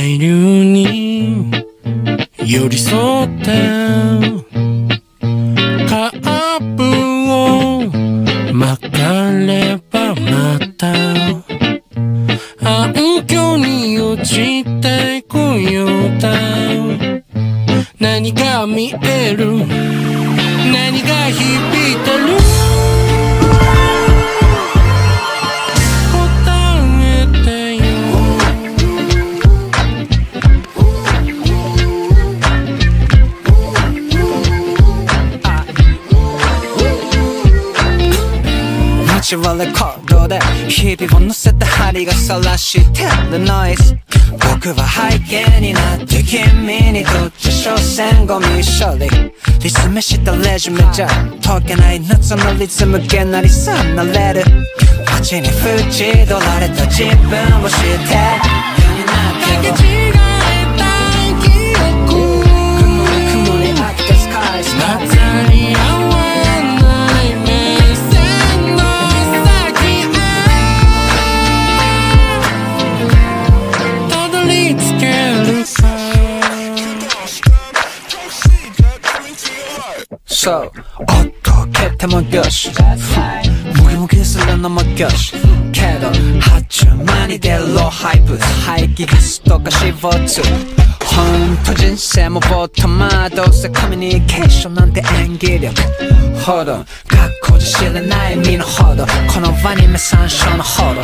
海流に寄り添って日々を乗せた針が晒してるノイズ僕は背景になって君にとって所詮ゴミ処理。リズムしたレジュメじゃ解けない夏のリズムげなりさなれる。街に縁取られた自分を知って。世になって間違えたに飽そうおっと蹴ってもよし。ムキムキするのもよし。けど発注間に出るローハイプ排気ガスとか CO2 ほんと人生もボトマどうせコミュニケーションなんて演技力。ほど。学校じゃ知れない身のほど。この場に目山椒のほど。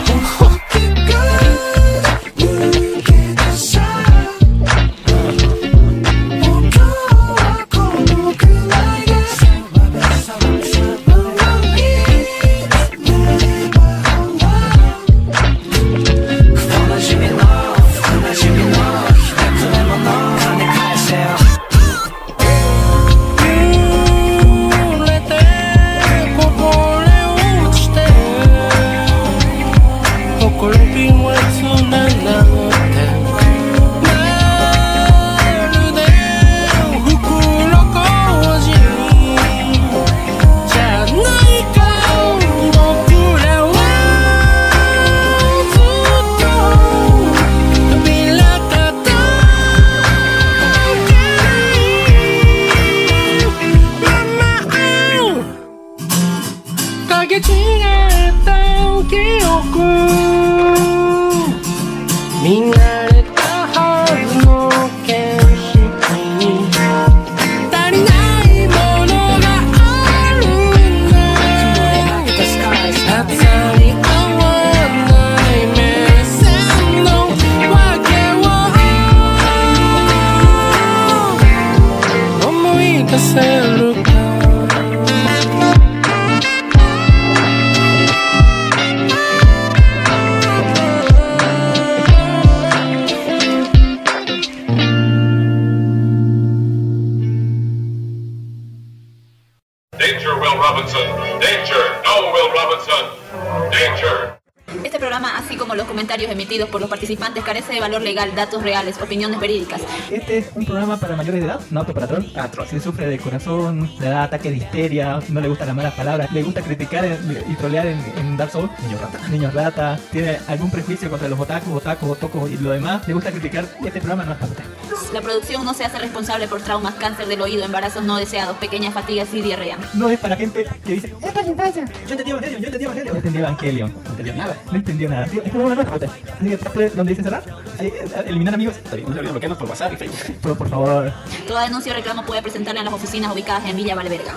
Participantes, carece de valor legal, datos reales, opiniones verídicas. Este es un programa para mayores de edad, no apto para troll. Si sufre de corazón, le da ataque de histeria, no le gustan las malas palabras, le gusta criticar y trolear en, en Dark Souls, niños rata, niños rata, tiene algún prejuicio contra los otakus, otakus, otokos y lo demás, le gusta criticar, este programa no es para usted. La producción no se hace responsable por traumas, cáncer del oído, embarazos no deseados, pequeñas fatigas y diarrea. No es para gente que dice, es para infancia. Yo entendí Evangelion, yo entendí Evangelion. No entendí Evangelion. No entendió nada. No entendió nada. Este programa no es para usted. Así que, ¿usted ¿dónde dice cerrar? Ahí, eh, eliminar amigos. Está bien, no se olviden bloquearnos por WhatsApp y Facebook. Pero por favor, Toda denuncia o reclamo puede presentarla en las oficinas ubicadas en Villa Valverga.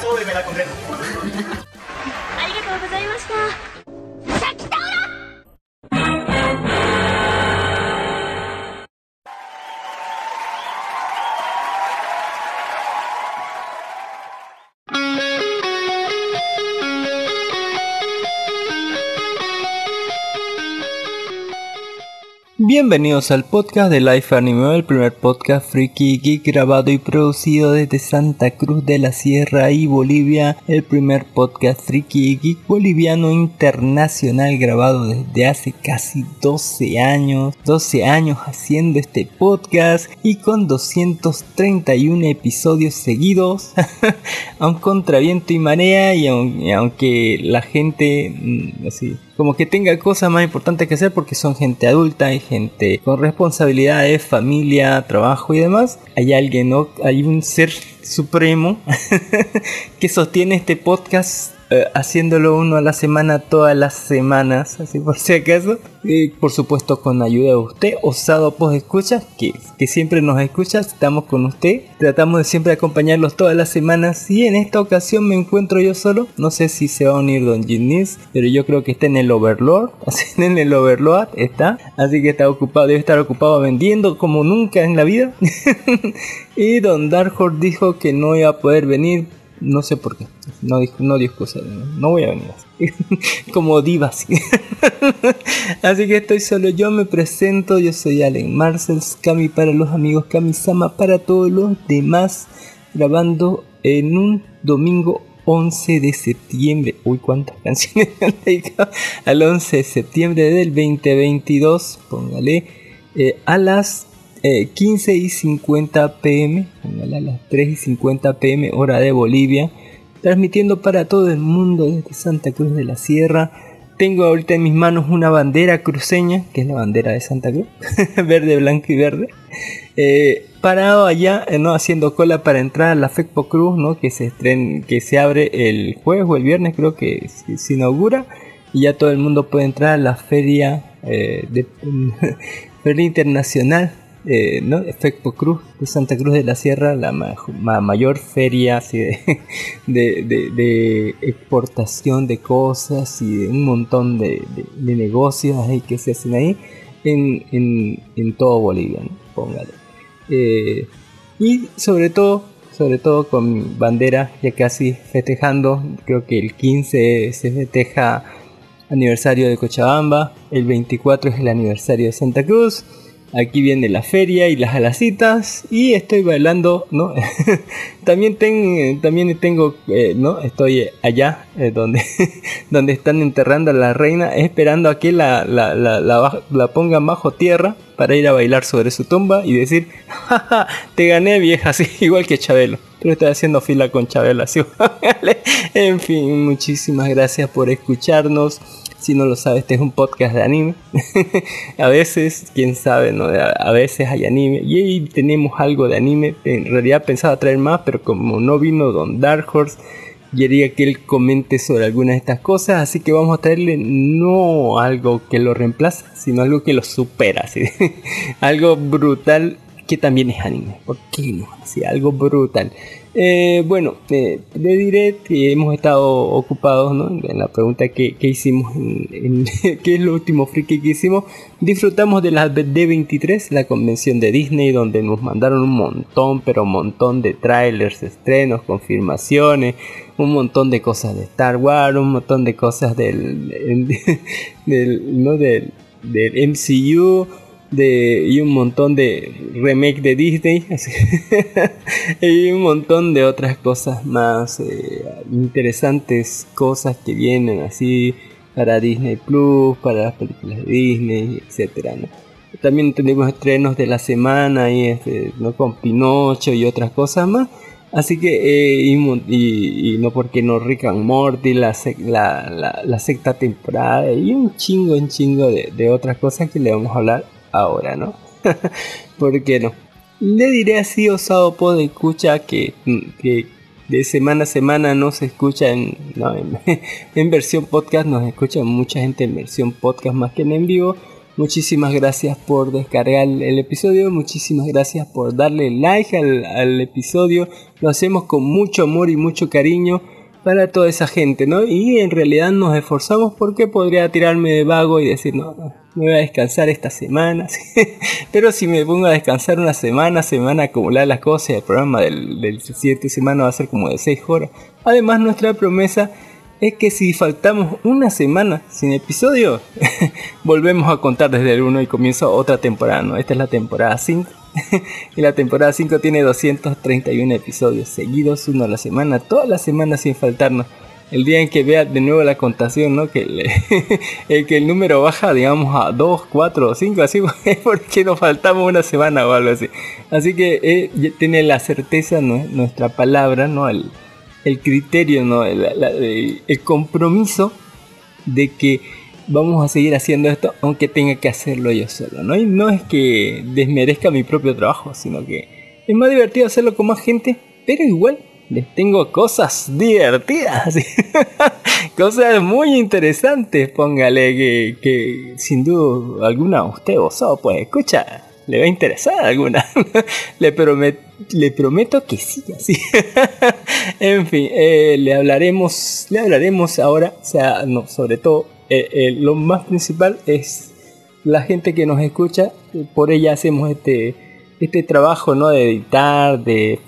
súbeme la concreta. Bienvenidos al podcast de Life Anime, el primer podcast friki geek grabado y producido desde Santa Cruz de la Sierra y Bolivia, el primer podcast friki geek boliviano internacional grabado desde hace casi 12 años, 12 años haciendo este podcast y con 231 episodios seguidos, a un contraviento y marea y, aun- y aunque la gente mm, así como que tenga cosas más importantes que hacer porque son gente adulta y gente con responsabilidades, familia, trabajo y demás. Hay alguien, ¿no? Hay un ser supremo que sostiene este podcast eh, haciéndolo uno a la semana todas las semanas, así por si acaso. Y por supuesto con ayuda de usted, Osado Post Escucha, que, que siempre nos escucha, estamos con usted. Tratamos de siempre acompañarlos todas las semanas y en esta ocasión me encuentro yo solo. No sé si se va a unir Don Ginnis, pero yo creo que está en el Overlord, así en el Overlord está. Así que está ocupado, debe estar ocupado vendiendo como nunca en la vida. y Don Darkhorse dijo que no iba a poder venir no sé por qué. No dijo, no dio excusa. No voy a venir así. Como diva así. que estoy solo. Yo me presento. Yo soy Allen Marcels. Kami para los amigos. Kami-sama para todos los demás. Grabando en un domingo 11 de septiembre. Uy, cuántas canciones han dedicado. Al 11 de septiembre del 2022. Póngale. Eh, a las 15 eh, y 50 pm, a las 3 y 50 pm hora de Bolivia, transmitiendo para todo el mundo desde Santa Cruz de la Sierra. Tengo ahorita en mis manos una bandera cruceña, que es la bandera de Santa Cruz, verde, blanco y verde. Eh, parado allá, eh, ¿no? haciendo cola para entrar a la FECPO Cruz, ¿no? que, se que se abre el jueves o el viernes, creo que se, inaugura. Y ya todo el mundo puede entrar a la feria, de, feria internacional eh, ¿no? Efecto Cruz de Santa Cruz de la Sierra, la, mayor feria de, exportación de cosas y de un montón de, negocios que se hacen ahí en, todo Bolivia, póngale. Eh, y sobre todo, sobre todo con bandera, ya casi festejando, creo que el 15 se festeja aniversario de Cochabamba, el 24 es el aniversario de Santa Cruz, Aquí viene la feria y las alacitas y estoy bailando, ¿no? también, también tengo, eh, ¿no? Estoy allá eh, donde, donde están enterrando a la reina, esperando a que la, la, la, la, pongan bajo tierra para ir a bailar sobre su tumba y decir, ¡Ja, te gané vieja, así igual que Chabelo. Pero estoy haciendo fila con Chabelo, así. en fin, muchísimas gracias por escucharnos. Si no lo sabes, este es un podcast de anime. a veces, quién sabe, ¿no? A veces hay anime. Y ahí tenemos algo de anime. En realidad pensaba traer más, pero como no vino Don Dark Horse, quería que él comente sobre algunas de estas cosas. Así que vamos a traerle no algo que lo reemplaza, sino algo que lo supera. algo brutal que también es anime. ¿Por qué no? Así, algo brutal. Eh, bueno, eh, le diré que hemos estado ocupados en la pregunta que, hicimos, en, ¿qué es lo último friki que hicimos? Disfrutamos de la D23, la convención de Disney, donde nos mandaron un montón, pero un montón de trailers, estrenos, confirmaciones, un montón de cosas de Star Wars, un montón de cosas del, del, ¿no? del, del MCU de, y un montón de remake de Disney y un montón de otras cosas más eh, interesantes cosas que vienen así para Disney Plus para las películas de Disney etcétera también tenemos estrenos de la semana y este, ¿no? con Pinocho y otras cosas más. Así que, eh, y, no porque no Rick and Morty, la, la, la, sexta temporada y un chingo, un chingo de, de, otras cosas que le vamos a hablar ahora, ¿no? ¿Por qué no? Le diré así, osado pod escucha que, que de semana a semana no se escucha en, en, versión podcast, nos escucha mucha gente en versión podcast más que en en vivo. Muchísimas gracias por descargar el episodio, muchísimas gracias por darle like al, al episodio. Lo hacemos con mucho amor y mucho cariño para toda esa gente, ¿no? Y en realidad nos esforzamos porque podría tirarme de vago y decir, no, me voy a descansar esta semana. Pero si me pongo a descansar una semana, se van a acumular las cosas. El programa del, del siguiente semana va a ser como de 6 horas. Además, nuestra promesa es que si faltamos una semana sin episodio, volvemos a contar desde el 1 y comienza otra temporada. ¿no? Esta es la temporada 5. y la temporada 5 tiene 231 episodios seguidos, uno a la semana, todas las semanas sin faltarnos el día en que vea de nuevo la contación, ¿no? Que, el, que el número baja, digamos, a 2, 4 o 5, así, porque nos faltamos una semana o algo así. Así que eh, tiene la certeza, ¿no? Nuestra palabra, ¿no? El, el criterio, ¿no? El, el, compromiso de que vamos a seguir haciendo esto aunque tenga que hacerlo yo solo, ¿no? Y no es que desmerezca mi propio trabajo, sino que es más divertido hacerlo con más gente, pero igual les tengo cosas divertidas, cosas muy interesantes, póngale que, que sin duda alguna usted o pues escucha, le va a interesar alguna, le, le prometo que sí, así. en fin, eh, le hablaremos, le hablaremos ahora, o sea, no, sobre todo, eh, eh, lo más principal es la gente que nos escucha, por ella hacemos este, este trabajo, ¿no? De editar, de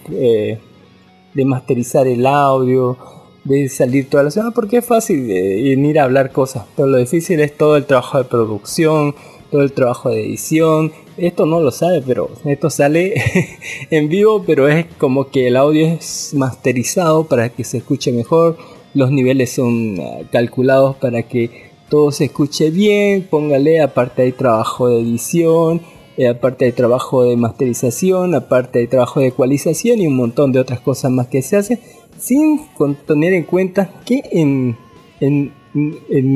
de masterizar el audio, de salir toda la semana, porque es fácil ir a hablar cosas, pero lo difícil es todo el trabajo de producción, todo el trabajo de edición. Esto no lo sabe, pero esto sale en vivo, pero es como que el audio es masterizado para que se escuche mejor, los niveles son ah, calculados para que todo se escuche bien, póngale, aparte hay trabajo de edición, eh, aparte hay trabajo de masterización, aparte hay trabajo de ecualización y un montón de otras cosas más que se hacen, sin tener en cuenta que en, en,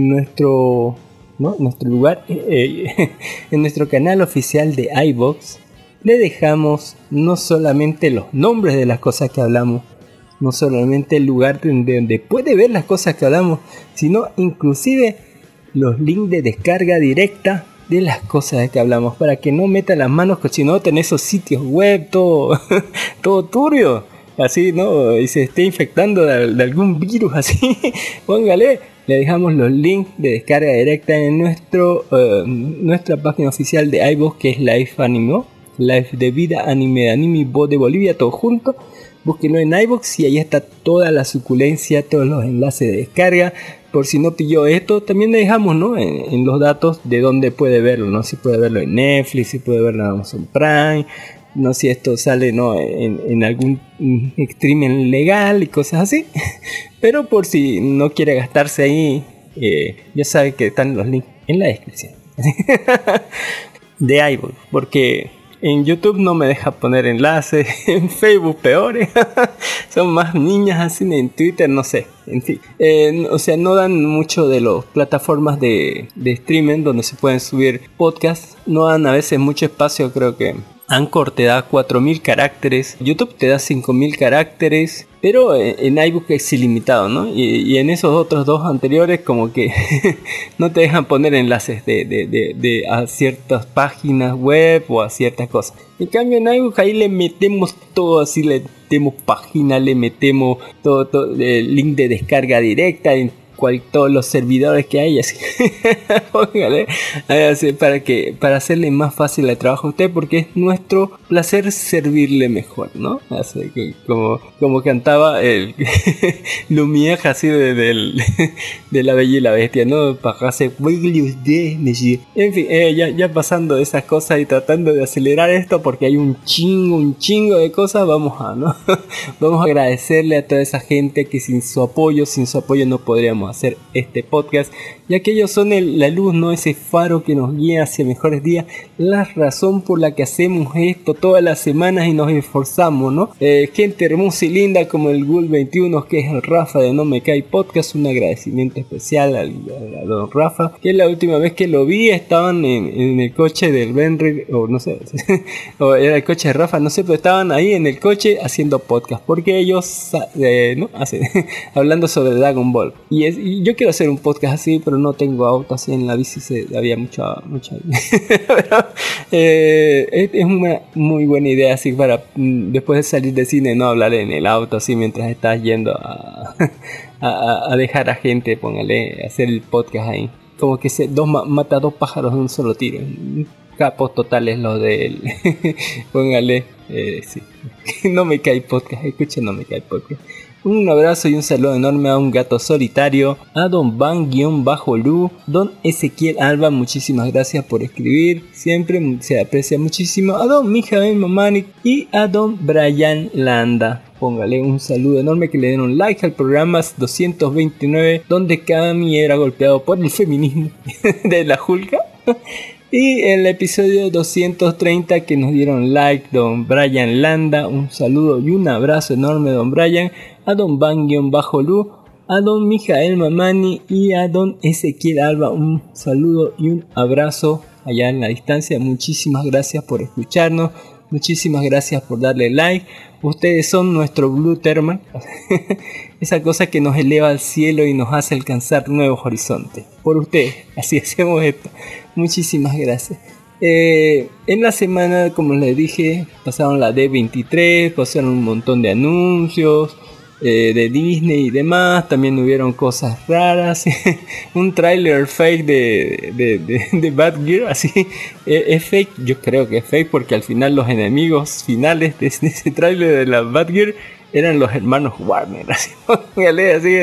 nuestro, nuestro lugar, eh, en nuestro canal oficial de iBox, le dejamos no solamente los nombres de las cosas que hablamos, no solamente el lugar donde, donde puede ver las cosas que hablamos, sino inclusive los links de descarga directa de las cosas de que hablamos, para que no metan las manos en esos sitios web todo, todo turbio, así, ¿no? Y se esté infectando de, algún virus así, póngale. Le dejamos los links de descarga directa en nuestro, eh, nuestra página oficial de iVoox que es Life Anime, Life de Vida Anime Anime Voz de Bolivia, todo junto. Búsquenlo en iVoox y ahí está toda la suculencia, todos los enlaces de descarga, por si no pilló esto, también le dejamos ¿no? en, los datos de dónde puede verlo, ¿no? Si puede verlo en Netflix, si puede verlo en Amazon Prime, no si esto sale ¿no? en, algún streaming legal y cosas así. Pero por si no quiere gastarse ahí, eh, ya sabe que están los links en la descripción. de iVoox, porque en YouTube no me deja poner enlaces, en Facebook peores, son más niñas así, en Twitter no sé, en fin. Eh, o sea, no dan mucho de las plataformas de, de streaming donde se pueden subir podcasts, no dan a veces mucho espacio, creo que Anchor te da 4000 caracteres, YouTube te da 5000 caracteres, pero en iBook es ilimitado, ¿no? Y, en esos otros dos anteriores como que no te dejan poner enlaces de, a ciertas páginas web o a ciertas cosas. En cambio en iBook ahí le metemos todo así, le metemos página, le metemos todo, todo el link de descarga directa, en cual, todos los servidores que hay, así. Para que para hacerle más fácil el trabajo a usted, porque es nuestro placer servirle mejor, ¿no? Así que como, como cantaba el Lumière así de, de, la Bella y la Bestia, ¿no? Para hacer En fin, eh, ya, ya pasando de esas cosas y tratando de acelerar esto, porque hay un chingo, un chingo de cosas, vamos a, ¿no? vamos a agradecerle a toda esa gente que sin su apoyo, sin su apoyo no podríamos hacer este podcast, ya que ellos son la luz, no ese faro que nos guía hacia mejores días, la razón por la que hacemos esto todas las semanas y nos esforzamos, ¿no? Eh, gente hermosa y linda como el Gul 21, que es el Rafa de No Me Cae Podcast, un agradecimiento especial al, a don Rafa, que la última vez que lo vi estaban en, el coche del Benry, o no sé, o era el coche de Rafa, no sé, pero estaban ahí en el coche haciendo podcast, porque ellos, eh, ¿no? Hacen, hablando sobre Dragon Ball. Y es, yo quiero hacer un podcast así, pero no tengo auto así en la bici, se, había mucha... mucha eh, es una muy buena idea así para mm, después de salir de cine no hablar en el auto así mientras estás yendo a, a, dejar a gente, póngale, hacer el podcast ahí. Como que se dos mata dos pájaros de un solo tiro. Capos totales lo de él. póngale, eh, sí. no me cae podcast, escuchen, no me cae podcast. Un abrazo y un saludo enorme a un gato solitario, a don Van-Lu, don Ezequiel Alba, muchísimas gracias por escribir, siempre se aprecia muchísimo, a don Mijael Mamani y a don Brian Landa. Póngale un saludo enorme que le den un like al programa 229 donde Cami era golpeado por el feminismo de la Julga. Y el episodio 230 que nos dieron like don Brian Landa, un saludo y un abrazo enorme don Brian, a don Van-Lu, a don Mijael Mamani y a don Ezequiel Alba. Un saludo y un abrazo allá en la distancia. Muchísimas gracias por escucharnos. Muchísimas gracias por darle like. Ustedes son nuestro Blue Thermal. Esa cosa que nos eleva al cielo y nos hace alcanzar nuevos horizontes. Por ustedes. Así hacemos esto. Muchísimas gracias. Eh, en la semana, como les dije, pasaron la D23, pasaron un montón de anuncios eh, de Disney y demás. También hubieron cosas raras. un trailer fake de, de, de, Bad Gear, así. Eh, es fake, yo creo que es fake porque al final los enemigos finales de ese trailer de la Bad Gear eran los hermanos Warner. Así, así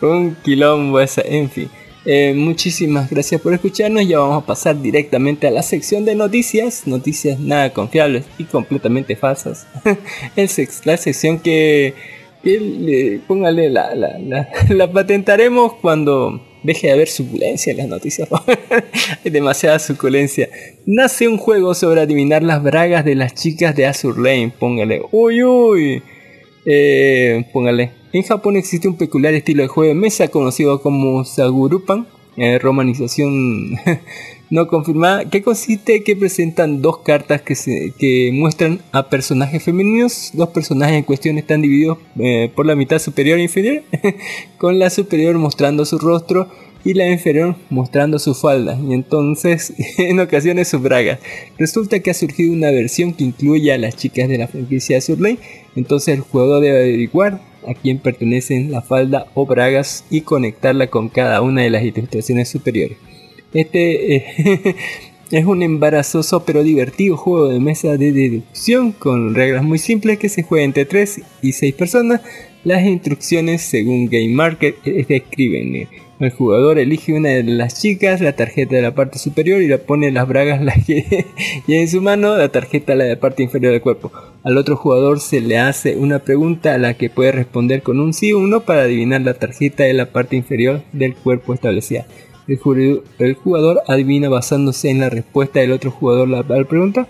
un quilombo esa, en fin. Eh, muchísimas gracias por escucharnos. Ya vamos a pasar directamente a la sección de noticias. Noticias nada confiables y completamente falsas. la sección que, póngale, la, la, patentaremos cuando deje de haber suculencia en las noticias. Hay demasiada suculencia. Nace un juego sobre adivinar las bragas de las chicas de Azur Lane. Póngale. Uy, uy. Eh, póngale. En Japón existe un peculiar estilo de juego de mesa conocido como Sagurupan, eh, romanización no confirmada, que consiste que presentan dos cartas que, muestran a personajes femeninos. Dos personajes en cuestión están divididos eh, por la mitad superior e inferior, con la superior mostrando su rostro y la inferior mostrando su falda y entonces en ocasiones sus bragas. Resulta que ha surgido una versión que incluye a las chicas de la franquicia Surlane, entonces el jugador debe averiguar a quién pertenecen la falda o bragas y conectarla con cada una de las ilustraciones superiores. Este eh, es un embarazoso pero divertido juego de mesa de deducción con reglas muy simples que se juega entre 3 y 6 personas. Las instrucciones según Game Market describen eh, el jugador elige una de las chicas, la tarjeta de la parte superior y la pone en las bragas la que, y en su mano la tarjeta de la parte inferior del cuerpo. Al otro jugador se le hace una pregunta a la que puede responder con un sí o no para adivinar la tarjeta de la parte inferior del cuerpo establecida. El jugador adivina basándose en la respuesta del otro jugador a la pregunta,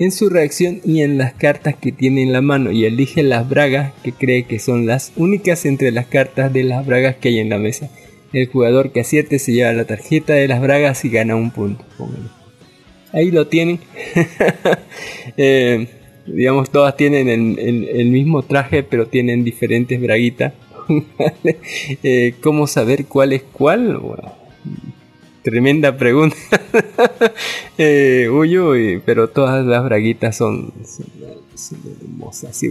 en su reacción y en las cartas que tiene en la mano y elige las bragas que cree que son las únicas entre las cartas de las bragas que hay en la mesa. El jugador que acierte se lleva la tarjeta de las bragas y gana un punto. Ahí lo tienen. Eh, digamos, todas tienen el, mismo traje, pero tienen diferentes braguitas. Eh, ¿Cómo saber cuál es cuál? tremenda pregunta. Eh, uy, pero todas las braguitas son, hermosas.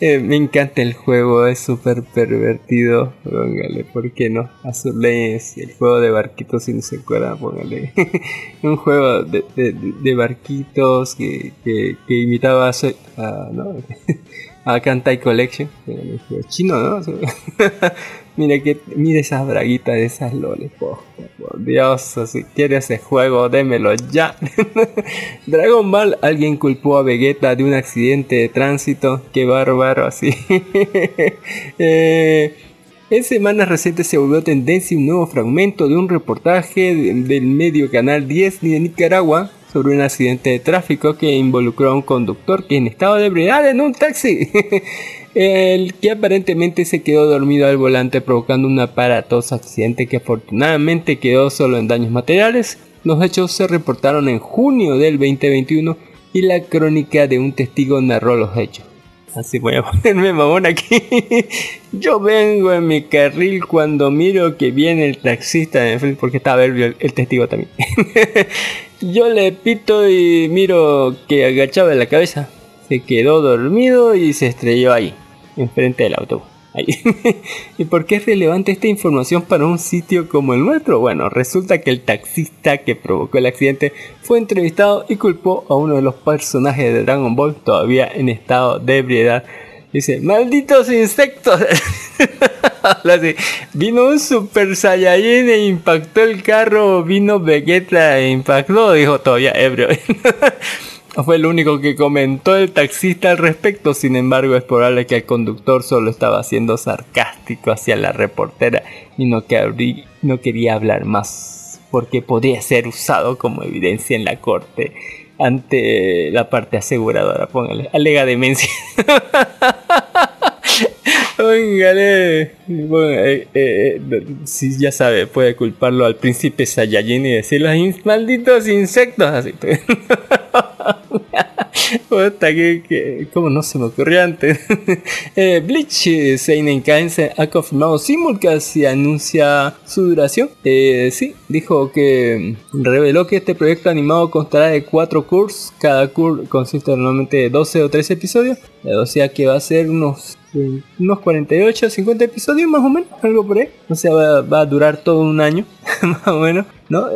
Eh, me encanta el juego, es súper pervertido. Póngale, ¿por qué no? Azulé es el juego de barquitos, si no se acuerda, póngale. Un juego de, barquitos que, que, imitaba a, ¿no? a Kantai Collection. Chino, ¿no? Mira que mire esas braguitas de esas loles, por, Dios, si quiere ese juego, démelo ya. Dragon Ball, alguien culpó a Vegeta de un accidente de tránsito, qué bárbaro así. eh, en semanas recientes se volvió tendencia un nuevo fragmento de un reportaje del medio canal 10 de Nicaragua sobre un accidente de tráfico que involucró a un conductor que en estado de ebriedad en un taxi. el que aparentemente se quedó dormido al volante provocando un aparatoso accidente que afortunadamente quedó solo en daños materiales. Los hechos se reportaron en junio del 2021 y la crónica de un testigo narró los hechos. Así voy a ponerme mamón aquí. Yo vengo en mi carril cuando miro que viene el taxista porque estaba el, el testigo también. Yo le pito y miro que agachaba la cabeza. Se quedó dormido y se estrelló ahí enfrente del autobús. ¿Y por qué es relevante esta información para un sitio como el nuestro? Bueno, resulta que el taxista que provocó el accidente fue entrevistado y culpó a uno de los personajes de Dragon Ball todavía en estado de ebriedad. Dice, malditos insectos. vino un super saiyajin e impactó el carro, vino Vegeta e impactó, dijo todavía ebrio. Fue el único que comentó el taxista al respecto, sin embargo es probable que el conductor solo estaba siendo sarcástico hacia la reportera y no, no quería hablar más, porque podría ser usado como evidencia en la corte ante la parte aseguradora, póngale, alega demencia. Póngale. Bueno, eh, eh, eh, si ya sabe, puede culparlo al príncipe Saiyajin y decirle "In- malditos insectos. Así. Puta, ¿Cómo no se me ocurrió antes? eh, Bleach eh, Seinen Kaisen ha confirmado simulcast y anuncia su duración. Eh, sí, dijo que reveló que este proyecto animado constará de cuatro cursos. Cada curso consiste normalmente de 12 o 13 episodios. Eh, O sea que va a ser unos unos 48 50 episodios más o menos, algo por ahí. O sea, va, a durar todo un año, más o menos. ¿no?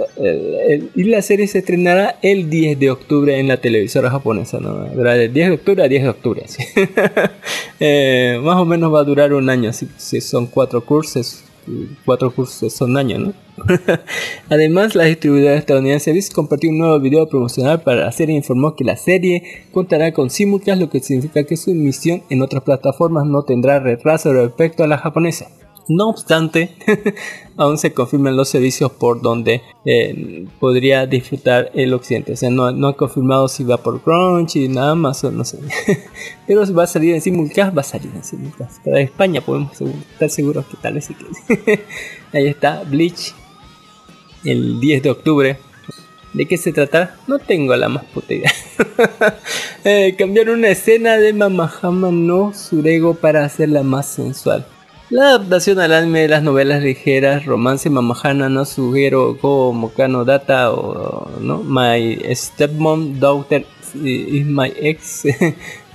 Y la serie se estrenará el 10 de octubre en la televisora japonesa. ¿no? Del 10 de octubre a 10 de octubre. Eh, más o menos va a durar un año, así si son cuatro cursos. Cuatro cursos son años, ¿no? Además, la distribuidora estadounidense Viz compartió un nuevo video promocional para la serie e informó que la serie contará con simulcast, lo que significa que su emisión en otras plataformas no tendrá retraso respecto a la japonesa. No obstante, aún se confirman los servicios por donde eh, podría disfrutar el occidente. O sea, no, no ha confirmado si va por Crunchy, nada más, o no sé. Pero va a salir en simulcast, va a salir en simulcast. Para España podemos estar seguros que tal vez sí que Ahí está, Bleach, el 10 de octubre. ¿De qué se trata? No tengo la más puta idea. Eh, una escena de Mamahama no Surego para hacerla más sensual. La adaptación al anime de las novelas ligeras Romance Mamahana no Sugero Go Mokano Data o no My Stepmom Daughter is My Ex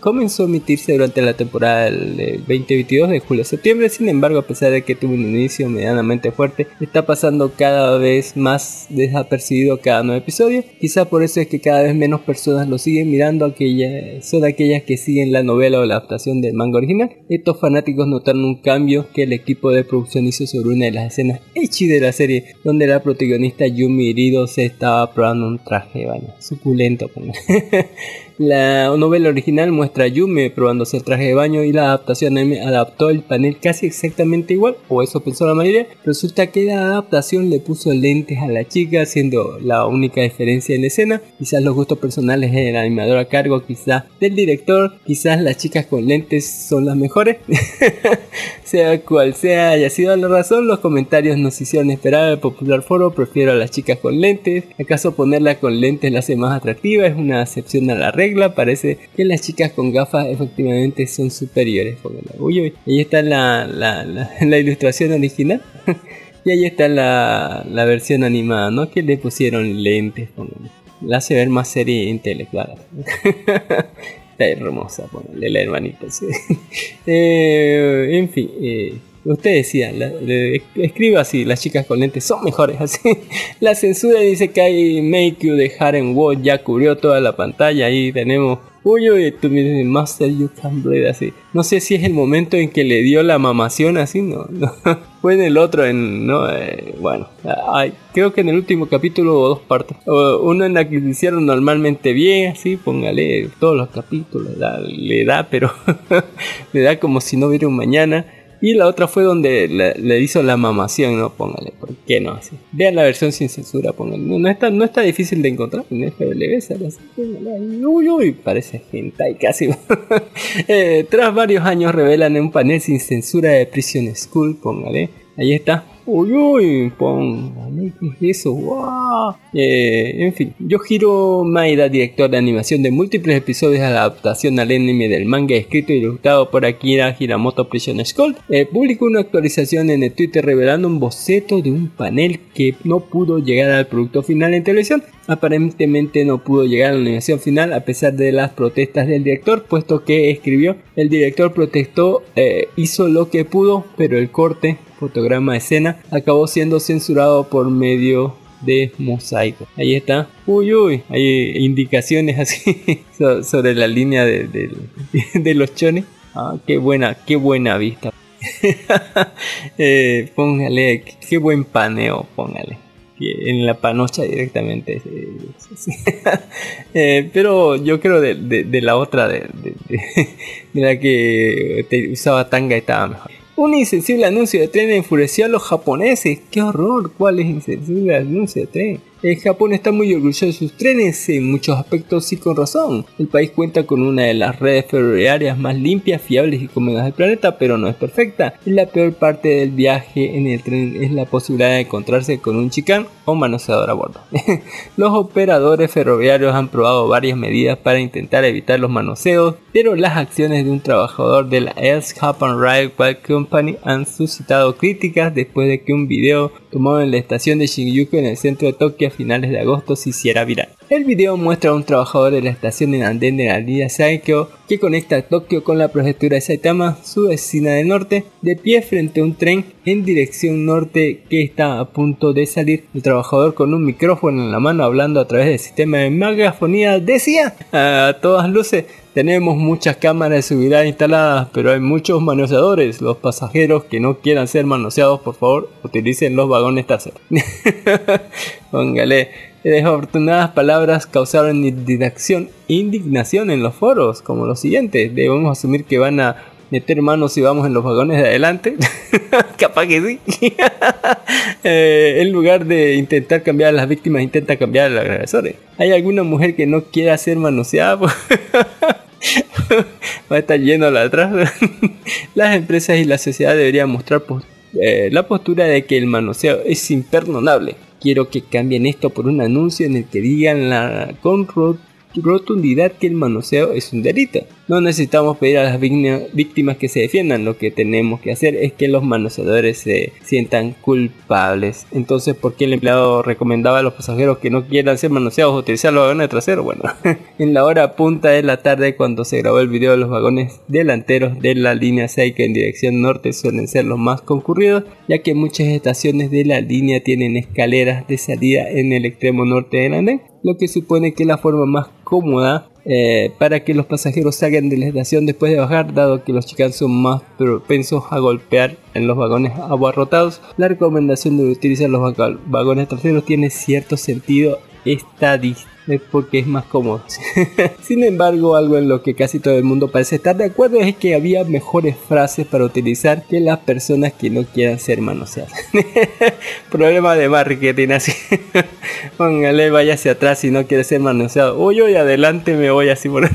comenzó, a emitirse durante la temporada del del 2022 de julio a septiembre. Sin embargo, a pesar de que tuvo un inicio medianamente fuerte, está pasando cada vez más desapercibido cada nuevo episodio. Quizá por eso es que cada vez menos personas lo siguen mirando, aquella, son aquellas que siguen la novela o la adaptación del manga original. Estos fanáticos notaron un cambio que el equipo de producción hizo sobre una de las escenas echi de la serie, donde la protagonista Yumi Hirido se estaba probando un traje de baño. Suculento. La novela original muestra a Yume probándose el traje de baño y la adaptación anime adaptó el panel casi exactamente igual, o eso pensó la mayoría. Resulta que la adaptación le puso lentes a la chica, siendo la única diferencia en la escena. Quizás los gustos personales del animador a cargo, quizás del director, quizás las chicas con lentes son las mejores. sea cual sea haya sido la razón, los comentarios nos hicieron esperar al popular foro. Prefiero a las chicas con lentes. ¿Acaso ponerla con lentes la hace más atractiva? Es una excepción a la regla. Parece que las chicas con gafas efectivamente son superiores. Uy, uy. Ahí está la, la, la, la ilustración original. y ahí está la, la versión animada, ¿no? Que le pusieron lentes. La hace ver más serie intelectual. Está hermosa, ponele la hermanita. sí. Eh, en fin, eh, usted decía, la- le- escriba así, las chicas con lentes son mejores así. La censura dice que hay You de Harem World ya cubrió toda la pantalla. Ahí tenemos, uy, uy, tú dices, Master You Can Bleed así. No sé si es el momento en que le dio la mamación así, no. no. Fue en el otro, en, no, eh, bueno, creo que en el último capítulo hubo dos partes. Una en la que lo hicieron normalmente bien, así, póngale todos los capítulos, da- le da, pero le da como si no hubiera un mañana. Y la otra fue donde le, le hizo la mamación, ¿no? Póngale, ¿por qué no? Así. Vean la versión sin censura, póngale. No, no está, no está difícil de encontrar. En FBLB sale así. Uy, uy, parece hentai casi. Eh, tras varios años revelan en un panel sin censura de Prison School, póngale. Ahí está. Uy, uy, póngale, ¿qué es eso? ¡Wow! Eh, en fin, Yohiro Maeda, director de animación de múltiples episodios de adaptación al anime del manga escrito y ilustrado por Akira Hiramoto Prison School, eh, publicó una actualización en el Twitter revelando un boceto de un panel que no pudo llegar al producto final en televisión. Aparentemente no pudo llegar a la animación final a pesar de las protestas del director, puesto que escribió, el director protestó, eh, hizo lo que pudo, pero el corte, fotograma, escena, acabó siendo censurado por medio de mosaico. Ahí está. Uy, uy. Hay indicaciones así so- sobre la línea de, de- de los chones. Ah, qué buena, qué buena vista. Eh, póngale, qué buen paneo, póngale. En la panocha directamente. eh, pero yo creo de, de- la otra, de la que te usaba tanga estaba mejor. Un insensible anuncio de tren enfureció a los japoneses. ¡Qué horror! ¿Cuál es insensible anuncio de tren? El Japón está muy orgulloso de sus trenes en muchos aspectos y con razón. El país cuenta con una de las redes ferroviarias más limpias, fiables y cómodas del planeta, pero no es perfecta. Y la peor parte del viaje en el tren es la posibilidad de encontrarse con un chicán o manoseador a bordo. los operadores ferroviarios han probado varias medidas para intentar evitar los manoseos, pero las acciones de un trabajador de la Els Japan Railway Company han suscitado críticas después de que un video tomado en la estación de Shinjuku en el centro de Tokio finales de agosto se hiciera viral. El video muestra a un trabajador de la estación en andén de la línea Saikyo que conecta Tokio con la prefectura de Saitama, su vecina del norte, de pie frente a un tren en dirección norte que está a punto de salir. El trabajador con un micrófono en la mano hablando a través del sistema de megafonía decía a todas luces tenemos muchas cámaras de seguridad instaladas, pero hay muchos manoseadores. Los pasajeros que no quieran ser manoseados, por favor, utilicen los vagones traseros. Póngale. Desafortunadas palabras causaron indignación, indignación en los foros, como lo siguiente. Debemos asumir que van a meter manos si vamos en los vagones de adelante. Capaz que sí. Eh, en lugar de intentar cambiar a las víctimas, intenta cambiar a los agresores. ¿Hay alguna mujer que no quiera ser manoseada? Va a estar lleno la atrás. Las empresas y la sociedad deberían mostrar eh, la postura de que el manoseo es imperdonable. Quiero que cambien esto por un anuncio en el que digan la con rotundidad que el manoseo es un delito. No necesitamos pedir a las víctimas que se defiendan, lo que tenemos que hacer es que los manoseadores se sientan culpables. Entonces, ¿por qué el empleado recomendaba a los pasajeros que no quieran ser manoseados o utilizar los vagones traseros? Bueno, en la hora punta de la tarde cuando se grabó el video de los vagones delanteros de la línea Seika en dirección norte suelen ser los más concurridos, ya que muchas estaciones de la línea tienen escaleras de salida en el extremo norte del andén, lo que supone que la forma más cómoda eh, para que los pasajeros salgan de la estación después de bajar, dado que los chicanos son más propensos a golpear en los vagones abarrotados. La recomendación de utilizar los vagones traseros tiene cierto sentido estadístico es porque es más cómodo. Sin embargo, algo en lo que casi todo el mundo parece estar de acuerdo es que había mejores frases para utilizar que las personas que no quieran ser manoseadas. Problema de marketing así. Póngale, vaya hacia atrás si no quiere ser manoseado. Uy, hoy adelante me voy así por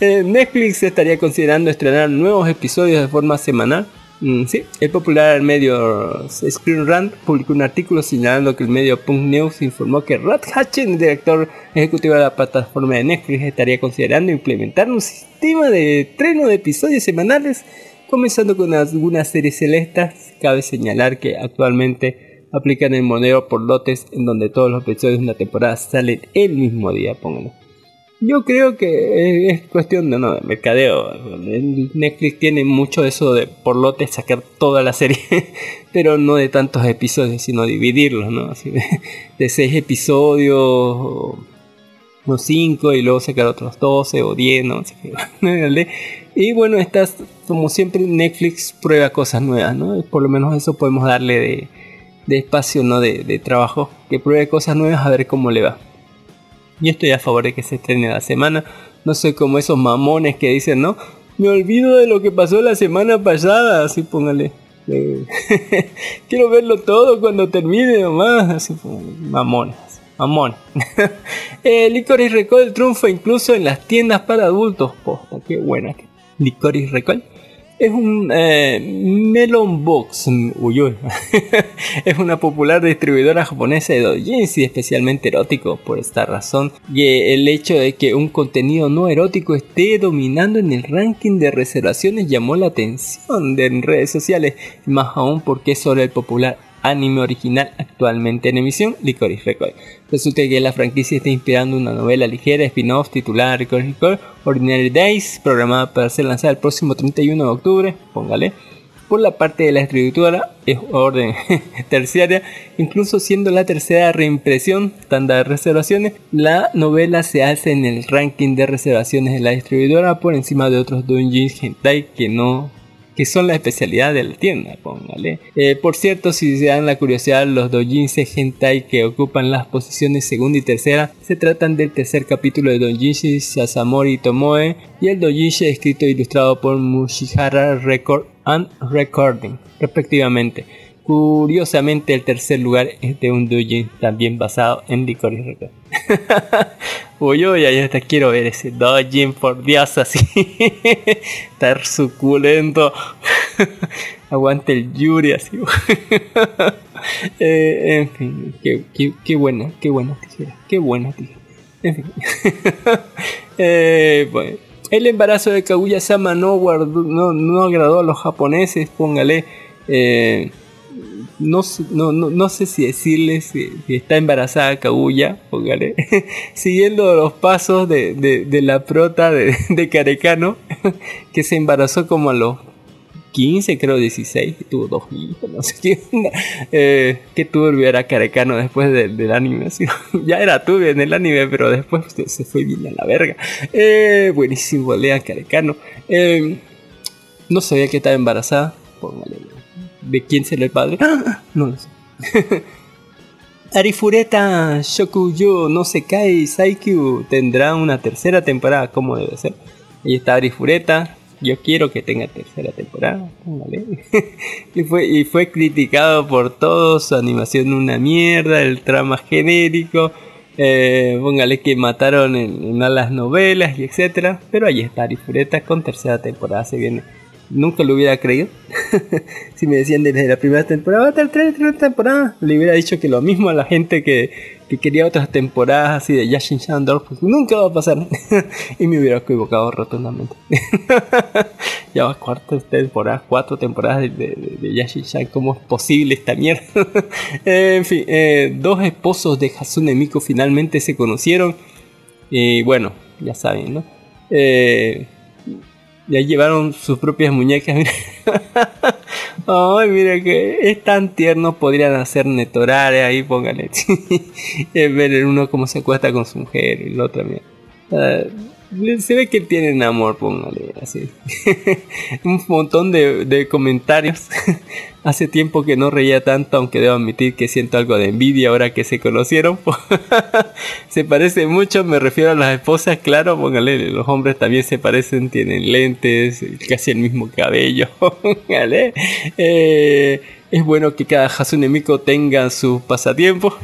eh, Netflix estaría considerando estrenar nuevos episodios de forma semanal Mm, sí, el popular medio Screen Rant publicó un artículo señalando que el medio Punk News informó que Rod Hatchen, director ejecutivo de la plataforma de Netflix, estaría considerando implementar un sistema de estreno de episodios semanales, comenzando con algunas series celestas. Cabe señalar que actualmente aplican el monero por lotes en donde todos los episodios de una temporada salen el mismo día, pónganlo. Yo creo que es cuestión de, no, de mercadeo. Netflix tiene mucho eso de por lote sacar toda la serie, pero no de tantos episodios, sino dividirlos, ¿no? Así de, seis episodios o, cinco y luego sacar otros 12 o 10, ¿no? y bueno, estas, como siempre, Netflix prueba cosas nuevas, ¿no? Por lo menos eso podemos darle de, de espacio, ¿no? De, de trabajo, que pruebe cosas nuevas a ver cómo le va. Yo estoy a favor de que se estrene la semana. No soy como esos mamones que dicen, ¿no? Me olvido de lo que pasó la semana pasada. Así póngale. Eh, quiero verlo todo cuando termine nomás. Así mamones. Mamón. eh, Licorice Recall triunfa incluso en las tiendas para adultos. Posta, qué buena. Licorice Recall es un eh, Melon Box. es una popular distribuidora japonesa de doujinshi, especialmente erótico. Por esta razón, y el hecho de que un contenido no erótico esté dominando en el ranking de reservaciones llamó la atención de redes sociales, más aún porque es sobre el popular anime original actualmente en emisión, Licorice Record. Resulta que la franquicia está inspirando una novela ligera spin-off titulada Licorice Record Ordinary Days, programada para ser lanzada el próximo 31 de octubre, póngale. Por la parte de la distribuidora, es orden terciaria, incluso siendo la tercera reimpresión, tanda de reservaciones, la novela se hace en el ranking de reservaciones de la distribuidora por encima de otros doujins hentai que no que son la especialidad de la tienda, póngale. Eh, por cierto, si se dan la curiosidad, los doujinshi hentai que ocupan las posiciones segunda y tercera se tratan del tercer capítulo de doujinshi Sasamori Tomoe y el doujinshi escrito e ilustrado por Mushihara Record and Recording, respectivamente Curiosamente, el tercer lugar es de un doujin también basado en Licorice Record. uy, uy, ya hasta quiero ver ese doujin, por Dios, así. Estar suculento. Aguante el Yuri, así. Eh, en fin, qué, buena, qué buena tijera, qué buena tijera. En fin. eh. El embarazo de Kaguya-sama no, no, no agradó a los japoneses, póngale. Eh, no, no, no, sé si decirles que, está embarazada Kaguya, póngale, siguiendo los pasos de, de, la prota de, de Carecano, que se embarazó como a los 15, creo 16, tuvo dos hijos, no sé qué eh, que turbio era Carecano después del anime. ya era turbio en el anime, pero después se fue bien a la verga. Eh, buenísimo, lean Carecano. Eh, no sabía que estaba embarazada. ¿De quién será el padre? No lo sé. Arifureta Shokuyo no se cae Saikyu tendrá una tercera temporada como debe ser. Ahí está Arifureta, yo quiero que tenga tercera temporada. y, fue, y fue criticado por todos, su animación una mierda, el trama genérico. Eh, póngale que mataron en, en, las novelas y etcétera. Pero ahí está Arifureta con tercera temporada. Se viene nunca lo hubiera creído. si me decían desde la primera tercera temporada, le hubiera dicho que lo mismo a la gente que, quería otras temporadas así de Yashin Shandor, pues nunca va a pasar. y me hubiera equivocado rotundamente. ya va cuarta temporada, cuatro temporadas de, de, Yashin Shan, ¿cómo es posible esta mierda? en fin, eh, dos esposos de Hasune Miku finalmente se conocieron. Y bueno, ya saben, ¿no? Eh, ya llevaron sus propias muñecas. Ay, mira que es tan tierno, podrían hacer netorare ahí, póngale. ver uno cómo se acuesta con su mujer y el otro. Ah, se ve que tienen amor, póngale así. Un montón de, comentarios. Hace tiempo que no reía tanto, aunque debo admitir que siento algo de envidia ahora que se conocieron. se parece mucho, me refiero a las esposas, claro, póngale, los hombres también se parecen, tienen lentes, casi el mismo cabello. póngale. Eh, es bueno que cada Hasune Miko tenga sus pasatiempos.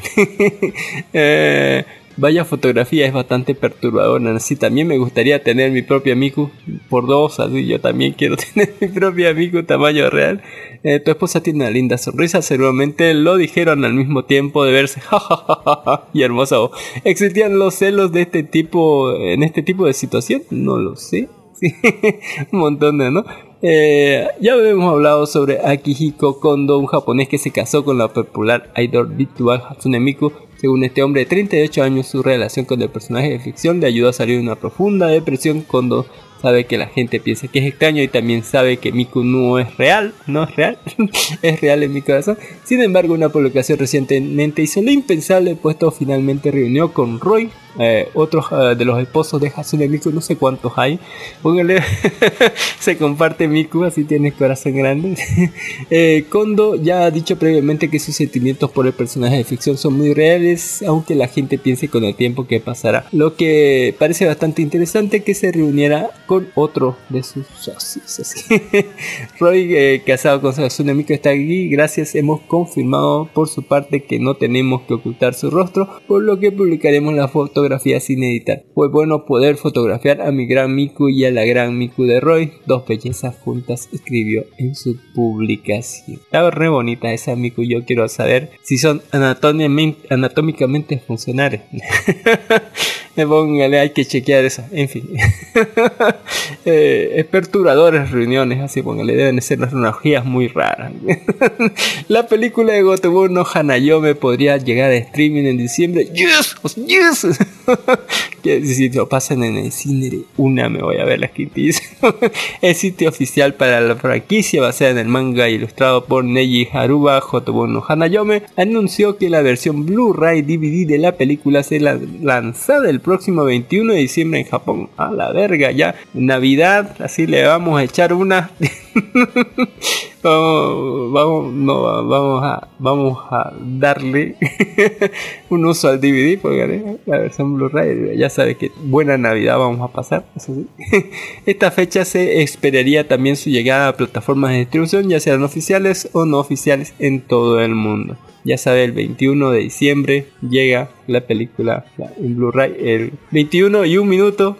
eh, Vaya fotografía es bastante perturbadora. Así también me gustaría tener mi propia Miku por dos. Así yo también quiero tener mi propia Miku tamaño real. Eh, tu esposa tiene una linda sonrisa. Seguramente lo dijeron al mismo tiempo de verse. y hermoso. ¿Existían los celos de este tipo en este tipo de situación? No lo sé. un montón de, ¿no? Eh, ya habíamos hablado sobre Akihiko Kondo, un japonés que se casó con la popular idol virtual Hatsune Miku según este hombre de 38 años, su relación con el personaje de ficción le ayudó a salir de una profunda depresión cuando sabe que la gente piensa que es extraño y también sabe que Miku no es real, no es real, es real en mi corazón. Sin embargo, una publicación recientemente hizo lo impensable, puesto finalmente reunió con Roy, eh, otros eh, de los esposos de Hasune Miku, no sé cuántos hay. Póngale, se comparte Miku, así tiene corazón grande. eh, Kondo ya ha dicho previamente que sus sentimientos por el personaje de ficción son muy reales, aunque la gente piense con el tiempo que pasará. Lo que parece bastante interesante que se reuniera con otro de sus socios. Roy, eh, casado con Hasune Miku, está aquí. Gracias, hemos confirmado por su parte que no tenemos que ocultar su rostro, por lo que publicaremos la foto sin editar. Fue bueno poder fotografiar a mi gran Miku y a la gran Miku de Roy, dos bellezas juntas, escribió en su publicación. Está re bonita esa Miku, yo quiero saber si son anatómicamente funcionales. Póngale, hay que chequear eso. En fin. eh, reuniones, así póngale, deben ser las energías muy raras. la película de Gotobu no Hanayome podría llegar a streaming en diciembre. ¡Yes! ¡Yes! que si lo pasan en el cine una me voy a ver la quintis. el sitio oficial para la franquicia basada en el manga ilustrado por Neji Haruba Jotobu no Hanayome anunció que la versión Blu-ray DVD de la película será lanzada el próximo 21 de diciembre en Japón. A la verga, ya Navidad, así le vamos a echar una. vamos, vamos, no, vamos a, vamos a darle un uso al DVD, porque la versión Blu-ray, ya sabe que buena Navidad vamos a pasar. eso sí. Esta fecha se esperaría también su llegada a plataformas de distribución, ya sean oficiales o no oficiales en todo el mundo. Ya sabe, el 21 de diciembre llega la película la- en Blu-ray. El 21 y un minuto.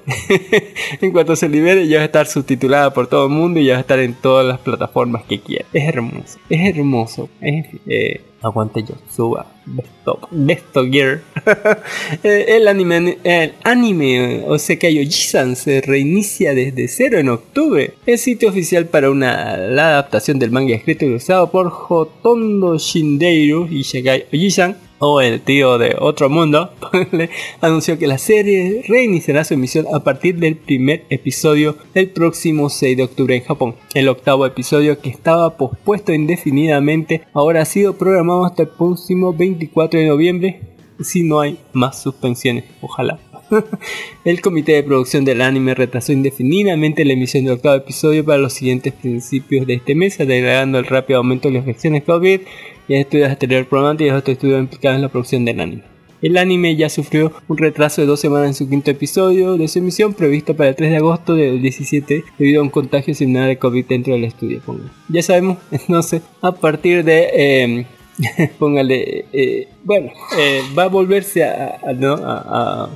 en cuanto se libere, ya va a estar subtitulada por todo el mundo y ya va a estar en todas las plataformas que quiera. Es hermoso. Es hermoso. Es, eh, aguante yo. Suba. Besto, Besto Gear. Eh, el anime, el anime Osekai Ojisan se reinicia desde cero en octubre. El sitio oficial para una la adaptación del manga escrito y ilustrado por Hotondo Shindeiru y Ojisan o el tío de otro mundo, anunció que la serie reiniciará su emisión a partir del primer episodio del próximo 6 de octubre en Japón. El octavo episodio que estaba pospuesto indefinidamente ahora ha sido programado hasta el próximo 24 de noviembre si no hay más suspensiones, ojalá. El comité de producción del anime retrasó indefinidamente la emisión del octavo episodio para los siguientes principios de este mes, agregando el rápido aumento de las infecciones COVID y estudios exterior problemáticos y otros estudios implicados en la producción del anime. El anime ya sufrió un retraso de dos semanas en su quinto episodio de su emisión, previsto para el 3 de agosto del 17, debido a un contagio similar de COVID dentro del estudio. póngale. Ya sabemos, entonces, a partir de... eh, póngale, eh, bueno, eh, va a volverse a, a- ¿no? a-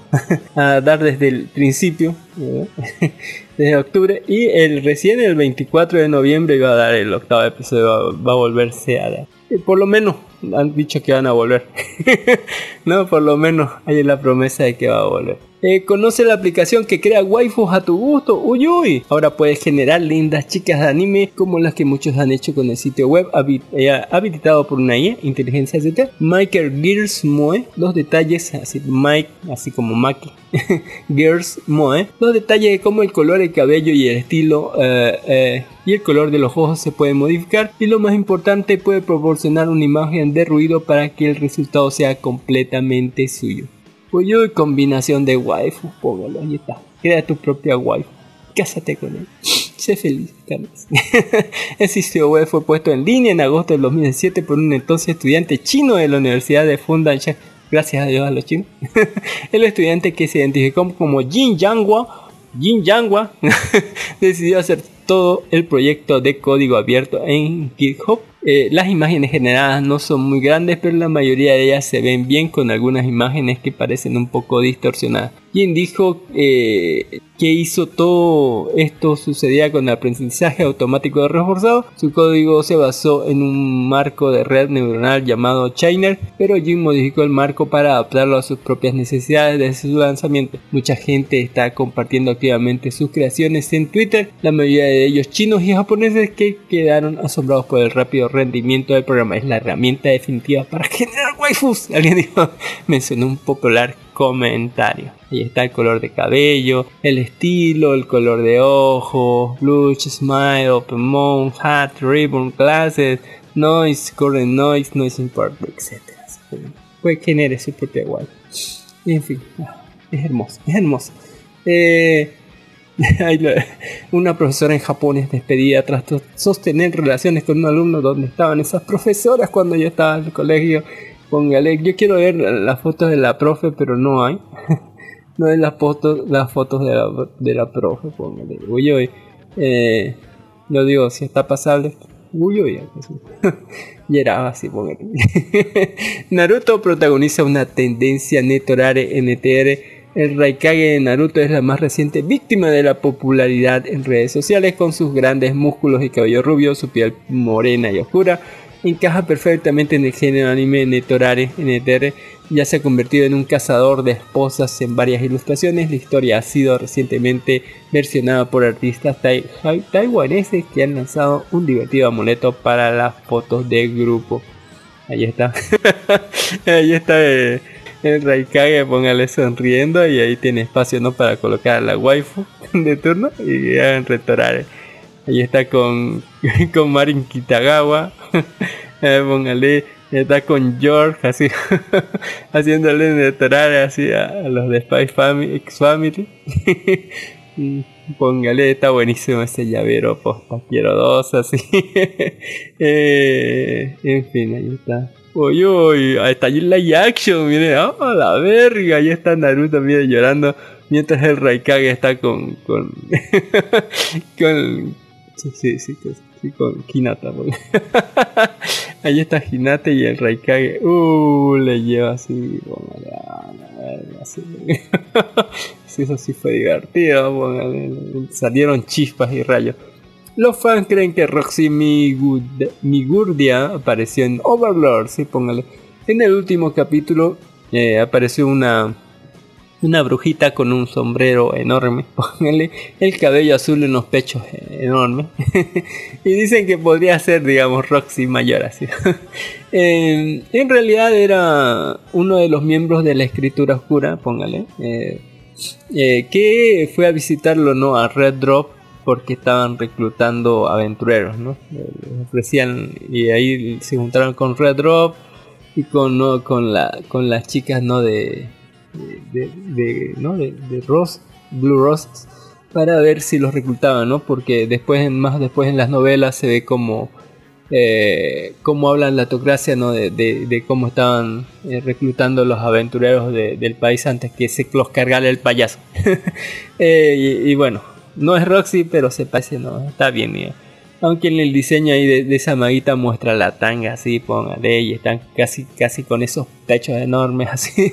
a- dar desde el principio, ¿no? desde octubre, y el recién el 24 de noviembre iba a dar el octavo episodio, va, va a volverse a dar. Por lo menos han dicho que van a volver. no, por lo menos hay la promesa de que va a volver. Eh, conoce la aplicación que crea waifus a tu gusto. Uy, uy. Ahora puedes generar lindas chicas de anime como las que muchos han hecho con el sitio web eh, habilitado por una IA, inteligencia artificial. Michael Gears Moe. Los detalles, así Mike, así como Maki. Gears Moe. Los detalles de cómo el color, el cabello y el estilo eh, y el color de los ojos se pueden modificar. Y lo más importante, puede proporcionar una imagen de ruido para que el resultado sea completamente suyo. Uy, uy, combinación de waifu, póngalo, ahí está. Crea tu propia waifu. Cásate con él. Sé feliz, Carlos. El sitio web fue puesto en línea en agosto del 2007 por un entonces estudiante chino de la Universidad de Fundanshan. Gracias a Dios a los chinos. El estudiante que se identificó como Jin Yanghua, Jin Yanghua, decidió hacer todo el proyecto de código abierto en GitHub. Eh, las imágenes generadas no son muy grandes, pero la mayoría de ellas se ven bien con algunas imágenes que parecen un poco distorsionadas. Jin dijo eh, que hizo todo esto sucedía con el aprendizaje automático reforzado. Su código se basó en un marco de red neuronal llamado Chainer, pero Jin modificó el marco para adaptarlo a sus propias necesidades desde su lanzamiento. Mucha gente está compartiendo activamente sus creaciones en Twitter, la mayoría de ellos chinos y japoneses que quedaron asombrados por el rápido rendimiento del programa. Es la herramienta definitiva para generar waifus. Alguien dijo, mencionó un popular comentario. Ahí está el color de cabello, el estilo, el color de ojos, blush, smile, open mouth, hat, ribbon, glasses, noise, current noise, noise import, etc. Puede genere su propia waifu. En fin, ah, es hermoso, es hermoso. Eh, Una profesora en Japón es despedida tras sostener relaciones con un alumno donde estaban esas profesoras cuando yo estaba en el colegio. Póngale, yo quiero ver las fotos de la profe, pero no hay. No hay las fotos, las fotos de la, de la profe, póngale. Uy, uy. Eh, digo, si está pasable. Uy, uy. y era así, póngale. Naruto protagoniza una tendencia netorare NTR. El Raikage de Naruto es la más reciente víctima de la popularidad en redes sociales con sus grandes músculos y cabello rubio, su piel morena y oscura. Encaja perfectamente en el género anime Netorare NTR. Ya se ha convertido en un cazador de esposas en varias ilustraciones. La historia ha sido recientemente versionada por artistas tai- tai- taiwaneses que han lanzado un divertido amuleto para las fotos del grupo. Ahí está. ahí está eh, el Raikage, póngale sonriendo y ahí tiene espacio ¿no? para colocar a la waifu de turno y hagan retorar. Ahí está con, con Marin Kitagawa. Eh, póngale, está con George así haciéndole retorar así a, los de Spy Family, X Family. Póngale, está buenísimo ese llavero posta. Quiero dos así. Eh, en fin, ahí está. Uy, uy, ahí está la action, mire, ah, la verga, ahí está Naruto, mire, llorando, mientras el Raikage está con, con, con, sí, sí, sí, con, Hinata, ahí está Hinata y el Raikage, uh, le lleva así, póngale, ah, sí, eso sí fue divertido, salieron chispas y rayos. Los fans creen que Roxy Migurdia apareció en Overlord, sí, póngale. En el último capítulo eh, apareció una, una brujita con un sombrero enorme, póngale, el cabello azul en los pechos eh, enorme. y dicen que podría ser, digamos, Roxy mayor así. Eh, en realidad era uno de los miembros de la escritura oscura, póngale. eh, eh, que fue a visitarlo no a Red Drop porque estaban reclutando aventureros no Eh, ofrecían y ahí se juntaron con Red Drop y con no, con la con las chicas no de de, no de, de Rose Blue Roses para ver si los reclutaban no porque después más después en las novelas se ve como eh, cómo hablan la autocracia, ¿no? De, de- cómo estaban eh, reclutando los aventureros de- del país antes que se los cargara el payaso. Eh, y, y bueno, no es Roxy, pero se parece, ¿no? Está bien, mira. Aunque en el diseño ahí de, de esa maguita muestra la tanga así, póngale, y están casi, casi con esos pechos enormes así.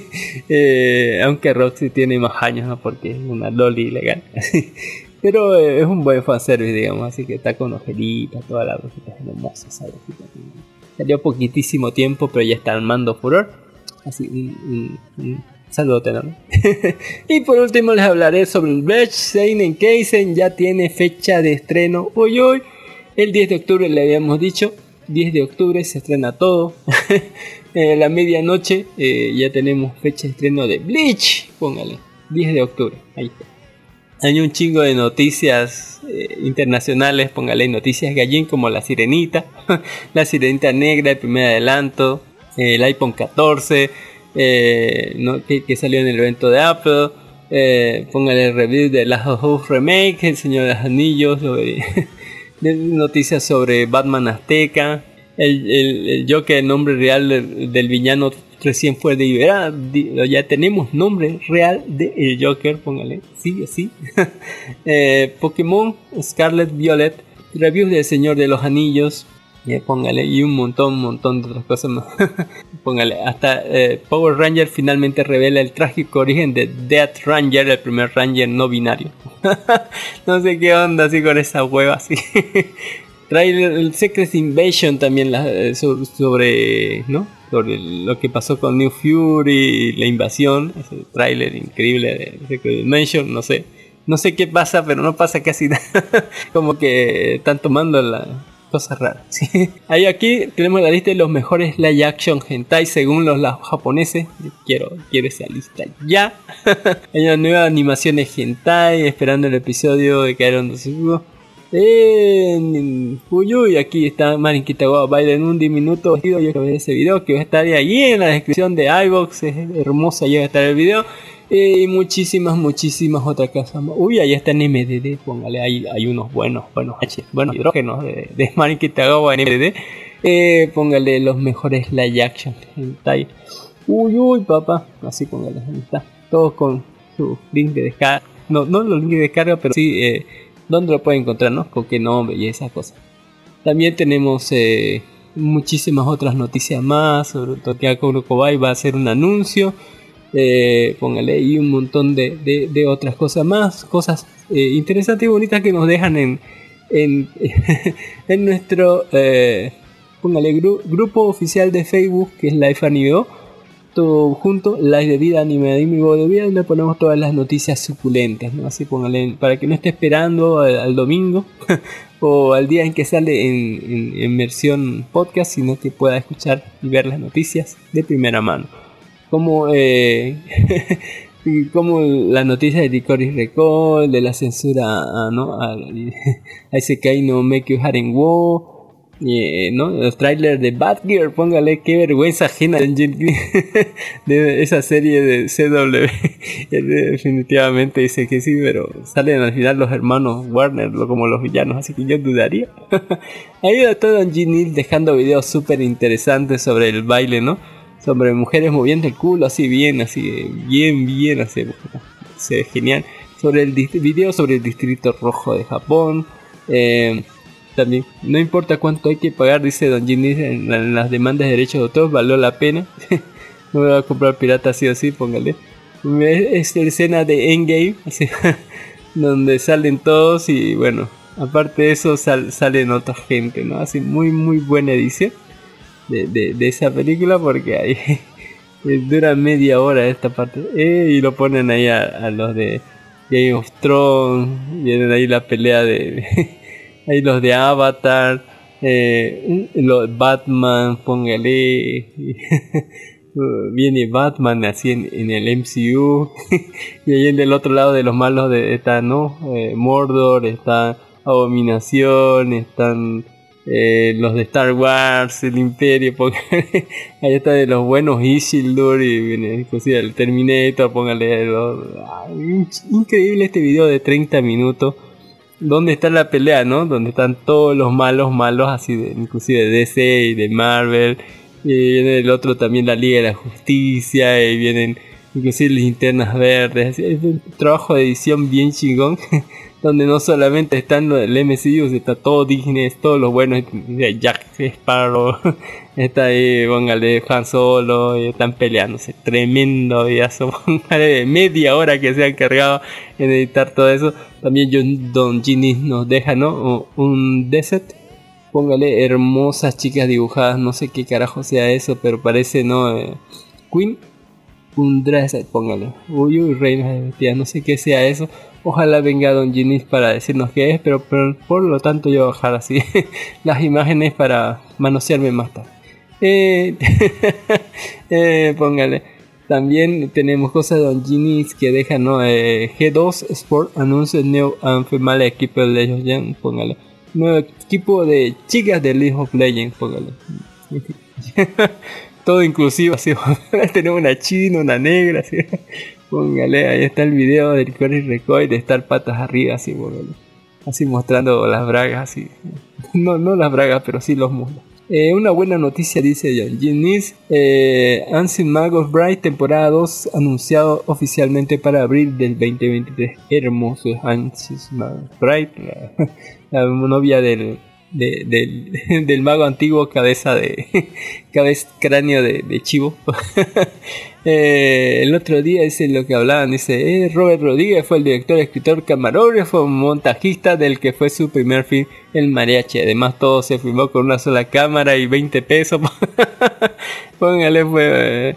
Eh, aunque Roxy tiene más años, ¿no? Porque es una loli legal. Pero eh, es un buen fanservice, digamos, así que está con ojeritas, toda la brujita es hermosa esa brujita. Salió poquitísimo tiempo, pero ya está armando furor. Así, un, un, un enorme. y por último les hablaré sobre el Bleach Seinen Keisen, ya tiene fecha de estreno. Uy, uy, el 10 de octubre le habíamos dicho. 10 de octubre se estrena todo. Eh, la medianoche eh, ya tenemos fecha de estreno de Bleach. Póngale, 10 de octubre. Ahí está. Hay un chingo de noticias eh, internacionales, póngale noticias gallín como la sirenita, la sirenita negra, el primer adelanto, eh, el iPhone 14, eh, no- que, que salió en el evento de Apple, eh, póngale el review de Last of Us Remake, El Señor de los Anillos, de- noticias sobre Batman Azteca, el, el, el Joker, el nombre real del, villano recién fue liberado, ya tenemos nombre real del Joker, póngale, sí, sí. Eh, Pokémon Scarlet Violet, reviews del Señor de los Anillos, póngale, y un montón, un montón de otras cosas más. póngale, hasta eh, Power Ranger finalmente revela el trágico origen de Death Ranger, el primer Ranger no binario. no sé qué onda así con esa hueva así. Trailer, el Secret Invasion también la- eh, sobre, sobre, ¿no? sobre lo que pasó con New Fury, la invasión, ese tráiler increíble de Secret Invasion, no sé. No sé qué pasa, pero no pasa casi nada. Como que están tomando la cosas raras. ¿sí? Ahí aquí tenemos la lista de los mejores live action hentai según los la- japoneses. Quiero, quiero esa lista ya. Hay una nueva animación de hentai esperando el episodio de Kaeron Dosugo. En uy, uy, aquí está Marin Kitagawa baila en un diminuto vestido. Yo acabé ese video que va a estar ahí en la descripción de iBox. Es hermosa, va a estar el video. Y muchísimas, muchísimas otras cosas más. Uy, ahí está en MDD. Póngale, hay, hay unos buenos, buenos H, buenos hidrógenos de, de Marin Kitagawa en MDD. Eh, póngale los mejores live action hentai. Uy, uy, papá. Así póngale, ahí está. Todos con su link de descarga. No, no los links de descarga, pero sí. Eh, dónde lo pueden encontrar. Con qué nombre y esas cosas. También tenemos eh, muchísimas otras noticias más, sobre Akuro Kobai va a hacer un anuncio, eh, póngale y un montón de, de- otras cosas más, cosas eh, interesantes y bonitas que nos dejan en, en, en nuestro, eh, póngale, gru- grupo oficial de Facebook, que es Life Anime todo junto, Live de Vida, Anime de Anime, de Vida, donde ponemos todas las noticias suculentas, ¿no? Así póngale, para que no esté esperando al, al domingo o al día en que sale en, en- en versión podcast, sino que pueda escuchar y ver las noticias de primera mano. Como, eh, como la noticia de Licorice Recall, de la censura ¿no? a, a Isekai no Haren Wo, eh, ¿no? Los trailers de Batgirl, póngale qué vergüenza ajena de esa serie de CW. Definitivamente dice que sí, pero salen al final los hermanos Warner como los villanos, así que yo dudaría. Ahí está Don Neal dejando videos súper interesantes sobre el baile, ¿no? Sobre mujeres moviendo el culo así bien, así bien, bien, así, se genial. Sobre el video sobre el distrito rojo de Japón. Eh, también. No importa cuánto hay que pagar, dice Don Ginny en, las demandas de derechos de autor, valió la pena. no me voy a comprar pirata así o así, póngale. Es la escena de Endgame, donde salen todos y bueno, aparte de eso salen otra gente, ¿no? Así muy muy buena edición de, esa película porque ahí dura media hora esta parte. Eh, y lo ponen ahí a, los de Game of Thrones, vienen ahí la pelea de hay los de Avatar, eh, los Batman, póngale. Viene Batman así en, el MCU. y ahí en el otro lado de los malos de, está, ¿no? Eh, Mordor, está Abominación, están eh, los de Star Wars, el Imperio, póngale. ahí está de los buenos Isildur y inclusive el Terminator, póngale. increíble este video de 30 minutos dónde está la pelea, ¿no? Donde están todos los malos, malos, así de, inclusive de DC y de Marvel. Y viene el otro también la Liga de la Justicia. Y vienen inclusive linternas verdes. Es un trabajo de edición bien chingón. donde no solamente están del MCU, está todo Disney, todos los buenos, Jack Sparrow, está ahí, póngale Han Solo, y están peleándose, tremendo viazo, de media hora que se han cargado en editar todo eso. También John Don Ginny nos deja, ¿no? Un desert, póngale hermosas chicas dibujadas, no sé qué carajo sea eso, pero parece, ¿no? Eh, Queen, un dress, póngale, uy, uy, reina de no sé qué sea eso Ojalá venga Don Ginis para decirnos qué es, pero, por lo tanto yo voy a bajar así las imágenes para manosearme más tarde. Eh, eh, póngale. También tenemos cosas de Don Ginis que dejan ¿no? Eh, G2 Sport anuncia nuevo Female equipo de Legends. Póngale. Nuevo equipo de chicas de League of Legends. Póngale. Todo inclusivo, así. tenemos una china, una negra. Así. Póngale, ahí está el video del Cory Recoy de estar patas arriba, así, Así mostrando las bragas, así. No, no las bragas, pero sí los muslos. Eh, una buena noticia dice John Ginnis. Eh, Magos Bright temporada 2 anunciado oficialmente para abril del 2023. Hermoso Ancient Magos Bright, la novia del del, mago antiguo cabeza de cabeza cráneo de, chivo. Eh, el otro día dice lo que hablaban dice eh, Robert Rodríguez fue el director escritor camarógrafo montajista del que fue su primer film el mariachi además todo se filmó con una sola cámara y 20 pesos. Póngale fue eh,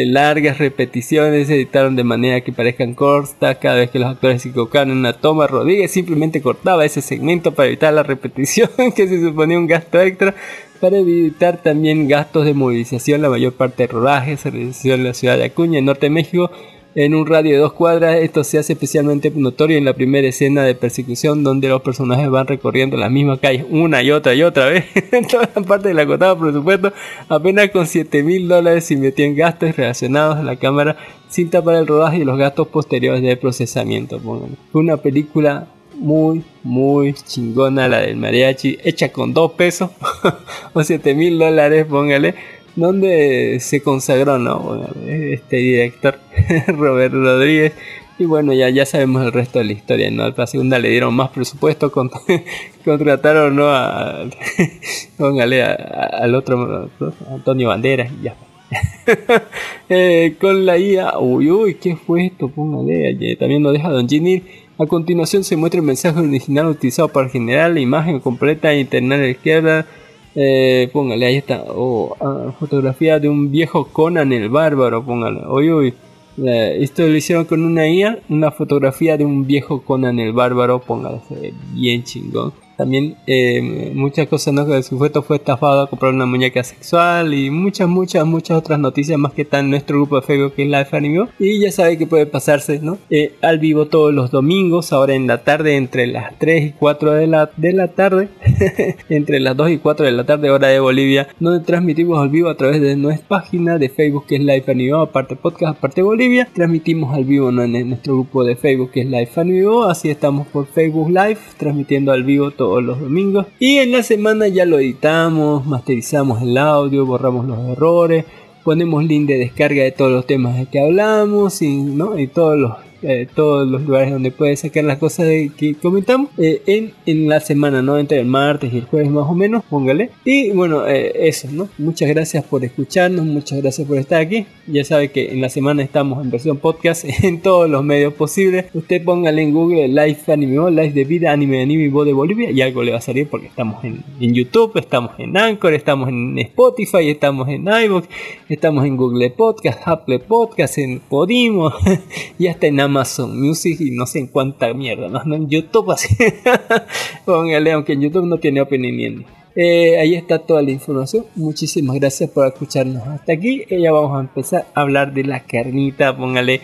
largas repeticiones se editaron de manera que parezcan cortas cada vez que los actores se equivocaban en una toma Rodríguez simplemente cortaba ese segmento para evitar la repetición que se suponía un gasto extra para evitar también gastos de movilización la mayor parte de rodaje se realizó en la ciudad de Acuña en Norte de México en un radio de dos cuadras. Esto se hace especialmente notorio en la primera escena de persecución donde los personajes van recorriendo las mismas calles una y otra y otra vez. en toda la parte del acotado presupuesto, apenas con 7 mil dólares se invirtió en gastos relacionados a la cámara, cinta para el rodaje y los gastos posteriores de procesamiento. Fue una película muy, muy chingona la del mariachi, hecha con dos pesos o 7 mil dólares, póngale donde se consagró ¿no? este director Robert Rodríguez. Y bueno ya ya sabemos el resto de la historia no la segunda le dieron más presupuesto contrataron no a, póngale al otro Antonio Banderas y ya. Eh, con la IA uy uy qué fue esto póngale también nos deja Don Ginny a continuación se muestra el mensaje original utilizado para generar la imagen completa interna a la izquierda eh, póngale, ahí está. Oh, ah, fotografía de un viejo Conan el bárbaro, póngale. Uy, uy. Eh, esto lo hicieron con una IA, una fotografía de un viejo Conan el bárbaro, póngale, bien chingón. También eh, muchas cosas, ¿no? El sujeto fue estafado a comprar una muñeca sexual y muchas, muchas, muchas otras noticias más que están en nuestro grupo de Facebook que es Life Anime. Y ya sabe que puede pasarse, ¿no? Eh, al vivo todos los domingos, ahora en la tarde, entre las 3 y 4 de la, de la tarde, entre las 2 y 4 de la tarde, hora de Bolivia, donde transmitimos al vivo a través de nuestra página de Facebook que es Life Anime, aparte podcast, aparte Bolivia. Transmitimos al vivo ¿no? en nuestro grupo de Facebook que es Life Anime, así estamos por Facebook Live, transmitiendo al vivo todos los domingos. Y en la semana ya lo editamos, masterizamos el audio, borramos los errores, ponemos link de descarga de todos los temas de que hablamos y, ¿no? y todos los eh, todos los lugares donde puedes sacar las cosas que comentamos eh, en, en, la semana, ¿no? Entre el martes y el jueves más o menos, póngale. Y bueno, eh, eso, ¿no? Muchas gracias por escucharnos, muchas gracias por estar aquí. Ya sabe que en la semana estamos en versión podcast en todos los medios posibles. Usted póngale en Google Live Anime o Live de Vida Anime Anime Voz de Bolivia y algo le va a salir porque estamos en, en YouTube, estamos en Anchor, estamos en Spotify, estamos en iVoox, estamos en Google Podcast, Apple Podcast, en Podimo y hasta en Amazon Music y no sé en cuánta mierda, ¿no? en YouTube así. Póngale, aunque en YouTube no tiene opening eh, ahí está toda la información. Muchísimas gracias por escucharnos hasta aquí. Y ya vamos a empezar a hablar de la carnita. Póngale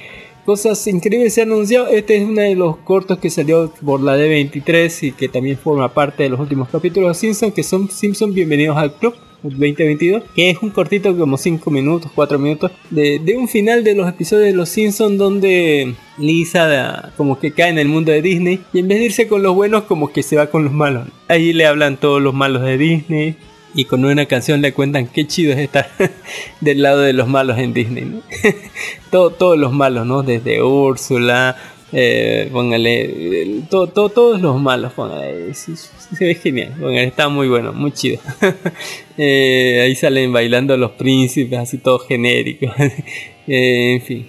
cosas increíbles se han anunciado. Este es uno de los cortos que salió por la D23 y que también forma parte de los últimos capítulos de Simpsons, que son Simpsons Bienvenidos al Club. 2022, que es un cortito como 5 minutos, 4 minutos, de, de, un final de los episodios de Los Simpsons donde Lisa como que cae en el mundo de Disney y en vez de irse con los buenos como que se va con los malos. Ahí le hablan todos los malos de Disney y con una canción le cuentan qué chido es estar del lado de los malos en Disney. todo, todos los malos, ¿no? Desde Úrsula, eh, póngale, todo, todo, todos los malos, póngale, se ve genial, está muy bueno, muy chido. eh, ahí salen bailando los príncipes, así todo genérico. eh, en fin,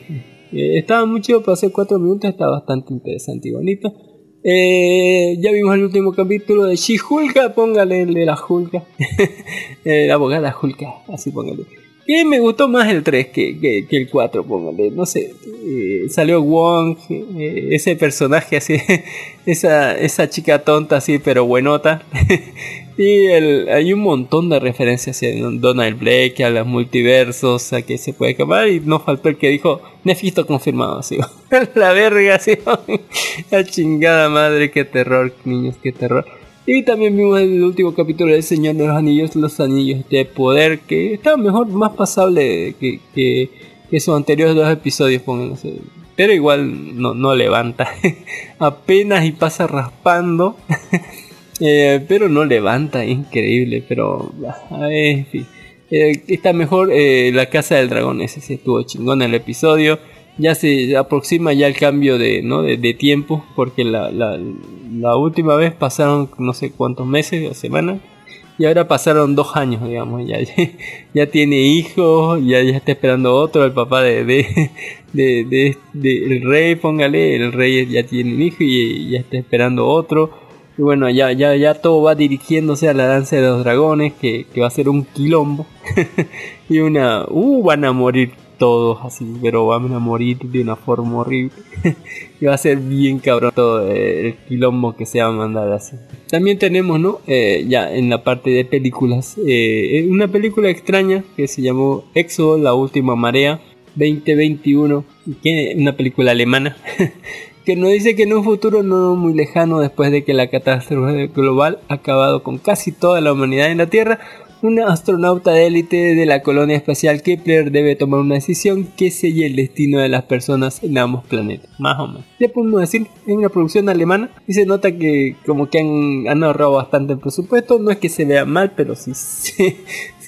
eh, estaba muy chido para hacer 4 minutos, está bastante interesante y bonito. Eh, ya vimos el último capítulo de She-Hulka, póngale de la Hulka, la abogada Hulka, así póngale. Que me gustó más el 3 que, que, el 4, póngale. No sé, eh, salió Wong, eh, ese personaje así, esa, esa chica tonta así, pero buenota. y el, hay un montón de referencias a Donald Blake, a los multiversos, a que se puede acabar. Y no faltó el que dijo, Nefisto confirmado, así. la verga, así. la chingada madre, qué terror, niños, qué terror. Y también vimos el último capítulo del Señor de los Anillos, los Anillos de Poder, que está mejor, más pasable que, que, que esos anteriores dos episodios, pónganse. Pero igual no, no levanta. Apenas y pasa raspando. eh, pero no levanta, increíble. Pero, en fin. Eh, está mejor eh, la Casa del Dragón, ese se estuvo chingón el episodio ya se aproxima ya el cambio de, ¿no? de, de tiempo, porque la, la, última vez pasaron no sé cuántos meses o semanas, y ahora pasaron dos años, digamos, ya, ya tiene hijos, ya, ya está esperando otro, el papá de, de, de, de el rey, póngale, el rey ya tiene un hijo y ya está esperando otro. Y bueno, ya, ya, ya todo va dirigiéndose a la danza de los dragones, que, que va a ser un quilombo. y una... Uh, van a morir todos así, pero van a morir de una forma horrible. y va a ser bien cabrón todo el quilombo que se va a mandar así. También tenemos, ¿no? Eh, ya en la parte de películas, eh, una película extraña que se llamó Éxodo, la última marea 2021, que una película alemana. que nos dice que en un futuro no muy lejano, después de que la catástrofe global ha acabado con casi toda la humanidad en la Tierra, un astronauta de élite de la colonia espacial Kepler debe tomar una decisión que selle el destino de las personas en ambos planetas. Más o menos. Ya podemos decir, es una producción alemana y se nota que como que han, ahorrado bastante el presupuesto. No es que se vea mal, pero sí, sí,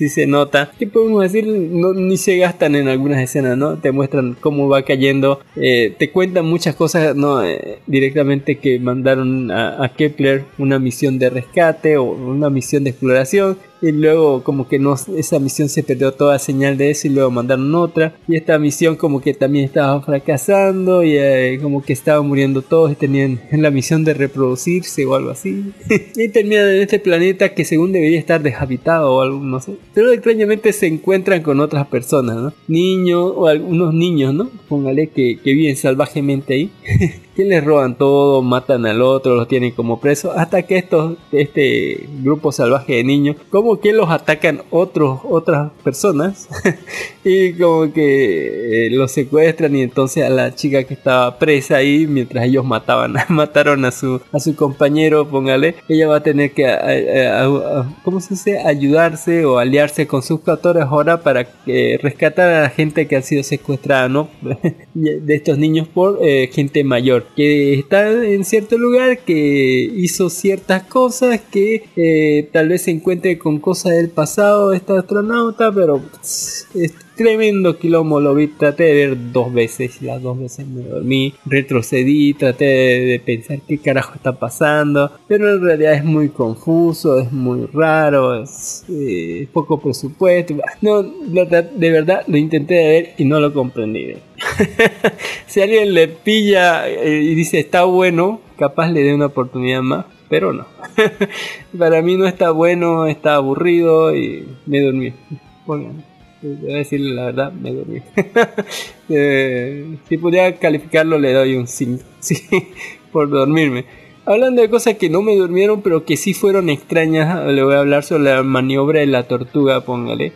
sí se nota. ¿Qué podemos decir? No, ni se gastan en algunas escenas, ¿no? Te muestran cómo va cayendo. Eh, te cuentan muchas cosas, ¿no? Eh, directamente que mandaron a, a Kepler una misión de rescate o una misión de exploración y luego como que no esa misión se perdió toda señal de eso y luego mandaron otra y esta misión como que también estaba fracasando y eh, como que estaban muriendo todos y tenían la misión de reproducirse o algo así y terminan en este planeta que según debería estar deshabitado o algo no sé pero extrañamente se encuentran con otras personas ¿no? niños o algunos niños no póngale que, que viven salvajemente ahí que les roban todo, matan al otro, los tienen como presos, hasta que estos, este grupo salvaje de niños, como que los atacan otros, otras personas y como que eh, los secuestran y entonces a la chica que estaba presa ahí, mientras ellos mataban, mataron a su, a su compañero, póngale, ella va a tener que, ¿cómo se dice? Ayudarse o aliarse con sus captores ahora para eh, rescatar a la gente que ha sido secuestrada, ¿no? de estos niños por eh, gente mayor que está en cierto lugar que hizo ciertas cosas que eh, tal vez se encuentre con cosas del pasado de esta astronauta pero es tremendo quilombo lo vi traté de ver dos veces las dos veces me dormí retrocedí traté de, pensar qué carajo está pasando pero en realidad es muy confuso es muy raro es eh, poco presupuesto no de verdad lo intenté ver y no lo comprendí si alguien le pilla eh, y dice está bueno, capaz le dé una oportunidad más, pero no. Para mí no está bueno, está aburrido y me dormí. Bueno, voy decirle la verdad, me dormí. Eh, si pudiera calificarlo, le doy un 5 sí, por dormirme. Hablando de cosas que no me durmieron, pero que sí fueron extrañas, le voy a hablar sobre la maniobra de la tortuga, póngale.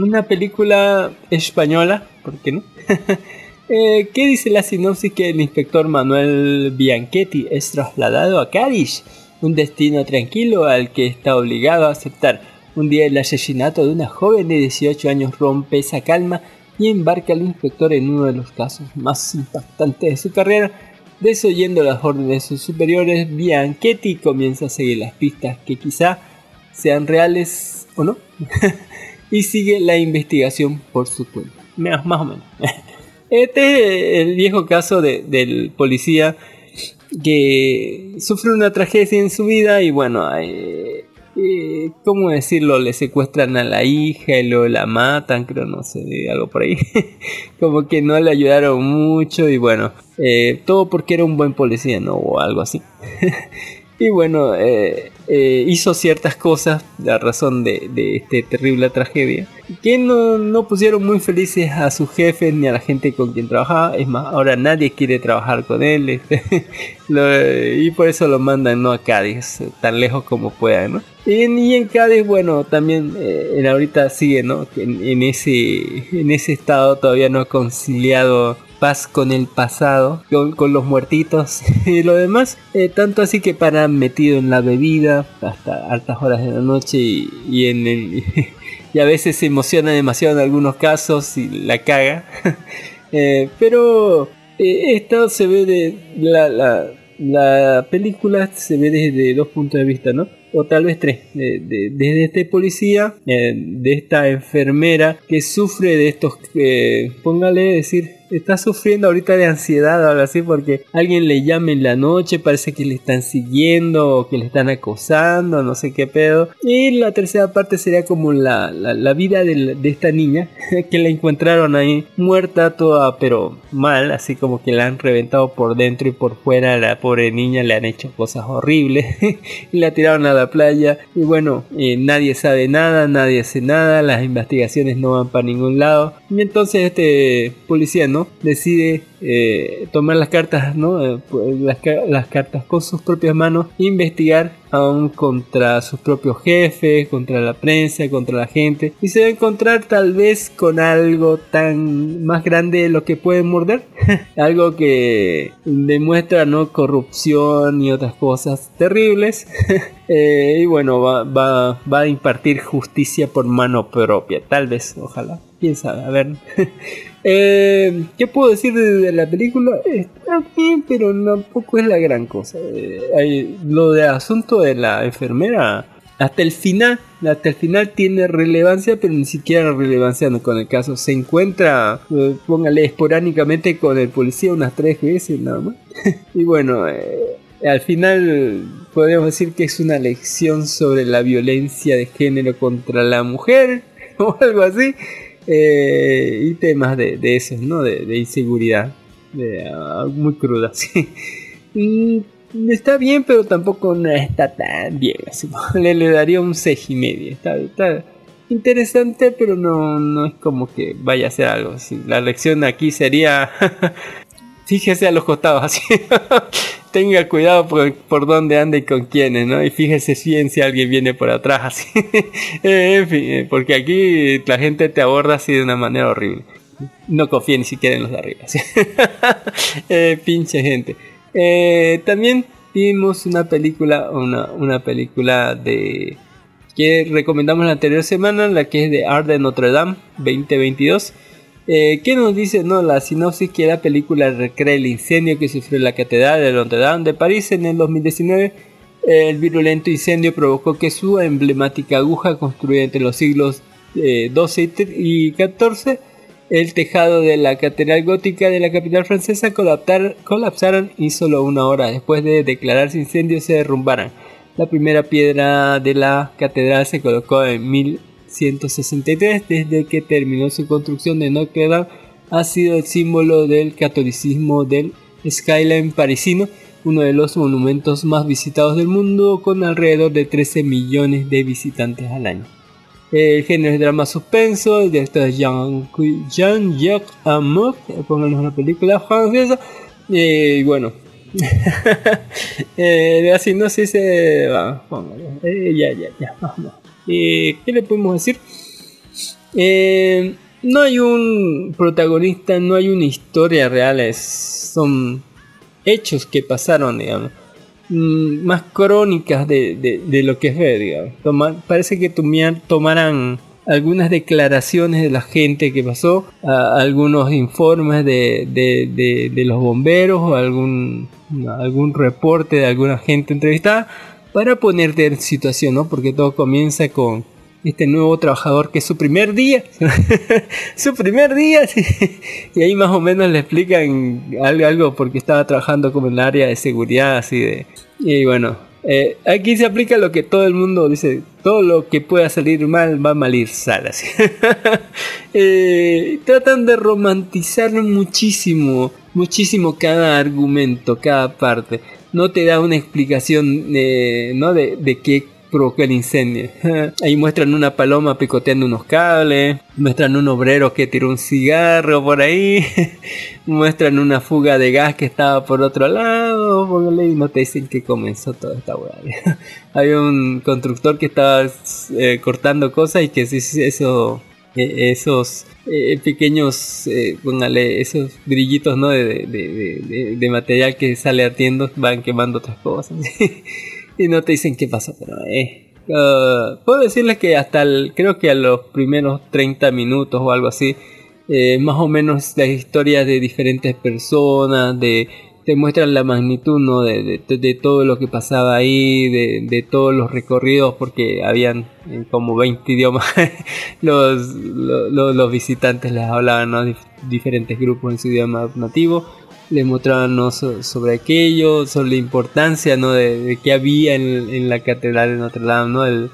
Una película española, ¿por qué no? Eh, ¿Qué dice la sinopsis que el inspector Manuel Bianchetti es trasladado a Cádiz? Un destino tranquilo al que está obligado a aceptar. Un día el asesinato de una joven de 18 años rompe esa calma y embarca al inspector en uno de los casos más impactantes de su carrera. Desoyendo las órdenes de sus superiores, Bianchetti comienza a seguir las pistas que quizá sean reales o no. y sigue la investigación por su cuenta. Más o menos. Este es el viejo caso del policía que sufre una tragedia en su vida y bueno, eh, eh, ¿cómo decirlo? Le secuestran a la hija y luego la matan, creo, no sé, algo por ahí. Como que no le ayudaron mucho y bueno, eh, todo porque era un buen policía, ¿no? O algo así. y bueno, hizo ciertas cosas a razón de, de esta terrible tragedia que no, pusieron muy felices a sus jefes ni a la gente con quien trabajaba. Es más, ahora nadie quiere trabajar con él. Este, y por eso lo mandan ¿no? a Cádiz, tan lejos como puedan. ¿no? Y, en, Cádiz, bueno, también eh, ahorita sigue ¿no? en, ese, en ese estado todavía no ha conciliado paz con el pasado, con, los muertitos y lo demás. Eh, tanto así que para metido en la bebida hasta altas horas de la noche y en el y a veces se emociona demasiado en algunos casos y la caga. Eh, pero eh, se ve de la, la, la, película se ve desde dos puntos de vista, ¿no? O tal vez tres. desde este policía, eh, de esta enfermera que sufre de estos, póngale decir, está sufriendo ahorita de ansiedad algo así porque alguien le llama en la noche, parece que le están siguiendo que le están acosando, no sé qué pedo. Y la tercera parte sería como la, la, vida de, esta niña que la encontraron ahí muerta toda pero mal, así como que la han reventado por dentro y por fuera. La pobre niña le han hecho cosas horribles y la tiraron a la playa. Y bueno, eh, nadie sabe nada, nadie hace nada, las investigaciones no van para ningún lado. Y entonces este policía, Decide eh, tomar las cartas, ¿no? Eh, las, cartas con sus propias manos, investigar aún contra sus propios jefes, contra la prensa, contra la gente, y se va a encontrar tal vez con algo tan más grande de lo que pueden morder, algo que demuestra no corrupción y otras cosas terribles, eh, y bueno, va, va, va a impartir justicia por mano propia, tal vez, ojalá, quién sabe, a ver. Eh, ¿Qué puedo decir de, la película? Está bien, pero tampoco es la gran cosa. Eh, lo de asunto de la enfermera, hasta el final, hasta el final tiene relevancia, pero ni siquiera relevancia con el caso. Se encuentra, eh, póngale esporádicamente con el policía unas tres veces nada más. y bueno, al final podríamos decir que es una lección sobre la violencia de género contra la mujer o algo así. Eh, y temas de, de esos, ¿no? De, inseguridad. Ah, muy cruda. Mm, está bien, pero tampoco no está tan bien. le, daría un 6 y medio. Está, está interesante, pero no, no es como que vaya a ser algo. así. La lección aquí sería fíjese a los costados así. Tenga cuidado por, por dónde anda y con quiénes, ¿no? Y fíjese bien si alguien viene por atrás así. Eh, en fin, eh, porque aquí la gente te aborda así de una manera horrible. No confía ni siquiera en los de arriba. Eh, pinche gente. También vimos una película, una, una película de que recomendamos la anterior semana, la que es de Art de Notre Dame 2022. Eh, ¿Qué nos dice no, la sinopsis que la película recrea el incendio que sufrió la Catedral de Notre Dame de París en el 2019? El virulento incendio provocó que su emblemática aguja, construida entre los siglos eh, 12 y 14, el tejado de la catedral gótica de la capital francesa colapsar, colapsaron y solo una hora después de declararse incendio se derrumbaran. La primera piedra de la catedral se colocó en 1163 desde que terminó su construcción de Notre Dame ha sido el símbolo del catolicismo del skyline parisino, uno de los monumentos más visitados del mundo con alrededor de 13 millones de visitantes al año. El género es drama suspenso, el director es Jean- Jean-Jacques Amok, pónganos una película francesa. Eh, Y bueno, eh, así no sé si va, póngale. Eh, ya, ya, ya, vamos. Eh, ¿Qué le podemos decir? Eh, no hay un protagonista, no hay una historia real, es- son hechos que pasaron, digamos. Mm, más crónicas de, de- de lo que es digamos. Parece que tomían- tomaran algunas declaraciones de la gente que pasó, algunos informes de, de- los bomberos o algún, algún reporte de alguna gente entrevistada para ponerte en situación, ¿no? Porque todo comienza con este nuevo trabajador que es su primer día, su primer día, y ahí más o menos le explican algo, algo porque estaba trabajando como en el área de seguridad, así de, y bueno, eh, aquí se aplica lo que todo el mundo dice, todo lo que pueda salir mal va a malir sal, así. Eh, tratan de romantizar muchísimo, muchísimo cada argumento, cada parte. No te da una explicación eh, ¿no? de, de qué provocó el incendio. Ahí muestran una paloma picoteando unos cables, muestran un obrero que tiró un cigarro por ahí, muestran una fuga de gas que estaba por otro lado, póngale, y no te dicen que comenzó toda esta hueá. Había un constructor que estaba eh, cortando cosas y que eso eh, esos pequeños, eh, póngale, esos brillitos ¿no? de, material que sale ardiendo van quemando otras cosas. y no te dicen qué pasó, pero eh. puedo decirles que hasta el, creo que a los primeros 30 minutos o algo así, eh, más o menos las historias de diferentes personas, de te muestran la magnitud ¿no? de, de- todo lo que pasaba ahí, de, de todos los recorridos, porque habían eh, como 20 idiomas, los, lo- lo- los visitantes les hablaban ¿no? Dif- diferentes grupos en su idioma nativo, les mostraban ¿no? so- sobre aquello, sobre la importancia ¿no? de, que había en, en la catedral de Notre Dame, ¿no? El,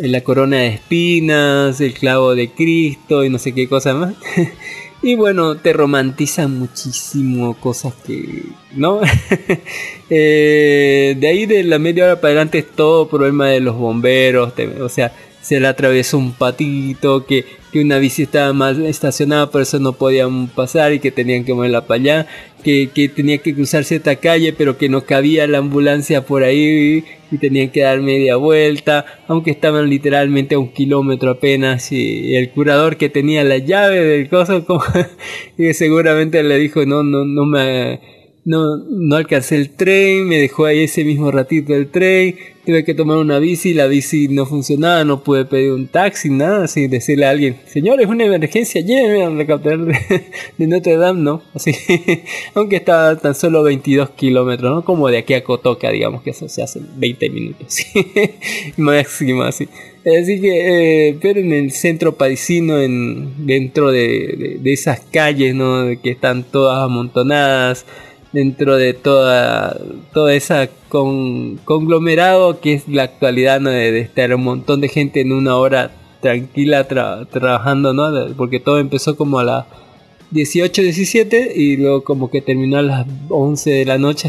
la corona de espinas, el clavo de Cristo y no sé qué cosa más. Y bueno, te romantizan muchísimo cosas que, ¿no? Eh, de ahí de la media hora para adelante es todo problema de los bomberos, o sea, se le atravesó un patito, que, que una bici estaba mal estacionada, por eso no podían pasar y que tenían que moverla para allá, que, que tenía que cruzar cierta calle, pero que no cabía la ambulancia por ahí y tenían que dar media vuelta, aunque estaban literalmente a un kilómetro apenas y el curador que tenía la llave del coso, como, y seguramente le dijo, no, no, no me no, no alcancé el tren, me dejó ahí ese mismo ratito el tren, tuve que tomar una bici, la bici no funcionaba, no pude pedir un taxi, nada, así decirle a alguien, señor, es una emergencia, lléveme a la catedral de, de Notre Dame, no, así, aunque estaba tan solo 22 kilómetros, ¿no? Como de aquí a Cotoca, digamos que eso se hace en 20 minutos, ¿sí? máximo así. Así que, eh, pero en el centro parisino, en, dentro de, de- de esas calles, ¿no? Que están todas amontonadas, dentro de toda, toda esa con, conglomerado que es la actualidad, ¿no? De, estar un montón de gente en una hora tranquila tra- trabajando, ¿no? Porque todo empezó como a las 18, 17 y luego como que terminó a las 11 de la noche,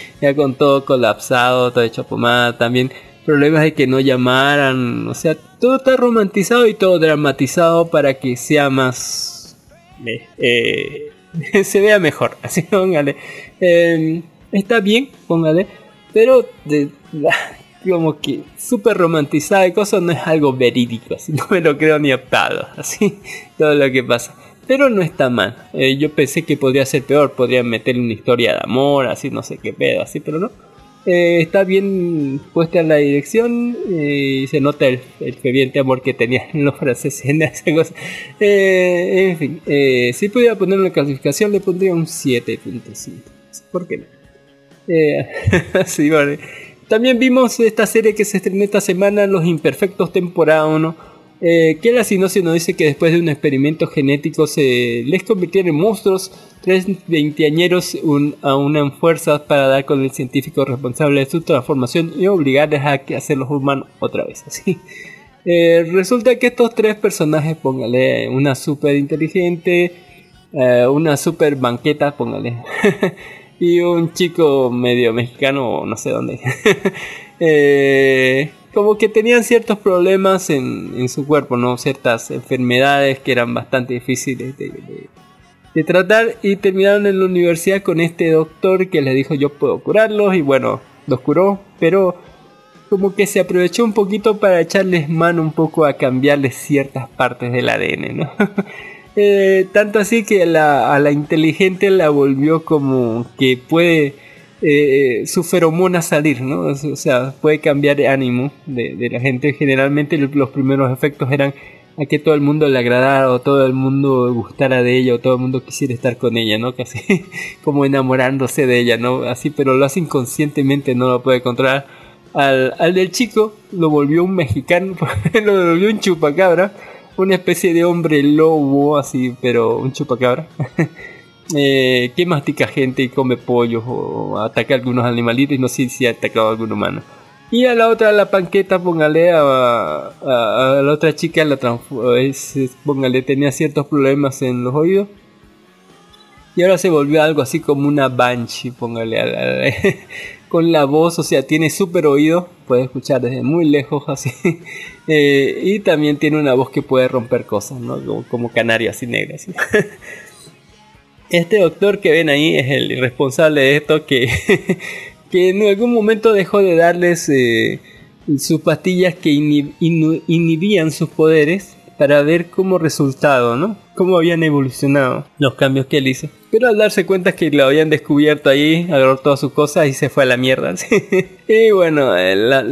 ya con todo colapsado, todo hecho pomada, también problemas de que no llamaran, o sea, todo está romantizado y todo dramatizado para que sea más, eh, eh, se vea mejor. Así, póngale. Eh, está bien, póngale. Pero de, como que súper romantizada y cosas no es algo verídico. Así no me lo creo ni a. Así todo lo que pasa. Pero no está mal. Eh, yo pensé que podría ser peor. Podría meterle una historia de amor, así, no sé qué pedo, así, pero no. Eh, está bien puesta en la dirección eh, y se nota el, el ferviente amor que tenían los franceses en esa cosa. Eh, en fin, eh, si pudiera poner una clasificación, le pondría un 7.5. ¿Por qué no? Eh, sí, vale. También vimos esta serie que se estrenó esta semana, Los Imperfectos, temporada 1. Eh, que la sinopsis nos dice que después de un experimento genético se les convirtieron en monstruos, tres veinteañeros un, aunan fuerzas para dar con el científico responsable de su transformación y obligarles a hacerlos humanos otra vez. Eh, resulta que estos tres personajes, póngale una super inteligente, eh, una super banqueta, póngale, y un chico medio mexicano, no sé dónde. eh, como que tenían ciertos problemas en, en, su cuerpo, ¿no? Ciertas enfermedades que eran bastante difíciles de, de, tratar y terminaron en la universidad con este doctor que les dijo yo puedo curarlos y bueno, los curó, pero como que se aprovechó un poquito para echarles mano un poco a cambiarles ciertas partes del ADN, eh, tanto así que a la inteligente la volvió como que puede eh, su feromona salir, ¿no? O sea, puede cambiar de ánimo de, de, la gente. Generalmente los primeros efectos eran a que todo el mundo le agradara o todo el mundo gustara de ella o todo el mundo quisiera estar con ella, ¿no? Casi como enamorándose de ella, ¿no? Así, pero lo hace inconscientemente, no lo puede controlar. Al, al del chico lo volvió un mexicano, lo volvió un chupacabra, una especie de hombre lobo, así, pero un chupacabra. eh, que mastica gente y come pollos o ataca a algunos animalitos y no sé si ha atacado a algún humano. Y a la otra, la panqueta, póngale a, a, a la otra chica, la es, póngale, tenía ciertos problemas en los oídos. Y ahora se volvió algo así como una banshee, póngale, a la, con la voz, o sea, tiene súper oído, puede escuchar desde muy lejos así. Eh, y también tiene una voz que puede romper cosas, ¿no? Como, como canario así negro. Así. Este doctor que ven ahí es el responsable de esto que, que en algún momento dejó de darles eh, sus pastillas que inhib inhibían sus poderes para ver como resultado, ¿no? Cómo habían evolucionado los cambios que él hizo. Pero al darse cuenta que lo habían descubierto ahí, agarró todas sus cosas y se fue a la mierda. y bueno, la,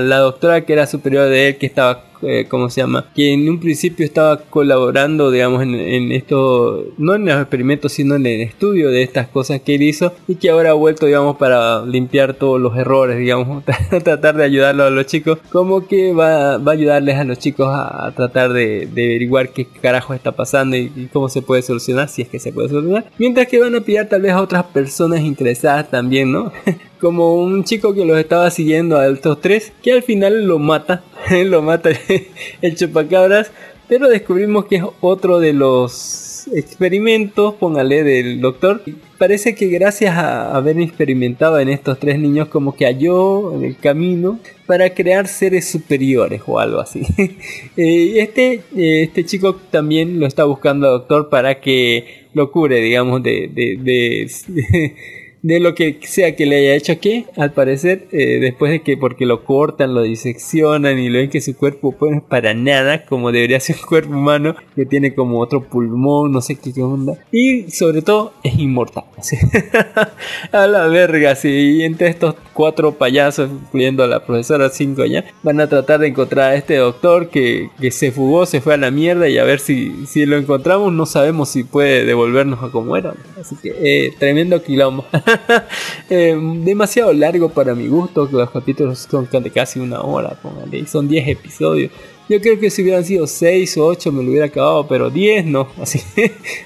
la doctora que era superior de él, que estaba eh, ¿cómo se llama? Que en un principio estaba colaborando, digamos, en, en, esto, no en los experimentos, sino en el estudio de estas cosas que él hizo y que ahora ha vuelto, digamos, para limpiar todos los errores, digamos, tratar de ayudarlo a los chicos, como que va, va a ayudarles a los chicos a, tratar de, de, averiguar qué carajo está pasando y, y, cómo se puede solucionar, si es que se puede solucionar, mientras que van a pillar tal vez a otras personas interesadas también, ¿no? como un chico que los estaba siguiendo a estos tres, que al final lo mata, lo mata el chupacabras, pero descubrimos que es otro de los experimentos, póngale, del doctor. Parece que gracias a haber experimentado en estos tres niños, como que halló el camino para crear seres superiores o algo así. este, este chico también lo está buscando al doctor para que lo cure, digamos, de de lo que sea que le haya hecho que al parecer eh, después de que porque lo cortan lo diseccionan y lo ven que su cuerpo pues, no es para nada como debería ser un cuerpo humano que tiene como otro pulmón no sé qué, onda. Y sobre todo es inmortal. ¿sí? a la verga sí. entre estos cuatro payasos incluyendo a la profesora 5 ya van a tratar de encontrar a este doctor que, que se fugó se fue a la mierda y a ver si, si lo encontramos. No sabemos si puede devolvernos a como era. Así que eh, tremendo quilombo eh, demasiado largo para mi gusto, que los capítulos son de casi una hora, póngale, son 10 episodios. Yo creo que si hubieran sido 6 o 8 me lo hubiera acabado, pero 10 no, así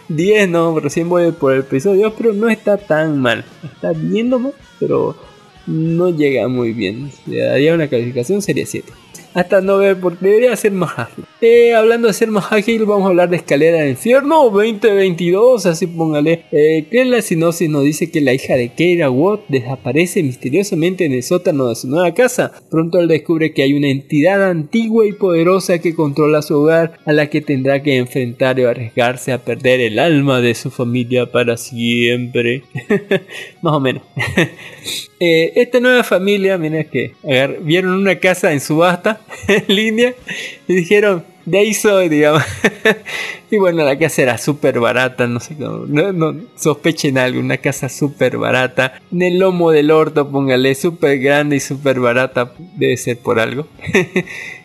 10 no, recién voy por el episodio, pero no está tan mal, está viendo mal, pero no llega muy bien. Le daría una calificación, sería 7. Hasta no ver, porque debería ser más ágil. Eh, hablando de ser más ágil, vamos a hablar de Escalera del Infierno 2022, así póngale. Eh, que la sinopsis nos dice que la hija de Keira Watt desaparece misteriosamente en el sótano de su nueva casa. Pronto él descubre que hay una entidad antigua y poderosa que controla su hogar, a la que tendrá que enfrentar y arriesgarse a perder el alma de su familia para siempre. más o menos. Eh, esta nueva familia, mira que vieron una casa en subasta en línea y dijeron, de ahí soy, digamos. y bueno, la casa era súper barata, no sé cómo, no, no sospechen algo, una casa súper barata. En el lomo del orto, póngale, súper grande y súper barata, debe ser por algo.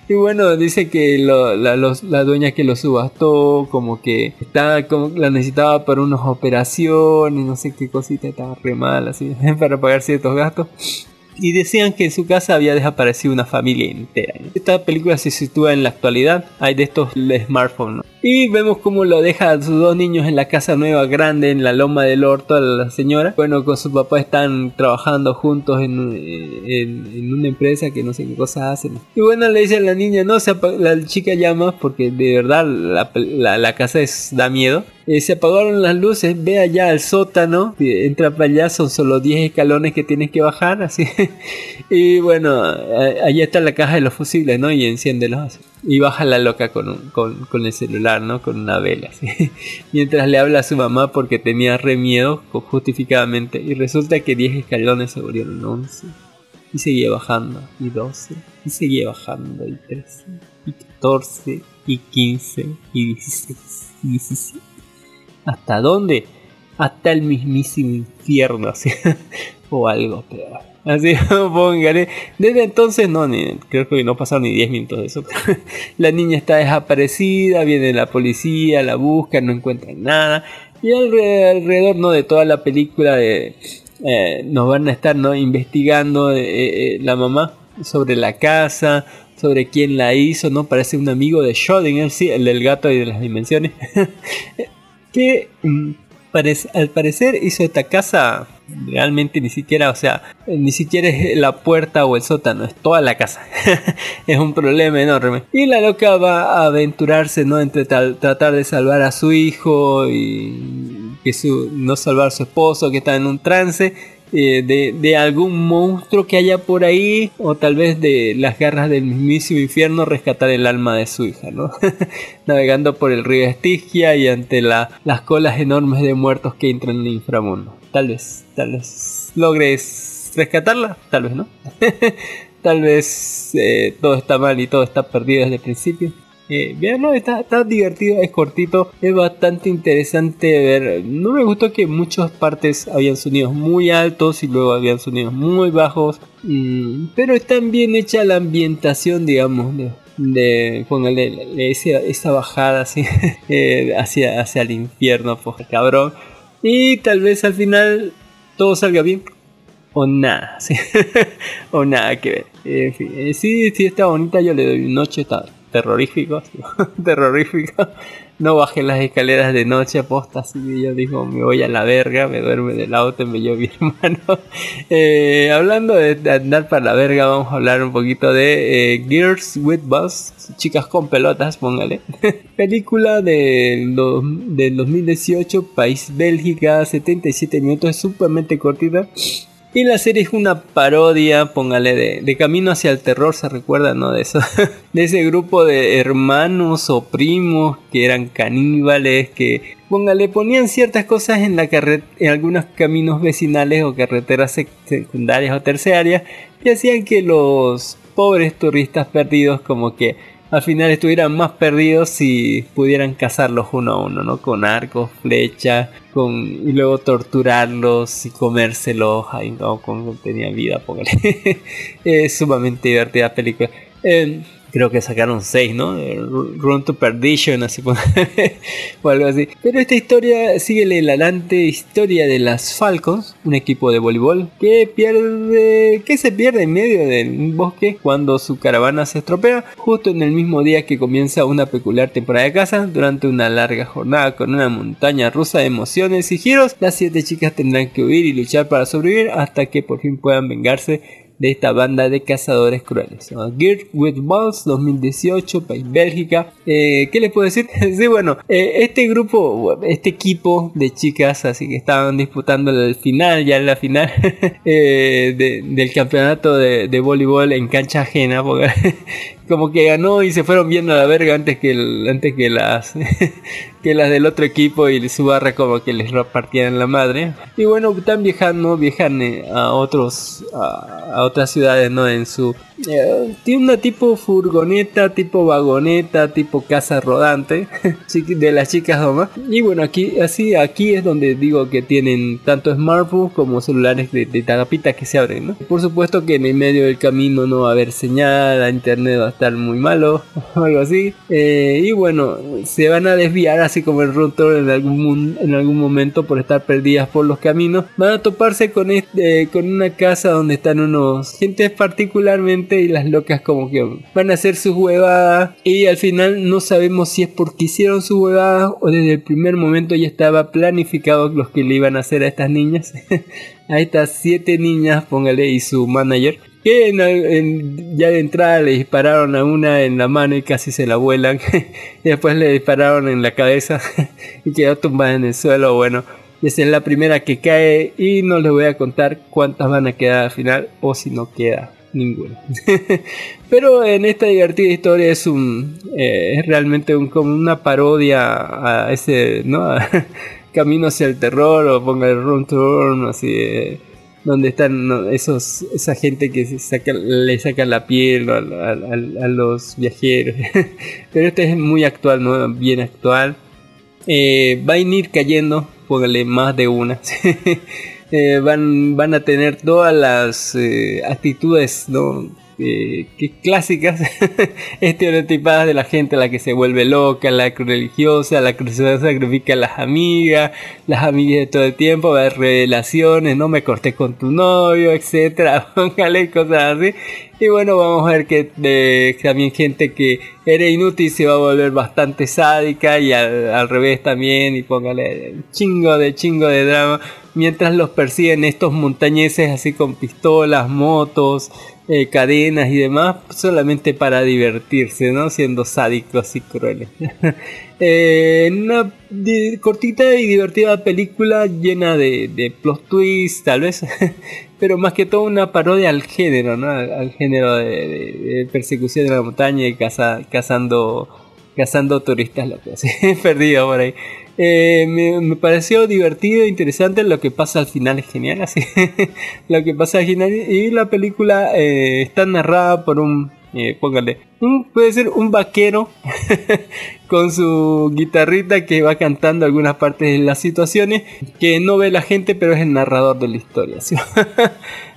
Y bueno, dice que lo- la, los- la dueña que lo subastó, como que estaba, como la necesitaba para unas operaciones, no sé qué cosita, estaba re mal, así, para pagar ciertos gastos. Y decían que en su casa había desaparecido una familia entera. Esta película se sitúa en la actualidad, hay de estos smartphones. Y vemos cómo lo deja a sus dos niños en la casa nueva grande en la loma del orto a la señora. Bueno, con su papá están trabajando juntos en, en- una empresa que no sé qué cosas hacen. Y bueno, le dice a la niña, no, se la chica llama porque de verdad la, la- la casa es, da miedo. Eh, se apagaron las luces, ve allá al sótano, entra para allá, son solo 10 escalones que tienes que bajar, así. y bueno, allá está la caja de los fusibles, ¿no? Y enciéndelos así. Y baja la loca con, con, con el celular, ¿no? Con una vela, así. Mientras le habla a su mamá porque tenía re miedo, ju- justificadamente. Y resulta que 10 escalones se volvieron 11. Y seguía bajando, y 12. Y seguía bajando, y 13. Y 14. Y 15. Y 16. Y 17. ¿Hasta dónde? Hasta el mismísimo infierno, así. o algo peor. Así, póngale. Desde entonces, no, ni, creo que no pasaron ni 10 minutos de eso. la niña está desaparecida, viene la policía, la busca, no encuentran nada. Y alre- alrededor, ¿no? De toda la película eh, nos van a estar, ¿no? Investigando eh, eh, la mamá sobre la casa, sobre quién la hizo, ¿no? Parece un amigo de Schrödinger, sí, el del gato y de las dimensiones. que mm, al parecer hizo esta casa realmente ni siquiera, o sea, ni siquiera es la puerta o el sótano, es toda la casa. es un problema enorme. Y la loca va a aventurarse, ¿no? Entre tratar de salvar a su hijo y que su, no salvar a su esposo que está en un trance. eh, de, de algún monstruo que haya por ahí o tal vez de las garras del mismísimo infierno rescatar el alma de su hija, ¿no? navegando por el río Estigia y ante la- las colas enormes de muertos que entran en el inframundo. Tal vez, tal vez logres rescatarla, tal vez no. tal vez eh, todo está mal y todo está perdido desde el principio. Eh, veanlo, está, está divertido, es cortito, es bastante interesante ver. No me gustó que en muchas partes habían sonidos muy altos y luego habían sonidos muy bajos. Mm, pero está bien hecha la ambientación, digamos, de, de póngale le- esa, esa bajada así eh, hacia, hacia el infierno, pues cabrón. Y tal vez al final todo salga bien. O nada, o nada que ver. En fin, eh, sí, sí está bonita, yo le doy un 8, está terrorífico, terrorífico. No bajé las escaleras de noche aposta, así que yo digo, me voy a la verga, me duerme del auto y me llevo mi hermano. Eh, hablando de, andar para la verga, vamos a hablar un poquito de eh, Girls with Bus, chicas con pelotas, póngale. Película del, del 2018, país Bélgica, 77 minutos, sumamente cortita. Y la serie es una parodia, póngale, de, de Camino hacia el Terror, se recuerda, ¿no? De eso, de ese grupo de hermanos o primos que eran caníbales, que, póngale, ponían ciertas cosas en la carre- en algunos caminos vecinales o carreteras sec- secundarias o terciarias, y hacían que los pobres turistas perdidos como que al final estuvieran más perdidos si pudieran cazarlos uno a uno, ¿no? Con arcos, flechas, con y luego torturarlos y comérselos ahí, ¿no? Con tenían vida, póngale. es sumamente divertida la película. Eh, creo que sacaron 6, ¿no? Eh, Ru- Run to Perdition, así póngale, o algo así. Pero esta historia sigue la hilarante historia de las Falcons, un equipo de voleibol que pierde, que se pierde en medio de un bosque cuando su caravana se estropea, justo en el mismo día que comienza una peculiar temporada de caza. Durante una larga jornada con una montaña rusa de emociones y giros, las siete chicas tendrán que huir y luchar para sobrevivir hasta que por fin puedan vengarse de esta banda de cazadores crueles. ¿no? Geared with Balls 2018, país Bélgica. Eh, ¿Qué les puedo decir? sí, bueno, eh, este grupo, este equipo de chicas, así que estaban disputando el final, ya en la final eh, de- del campeonato de, de voleibol en cancha ajena, porque como que ganó y se fueron viendo a la verga antes que el- antes que las que las del otro equipo y su barra como que les repartían la madre. Y bueno están viajando viajan a otros a, a otras ciudades no en su eh, tiene una tipo furgoneta tipo vagoneta tipo casa rodante de las chicas nomás. Y bueno aquí así aquí es donde digo que tienen tanto smartphones como celulares de, de tagapita que se abren ¿no? por supuesto que en el medio del camino no va a haber señal la internet va a estar muy malo o algo así. Eh, y bueno se van a desviar así como el rotor en algún en algún momento por estar perdidas por los caminos. Van a toparse con este con una casa donde están unos gentes particularmente y las locas como que van a hacer sus huevadas. Y al final no sabemos si es porque hicieron sus huevadas o desde el primer momento ya estaba planificado los que le iban a hacer a estas niñas. A estas siete niñas póngale y su manager que en ya de entrada le dispararon a una en la mano y casi se la vuelan. y después le dispararon en la cabeza y quedó tumbada en el suelo. Bueno, esa es la primera que cae y no les voy a contar cuántas van a quedar al final o si no queda ninguna. Pero en esta divertida historia es un eh, es realmente un, como una parodia a ese ¿no? camino hacia el terror o ponga el run turn así eh, donde están esos esa gente que saca, le saca la piel a los viajeros. Pero este es muy actual no bien actual. Eh, va a ir cayendo póngale más de una. Eh, van, van a tener todas las eh, actitudes ¿no? Eh, que clásicas estereotipadas de la gente la que se vuelve loca, la religiosa, la que se sacrifica a las amigas, las amigas de todo el tiempo, haber revelaciones, no me corté con tu novio, etcétera, póngale cosas así. Y bueno, vamos a ver que eh, también gente que era inútil se va a volver bastante sádica y al, revés también y póngale chingo de chingo de drama mientras los persiguen estos montañeses así con pistolas, motos, eh, cadenas y demás solamente para divertirse, ¿no? Siendo sádicos y crueles. Eh, una cortita y divertida película llena de, de plot twists, tal vez, pero más que todo una parodia al género, ¿no? Al, al género de, de- de persecución en la montaña y caza- cazando, cazando turistas locos, perdido por ahí. Eh, me, me pareció divertido, interesante, lo que pasa al final es genial, así, lo que pasa al final y la película eh, está narrada por un, eh, póngale, un, puede ser un vaquero con su guitarrita que va cantando algunas partes de las situaciones que no ve la gente pero es el narrador de la historia.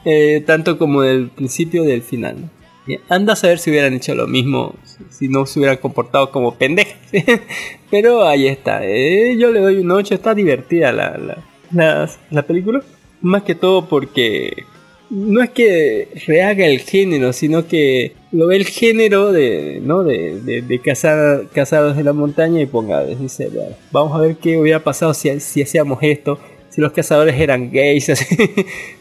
Eh, tanto como del principio del final ¿no? Y anda a saber si hubieran hecho lo mismo si no se hubieran comportado como pendejas pero ahí está Eh, yo le doy un 8 está divertida la, la, la, la película más que todo porque no es que rehaga el género, sino que lo ve el género de, ¿no? de, de, de cazar, cazados de la montaña y ponga, dice, "Bueno, vamos a ver qué hubiera pasado si, si hacíamos esto, si los cazadores eran gays, así,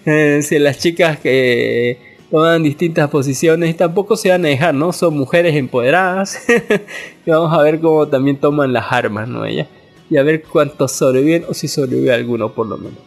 eh, si las chicas que toman distintas posiciones y tampoco se van a dejar, ¿no? Son mujeres empoderadas y vamos a ver cómo también toman las armas, ¿no? Ellas y a ver cuántos sobreviven o si sobrevive alguno por lo menos.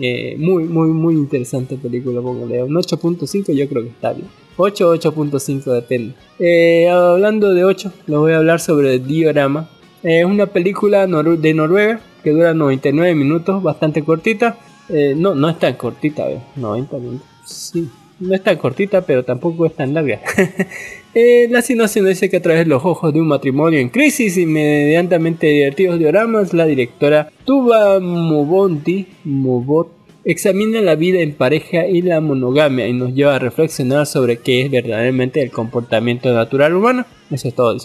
Eh, muy, muy, muy interesante película, póngale un 8.5 yo creo que está bien. 8 8.5 depende. Eh, hablando de 8, les voy a hablar sobre Diorama. Eh, Es una película nor- de Noruega que dura 99 minutos, bastante cortita. Eh, no, no es tan cortita, eh, 90 minutos. Sí, no es tan cortita, pero tampoco es tan larga. Eh, la sinopsis nos dice que a través de los ojos de un matrimonio en crisis y medianamente divertidos dioramas, la directora Tuba Mobonti Mobot examina la vida en pareja y la monogamia y nos lleva a reflexionar sobre qué es verdaderamente el comportamiento natural humano. Eso es todo.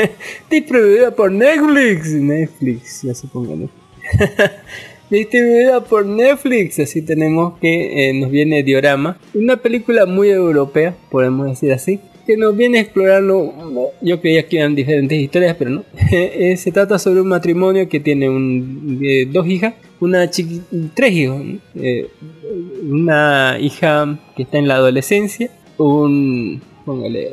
Distribuida por Netflix. Netflix, ya se pongan. Distribuida por Netflix, así tenemos que eh, nos viene Diorama, una película muy europea, podemos decir así, que nos viene explorando, yo creía que eran diferentes historias, pero no. Eh, se trata sobre un matrimonio que tiene un, eh, dos hijas, una chiqui tres hijos, eh, una hija que está en la adolescencia, un, póngale,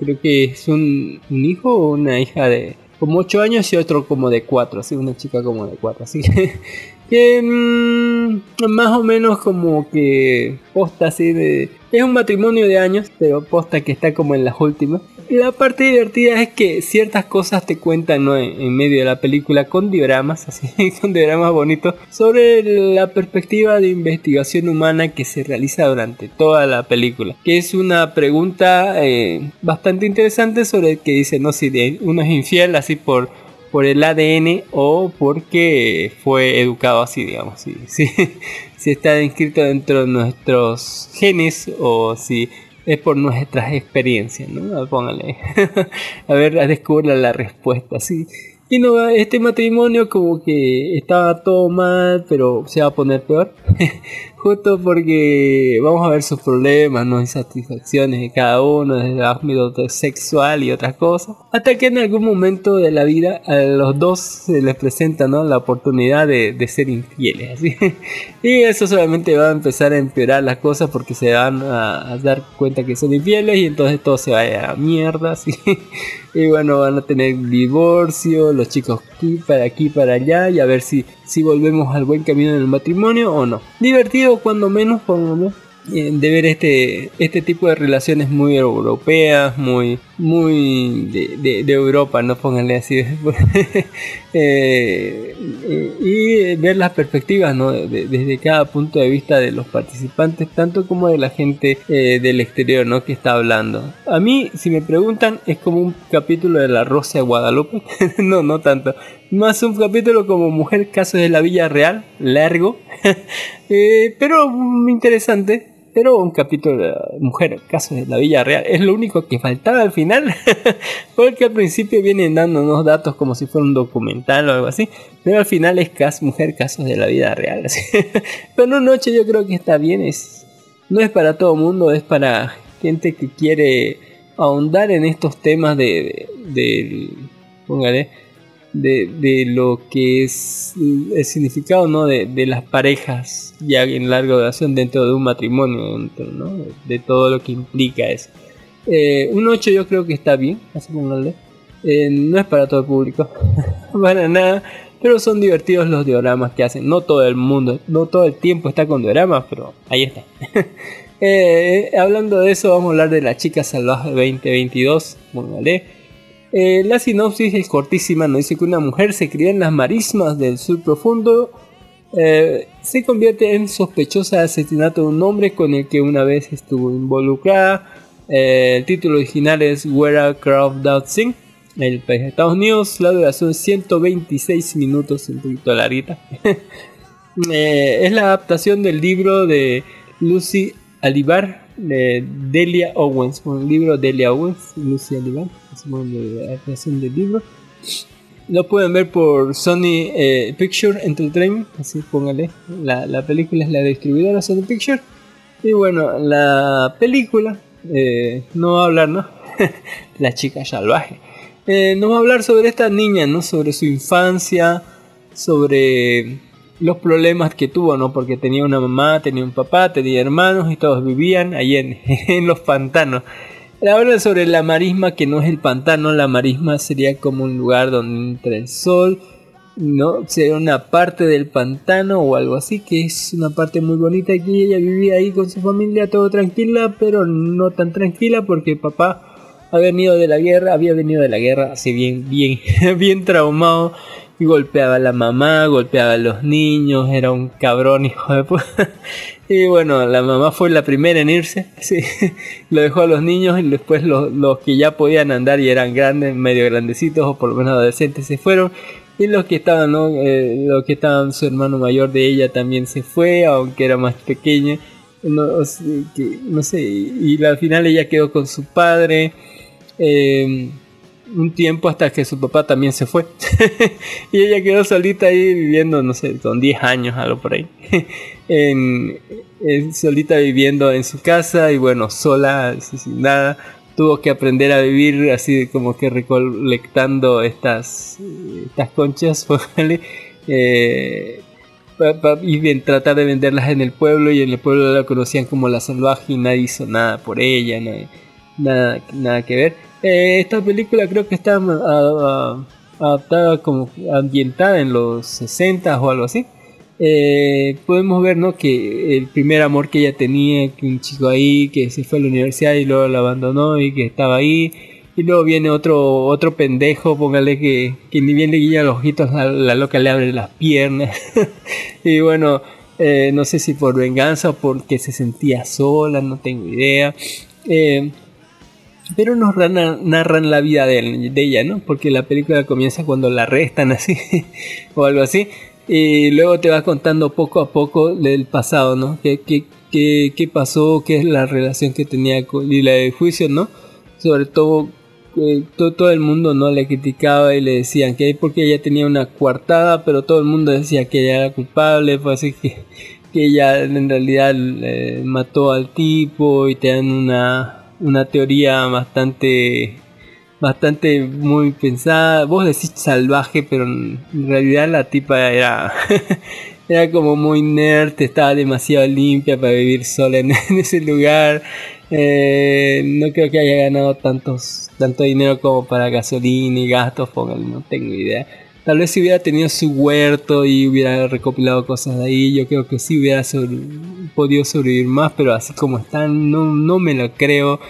creo que es un, un hijo o una hija de como 8 años y otro como de 4, así una chica como de 4, así que, que mm, más o menos como que posta así de... Es un matrimonio de años, pero posta que está como en las últimas. La parte divertida es que ciertas cosas te cuentan ¿no? en, medio de la película con dioramas, así, con dioramas bonitos, sobre la perspectiva de investigación humana que se realiza durante toda la película. Que es una pregunta eh, bastante interesante sobre el que dice, no, si uno es infiel así por, por el ADN o porque fue educado así, digamos, si, si, si está inscrito dentro de nuestros genes o si es por nuestras experiencias, ¿no? Póngale. a ver, descubra la respuesta, sí. Y no, este matrimonio como que estaba todo mal, pero se va a poner peor. Justo porque vamos a ver sus problemas, ¿no? insatisfacciones de cada uno, desde el ámbito sexual y otras cosas. Hasta que en algún momento de la vida a los dos se les presenta, ¿no? La oportunidad de, de ser infieles, así. Y eso solamente va a empezar a empeorar las cosas porque se van a, a dar cuenta que son infieles y entonces todo se va a mierda, así. Y bueno, van a tener divorcio, los chicos aquí para aquí para allá y a ver si, si volvemos al buen camino del matrimonio o no. Divertido cuando menos, por lo menos, de ver este, este tipo de relaciones muy europeas, muy, muy de, de- de Europa, no pónganle así. Eh, y ver las perspectivas ¿no? de- de- desde cada punto de vista de los participantes, tanto como de la gente eh, del exterior ¿no? que está hablando. A mí, si me preguntan, es como un capítulo de La Rosa de Guadalupe. no, no tanto. Más un capítulo como Mujer Casos de la Villa Real, largo, eh, pero interesante. Pero un capítulo de Mujer Casos de la Villa Real es lo único que faltaba al final. Porque al principio vienen dando unos datos como si fuera un documental o algo así. Pero al final es Mujer Casos de la Vida Real. Pero una noche yo creo que está bien. Es, no es para todo mundo, es para gente que quiere ahondar en estos temas de, de, de- póngale, de, de lo que es el significado ¿no? de, de las parejas ya en larga duración dentro de un matrimonio, dentro, ¿no? de todo lo que implica eso. Eh, un 8 yo creo que está bien, así póngale. Eh, no es para todo el público, para nada, pero son divertidos los dioramas que hacen. No todo el mundo, no todo el tiempo está con dioramas, pero ahí está. Eh, hablando de eso, vamos a hablar de la chica salvaje 2022. Póngale. Eh, la sinopsis es cortísima, nos dice que una mujer se cría en las marismas del sur profundo, eh, se convierte en sospechosa de asesinato de un hombre con el que una vez estuvo involucrada. Eh, el título original es Where Crowd Doth Sing, el país de Estados Unidos, la duración es 126 minutos, un poquito larguita. Es la adaptación del libro de Lucy Alibar de Delia Owens, un libro de Delia Owens, Lucy Alibar, es la adaptación del libro. Lo pueden ver por Sony eh, Picture Entertainment, así póngale. La, la película es la distribuidora Sony Picture. Y bueno, la película eh, no va a hablar, ¿no? la chica salvaje. Eh, nos va a hablar sobre esta niña, ¿no? Sobre su infancia, sobre los problemas que tuvo, ¿no? Porque tenía una mamá, tenía un papá, tenía hermanos y todos vivían ahí en, en los pantanos. Habla sobre la marisma, que no es el pantano, la marisma sería como un lugar donde entra el sol, ¿no? Sería una parte del pantano o algo así, que es una parte muy bonita aquí. Ella vivía ahí con su familia, todo tranquila, pero no tan tranquila porque papá había venido de la guerra, había venido de la guerra así bien, bien, bien traumado y golpeaba a la mamá, golpeaba a los niños, era un cabrón hijo de puta. Y bueno, la mamá fue la primera en irse, sí. lo dejó a los niños y después los, los que ya podían andar y eran grandes, medio grandecitos o por lo menos adolescentes se fueron. Y los que estaban, ¿no? Eh, los que estaban, su hermano mayor de ella también se fue, aunque era más pequeño. No, no sé, y, al final ella quedó con su padre. eh, un tiempo hasta que su papá también se fue. y ella quedó solita ahí viviendo, no sé, son 10 años, algo por ahí. en, solita viviendo en su casa y bueno, sola, sin nada. Tuvo que aprender a vivir así como que recolectando estas, estas conchas. Eh, y bien, tratar de venderlas en el pueblo y en el pueblo la conocían como la salvaje y nadie hizo nada por ella, nadie- nada, nada que ver. Eh, esta película creo que está adaptada como ambientada en los 60 o algo así. Eh, podemos ver ¿no? que el primer amor que ella tenía, que un chico ahí que se fue a la universidad y luego la abandonó y que estaba ahí. Y luego viene otro otro pendejo, póngale que, que ni bien le guía los ojitos, la loca le abre las piernas. y bueno, eh, no sé si por venganza o porque se sentía sola, no tengo idea. Eh, pero nos narran, la vida de, ella, ¿no? Porque la película comienza cuando la arrestan así, o algo así. Y luego te va contando poco a poco del pasado, ¿no? ¿Qué, qué, qué, pasó? ¿Qué es la relación que tenía con y la de juicio, ¿no? Sobre todo, eh, to- todo el mundo no le criticaba y le decían que porque ella tenía una coartada, pero todo el mundo decía que ella era culpable, pues así que, que ella en realidad eh, mató al tipo y te dan una, una teoría bastante bastante muy pensada. Vos decís salvaje, pero en realidad la tipa era era como muy nerd, estaba demasiado limpia para vivir sola en, ese lugar. Eh, no creo que haya ganado tantos tanto dinero como para gasolina y gastos, póngale, no tengo idea. Tal vez si hubiera tenido su huerto y hubiera recopilado cosas de ahí, yo creo que sí hubiera podido sobrevivir más, pero así como están, no, no me lo creo.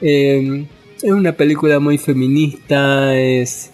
Eh, es una película muy feminista, es...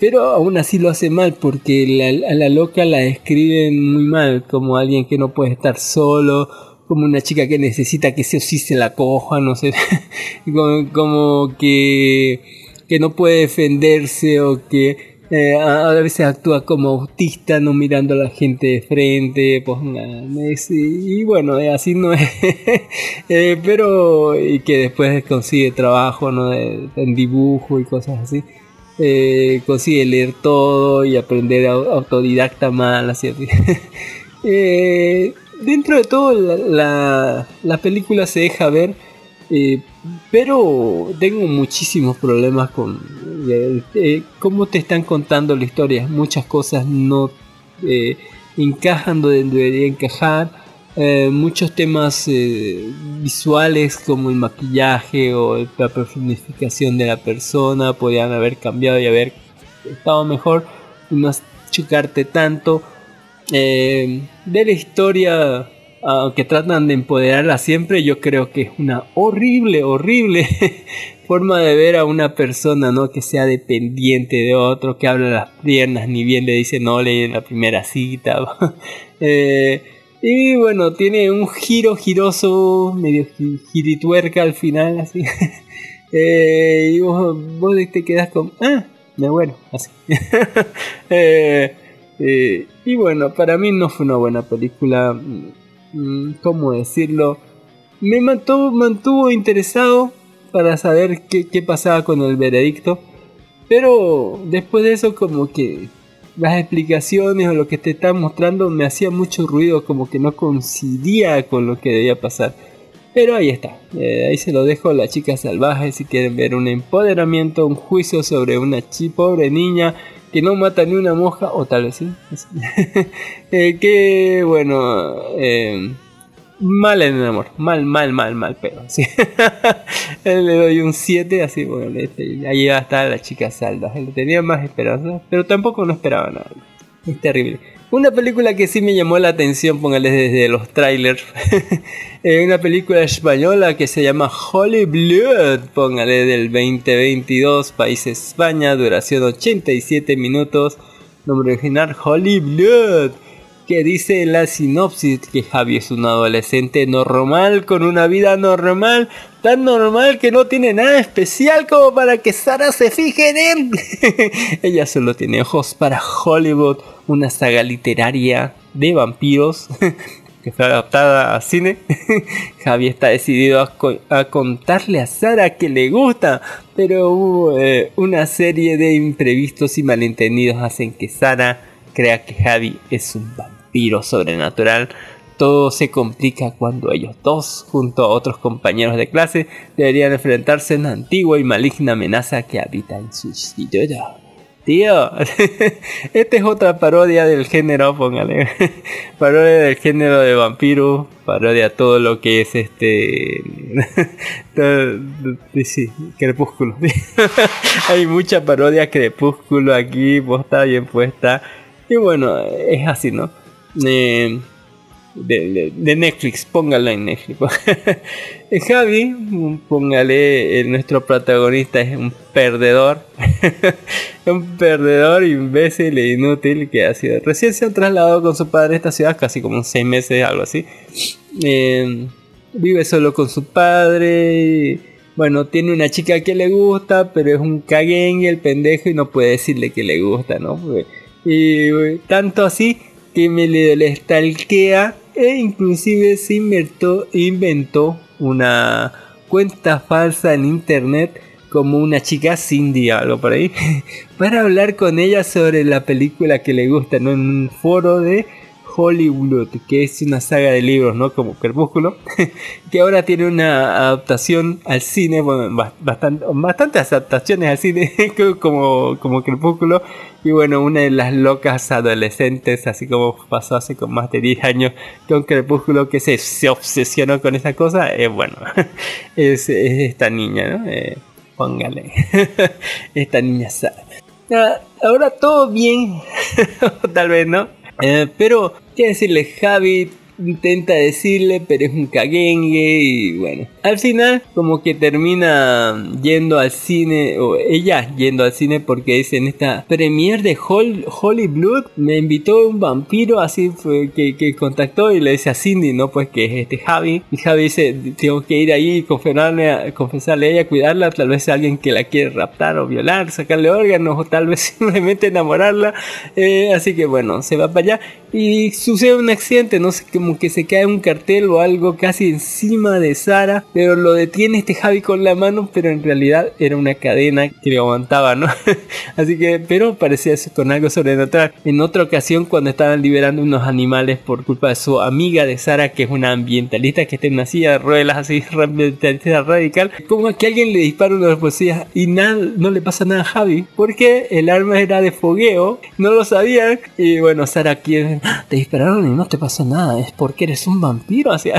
Pero aún así lo hace mal porque la- a la loca la describen muy mal, como alguien que no puede estar solo, como una chica que necesita que sí o sí se la coja, no sé, como, como que, que no puede defenderse o que eh, a, veces actúa como autista, no mirando a la gente de frente, pues nada, y bueno, eh, así no es, Eh, pero y que después consigue trabajo ¿no? en dibujo y cosas así. Consigue leer todo y aprender au- autodidacta mal, así. dentro de todo, la, la, la película se deja ver, pero tengo muchísimos problemas con eh, cómo te están contando la historia. Muchas cosas no eh, encajan donde debería encajar. Eh, muchos temas eh, visuales como el maquillaje o la personificación de la persona podrían haber cambiado y haber estado mejor no chocarte tanto. Eh, de la historia, aunque tratan de empoderarla siempre, yo creo que es una horrible, horrible forma de ver a una persona, ¿no? Que sea dependiente de otro, que habla las piernas, ni bien le dice no le la primera cita. Eh, y bueno, tiene un giro giroso, medio gi- girituerca al final, así. Eh, y vos, vos te quedas con, ah, no, bueno, así. Eh, y bueno, para mí no fue una buena película. mm, mm, ¿Cómo decirlo? Me mantuvo, mantuvo interesado para saber qué, qué pasaba con el veredicto. Pero después de eso como que las explicaciones o lo que te están mostrando me hacía mucho ruido, como que no coincidía con lo que debía pasar. Pero ahí está, eh, ahí se lo dejo a la chica salvaje si quieren ver un empoderamiento, un juicio sobre una pobre niña que no mata ni una moja, o tal vez sí. Eh, que bueno, eh, mal en el amor, mal, mal, mal, mal, pero sí. Le doy un 7, así bueno, este, ahí va a estar la chica. Le tenía más esperanza, pero tampoco no esperaba nada. Es terrible. Una película que sí me llamó la atención, póngale desde los trailers. Eh, una película española que se llama Holy Blood, póngale del 2022, país España, duración 87 minutos. Nombre original Holy Blood. Que dice la sinopsis que Javi es un adolescente normal con una vida normal, tan normal que no tiene nada especial como para que Sara se fije en él. Ella solo tiene ojos para Hollywood, una saga literaria de vampiros que fue adaptada a cine. Javi está decidido a contarle a Sara que le gusta, pero hubo, eh, una serie de imprevistos y malentendidos hacen que Sara crea que Javi es un vampiro sobrenatural. Todo se complica cuando ellos dos, junto a otros compañeros de clase, deberían enfrentarse a una antigua y maligna amenaza que habita en su ciudad. Tío, esta es otra parodia del género, póngale. parodia del género de vampiro, parodia todo lo que es este. sí, crepúsculo. Hay mucha parodia crepúsculo aquí, puesta bien puesta. Y bueno, es así, ¿no? De, de- Netflix, póngalo en Netflix. Javi, póngale, eh, nuestro protagonista es un perdedor. un perdedor, imbécil e inútil que ha sido. Recién se ha trasladado con su padre a esta ciudad, casi como seis meses, algo así. Eh, vive solo con su padre. Bueno, tiene una chica que le gusta, pero es un caguengue el pendejo y no puede decirle que le gusta, ¿no? Y tanto así que me le, le stalkea e inclusive se inventó, inventó una cuenta falsa en internet como una chica Cindy algo por ahí para hablar con ella sobre la película que le gusta ¿no? en un foro de Hollywood que es una saga de libros no como Crepúsculo que ahora tiene una adaptación al cine bueno ba- bastante, bastantes adaptaciones al cine como, como Crepúsculo y bueno, una de las locas adolescentes, así como pasó hace con más de 10 años con Crepúsculo, que se, se obsesionó con esa cosa, es bueno, es, es esta niña, ¿no? Eh, póngale, esta niña sabe. Ah, Ahora todo bien, tal vez no, Eh, pero qué decirle, Javi intenta decirle, pero es un caguengue y bueno. Al final, como que termina yendo al cine, o ella yendo al cine porque dice en esta premiere de Hol- Holy Blood, me invitó un vampiro así fue que, que contactó y le dice a Cindy, ¿no? Pues que es este Javi. Y Javi dice, tengo que ir ahí y confesarle a, confesarle a ella, cuidarla, tal vez alguien que la quiere raptar o violar, sacarle órganos o tal vez simplemente enamorarla. Eh, así que bueno, se va para allá y sucede un accidente, no sé, como que se cae un cartel o algo casi encima de Sara, pero lo detiene este Javi con la mano, pero en realidad era una cadena que le aguantaba, ¿no? Así que, pero parecía con algo sobrenatural. En otra ocasión, cuando estaban liberando unos animales por culpa de su amiga de Sara, que es una ambientalista que está en una silla de ruedas así, ambientalista radical, como que alguien le dispara los policías y nada, no le pasa nada a Javi, porque el arma era de fogueo, no lo sabían, y bueno, Sara aquí "Ah, te dispararon y no te pasó nada, es porque eres un vampiro, así,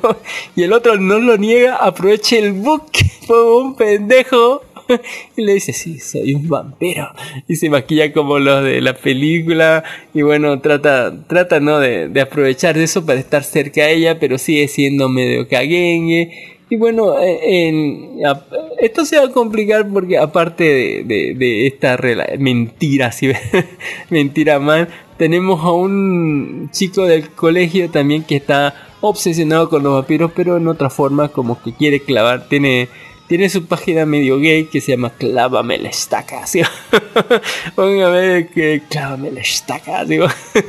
y el otro no lo niega, aprovecha el buque, fue un pendejo. Y le dice, sí, soy un vampiro. Y se maquilla como los de la película. Y bueno, trata, trata ¿no? de, de aprovechar de eso para estar cerca a ella, pero sigue siendo medio caguengue. Y bueno, eh, en- a- esto se va a complicar porque aparte de, de- de esta mentira, si mentira mal, tenemos a un chico del colegio también que está obsesionado con los vampiros, pero en otra forma como que quiere clavar, tiene... Tiene su página medio gay que se llama Clávame la estaca. ¿sí? Póngame que Clávame la estaca. ¿sí?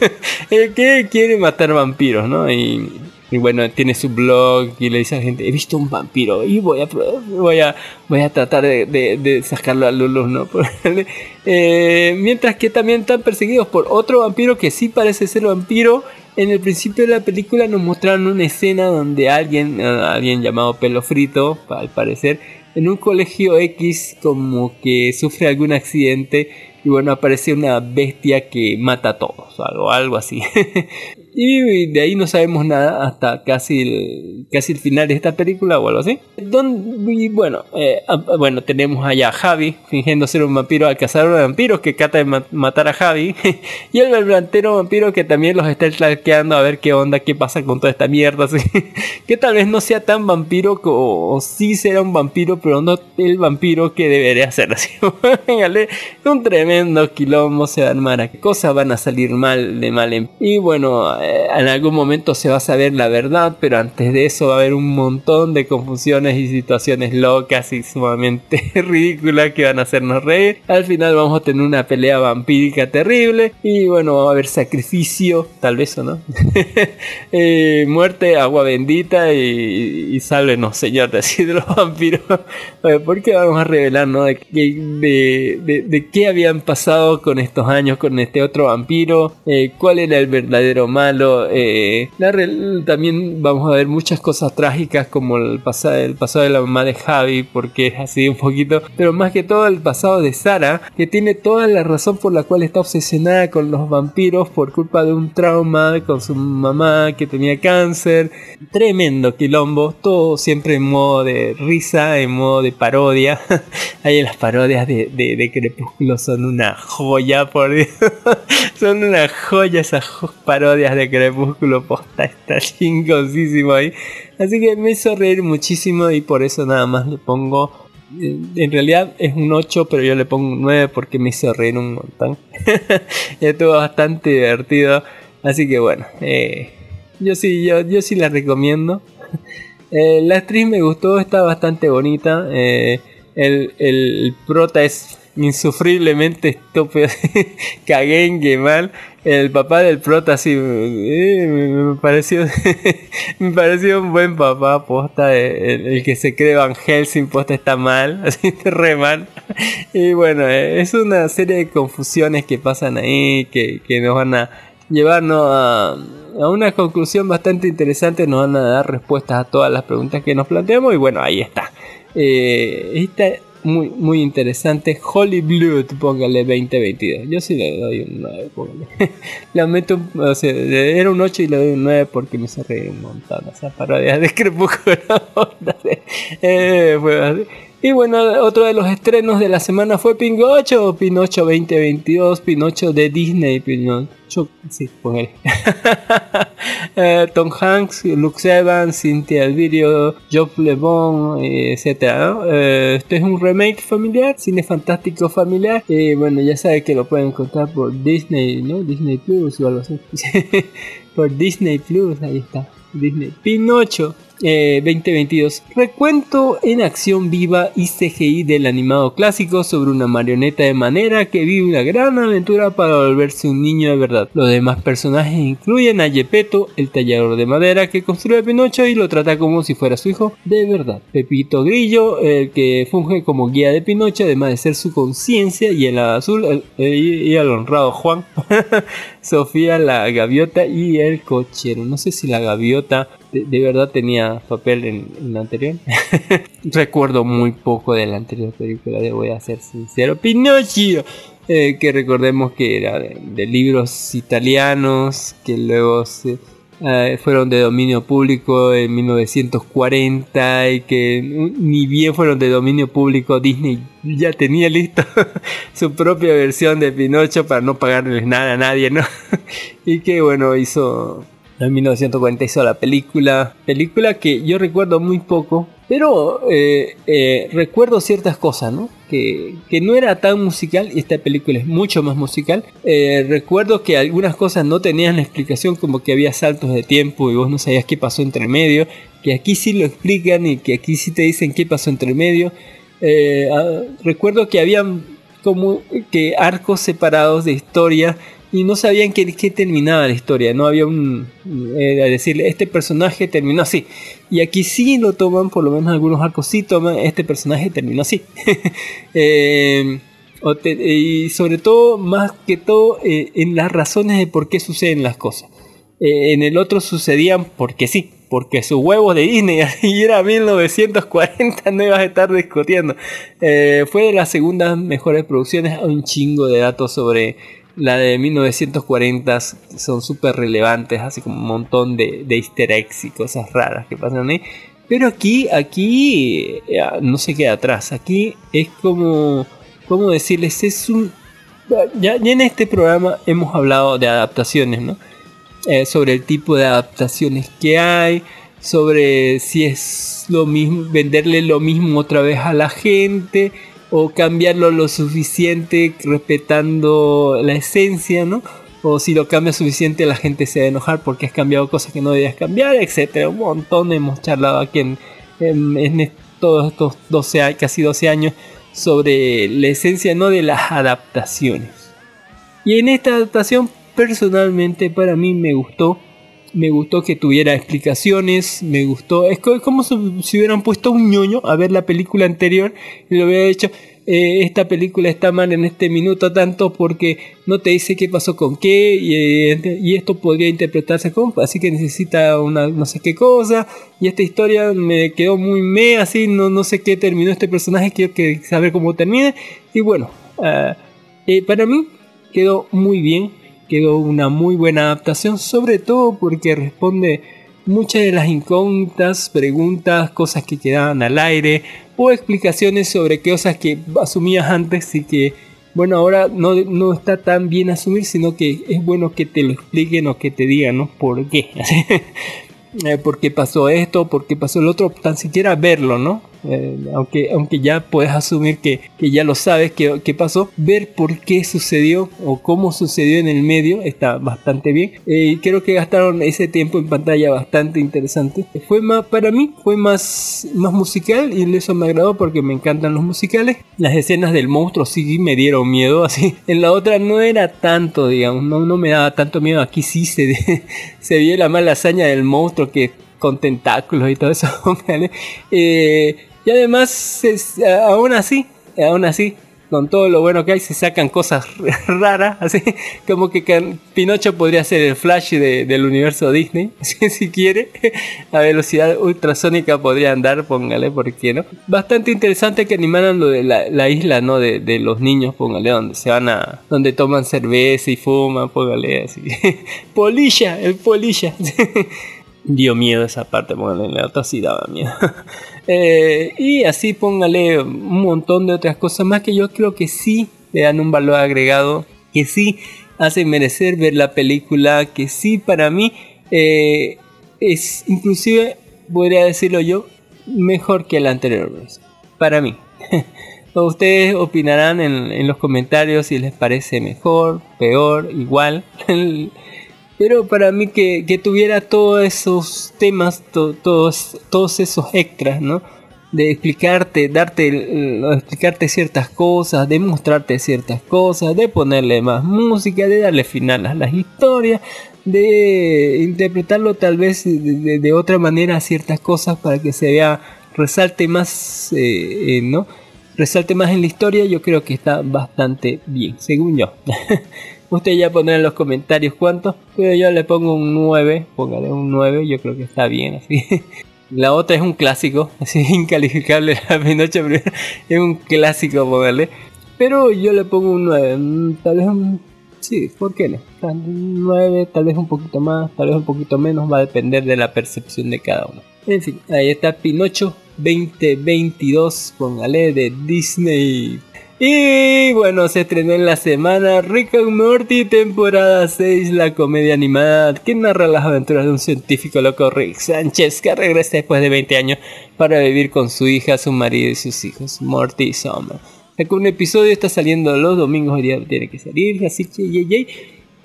El que quiere matar vampiros, ¿no? Y, y bueno, tiene su blog y le dice a la gente, he visto un vampiro y voy a, voy a, voy a tratar de, de- de sacarlo a luz, ¿no? Eh, mientras que también están perseguidos por otro vampiro que sí parece ser vampiro. En el principio de la película nos mostraron una escena donde alguien, alguien llamado Pelo Frito, al parecer, en un colegio X como que sufre algún accidente y bueno, aparece una bestia que mata a todos, algo, algo así. y de ahí no sabemos nada hasta casi el, casi el final de esta película o algo así. Don- bueno, eh, ah, bueno, tenemos allá a Javi fingiendo ser un vampiro al cazador de vampiros que trata de ma- matar a Javi. y el verdaderero vampiro que también los está stalkeando a ver qué onda, qué pasa con toda esta mierda. así. que tal vez no sea tan vampiro co- o, sí será un vampiro, pero no el vampiro que debería ser. Así, un tremendo quilombo se va a armar. Cosas van a salir mal de mal. Y bueno, en algún momento se va a saber la verdad, pero antes de eso va a haber un montón de confusiones y situaciones locas y sumamente ridículas que van a hacernos reír. Al final vamos a tener una pelea vampírica terrible y bueno, va a haber sacrificio, tal vez o no. Eh, muerte, agua bendita y, y sálvenos, Señor, de los vampiros. Eh, Porque vamos a revelar, ¿no? De, qué- habían pasado con estos años con este otro vampiro, eh, cuál era el verdadero mal malo. eh, la real- también vamos a ver muchas cosas trágicas como el pasado, el pasado de la mamá de Javi, porque es así un poquito, pero más que todo el pasado de Sara, que tiene toda la razón por la cual está obsesionada con los vampiros por culpa de un trauma con su mamá que tenía cáncer. Tremendo quilombo, todo siempre en modo de risa, en modo de parodia. Ahí las parodias de, de, de Crepúsculo son una joya, por Dios. son una joya esas parodias de Crepúsculo. Posta, está chingosísimo ahí. Así que me hizo reír muchísimo y por eso nada más le pongo. eh, En realidad es un 8, pero yo le pongo un 9 porque me hizo reír un montón. Estuvo bastante divertido. Así que bueno, eh, yo sí, yo, sí la recomiendo. Eh, la actriz me gustó, está bastante bonita. el, el prota es insufriblemente estúpido. Caguengue mal. El papá del prota sí eh, me, pareció me pareció un buen papá, posta. eh, El, que se cree Van Helsing, posta está mal, así re mal. Y bueno, eh, es una serie de confusiones que pasan ahí, que, que nos van a llevarnos a, a una conclusión bastante interesante, nos van a dar respuestas a todas las preguntas que nos planteamos y bueno, ahí está. Eh, muy, muy interesante. Holy Blood, póngale 2022. Yo sí le doy un 9, póngale. le meto un- o sea, era un 8 y le doy un 9 porque me hizo reír un montón. Esas parodias de Crepúsculo. Eh, fue así. Y bueno, otro de los estrenos de la semana fue Pinocho, Pinocho 2022, Pinocho de Disney, Pinocho, sí, póngale. Eh, Tom Hanks, Luke Evans, Cynthia Elvirio, Job LeBon, eh, etcétera. ¿no? Eh, este es un remake familiar, cine fantástico familiar. Y bueno, ya sabe que lo pueden encontrar por Disney, ¿no? Disney Plus o algo así. por Disney Plus, ahí está. Disney. Pinocho. Eh, 2022. Recuento en acción viva y CGI del animado clásico sobre una marioneta de manera que vive una gran aventura para volverse un niño de verdad. Los demás personajes incluyen a Gepetto, el tallador de madera que construye a Pinocho y lo trata como si fuera su hijo de verdad. Pepito Grillo, el que funge como guía de Pinocho, además de ser su conciencia, y el azul, y el honrado Juan. Sofía la gaviota y el cochero. No sé si la gaviota de, verdad tenía papel en, la anterior. Recuerdo muy poco de la anterior película, le voy a ser sincero. Pinocchio. eh, que recordemos que era de, libros italianos que luego eh, fueron de dominio público en 1940 y que ni bien fueron de dominio público Disney ya tenía listo su propia versión de Pinocho para no pagarles nada a nadie, ¿no? y que bueno, hizo en 1940 hizo la película, película que yo recuerdo muy poco, pero eh, eh, recuerdo ciertas cosas, ¿no? Que, que no era tan musical y esta película es mucho más musical. Eh, recuerdo que algunas cosas no tenían explicación, como que había saltos de tiempo y vos no sabías qué pasó entre medio, que aquí sí lo explican y que aquí sí te dicen qué pasó entre medio. Eh, ah, recuerdo que habían como que arcos separados de historia y no sabían qué, qué terminaba la historia. No había un. Era decirle, este personaje terminó así. Y aquí sí lo toman, por lo menos algunos arcos sí toman, este personaje terminó así. Eh, y sobre todo, más que todo, eh, en las razones de por qué suceden las cosas. Eh, en el otro sucedían porque sí, porque sus huevos de Disney, y era 1940, no ibas a estar discutiendo. Eh, fue de las segundas mejores producciones, un chingo de datos sobre la de 1940, son súper relevantes, así como un montón de, de easter eggs y cosas raras que pasan ahí. Pero aquí, aquí eh, no se queda atrás, aquí es como, ¿cómo decirles? Es un... Ya, ya en este programa hemos hablado de adaptaciones, ¿no? eh, sobre el tipo de adaptaciones que hay, sobre si es lo mismo, venderle lo mismo otra vez a la gente o cambiarlo lo suficiente respetando la esencia, ¿no? O si lo cambia suficiente la gente se va a enojar porque has cambiado cosas que no debías cambiar, etcétera. Un montón hemos charlado aquí en, en, todos estos 12, a- casi 12 años sobre la esencia no de las adaptaciones. Y en esta adaptación, personalmente, para mí me gustó. Me gustó que tuviera explicaciones. Me gustó. Es co- como si, hubieran puesto un ñoño a ver la película anterior y lo hubiera hecho. eh, esta película está mal en este minuto tanto porque no te dice qué pasó con qué y, esto podría interpretarse como así que necesita una no sé qué cosa y esta historia me quedó muy me así no, no sé qué terminó este personaje quiero que saber cómo termine y bueno eh, para mí quedó muy bien quedó una muy buena adaptación sobre todo porque responde muchas de las incógnitas, preguntas, cosas que quedaban al aire o explicaciones sobre cosas que asumías antes y que, bueno, ahora no, no está tan bien asumir, sino que es bueno que te lo expliquen o que te digan, ¿no? ¿Por qué? Eh, ¿Por qué pasó esto? ¿Por qué pasó el otro? Tan siquiera verlo, ¿no? Eh, aunque, aunque ya puedes asumir que, que ya lo sabes que, que, pasó, ver por qué sucedió o cómo sucedió en el medio está bastante bien. Eh, creo que gastaron ese tiempo en pantalla bastante interesante. Fue más, para mí, fue más, más musical y eso me agradó porque me encantan los musicales. Las escenas del monstruo sí me dieron miedo, así. En la otra no era tanto, digamos, no, no me daba tanto miedo. Aquí sí se, se vio la mala hazaña del monstruo que con tentáculos y todo eso. eh, y además, es, aún así, aún así, con todo lo bueno que hay, se sacan cosas raras, así como que Pinocho podría ser el Flash de, del universo Disney, si quiere, a velocidad ultrasónica podría andar, póngale, ¿por qué no? Bastante interesante que animaran lo de la, la isla, ¿no? De, de, los niños, póngale, donde se van a, donde toman cerveza y fuman, póngale, así. polilla, el polilla. dio miedo esa parte, póngale, en la otra sí daba miedo. Eh, y así póngale un montón de otras cosas más que yo creo que sí le dan un valor agregado, que sí hacen merecer ver la película, que sí para mí eh, es inclusive, podría decirlo yo, mejor que la anterior. Para mí. Ustedes opinarán en, en los comentarios si les parece mejor, peor, igual. Pero para mí que, tuviera todos esos temas, to, todos, todos esos extras, ¿no? De explicarte, darte, explicarte ciertas cosas, de mostrarte ciertas cosas, de ponerle más música, de darle final a las historias, de interpretarlo tal vez de otra manera ciertas cosas para que se vea, resalte más, eh, eh, ¿no? Resalte más en la historia, yo creo que está bastante bien, según yo. Usted ya pondrá en los comentarios cuántos, pero yo le pongo un 9, póngale un 9, yo creo que está bien así. La otra es un clásico, así incalificable la Pinocho, pero es un clásico, póngale. Pero yo le pongo un 9, mm, tal vez. Sí, ¿por qué no? Un 9, tal vez un poquito más, tal vez un poquito menos, va a depender de la percepción de cada uno. En fin, ahí está Pinocho 2022, póngale de Disney y bueno, se estrenó en la semana Rick and Morty temporada 6, la comedia animada que narra las aventuras de un científico loco Rick Sánchez que regresa después de 20 años para vivir con su hija, su marido y sus hijos, Morty y Summer. Un episodio está saliendo los domingos, hoy día tiene que salir, así que yay, yay.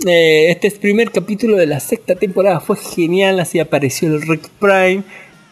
Eh, este primer capítulo de la sexta temporada, fue genial, así apareció el Rick Prime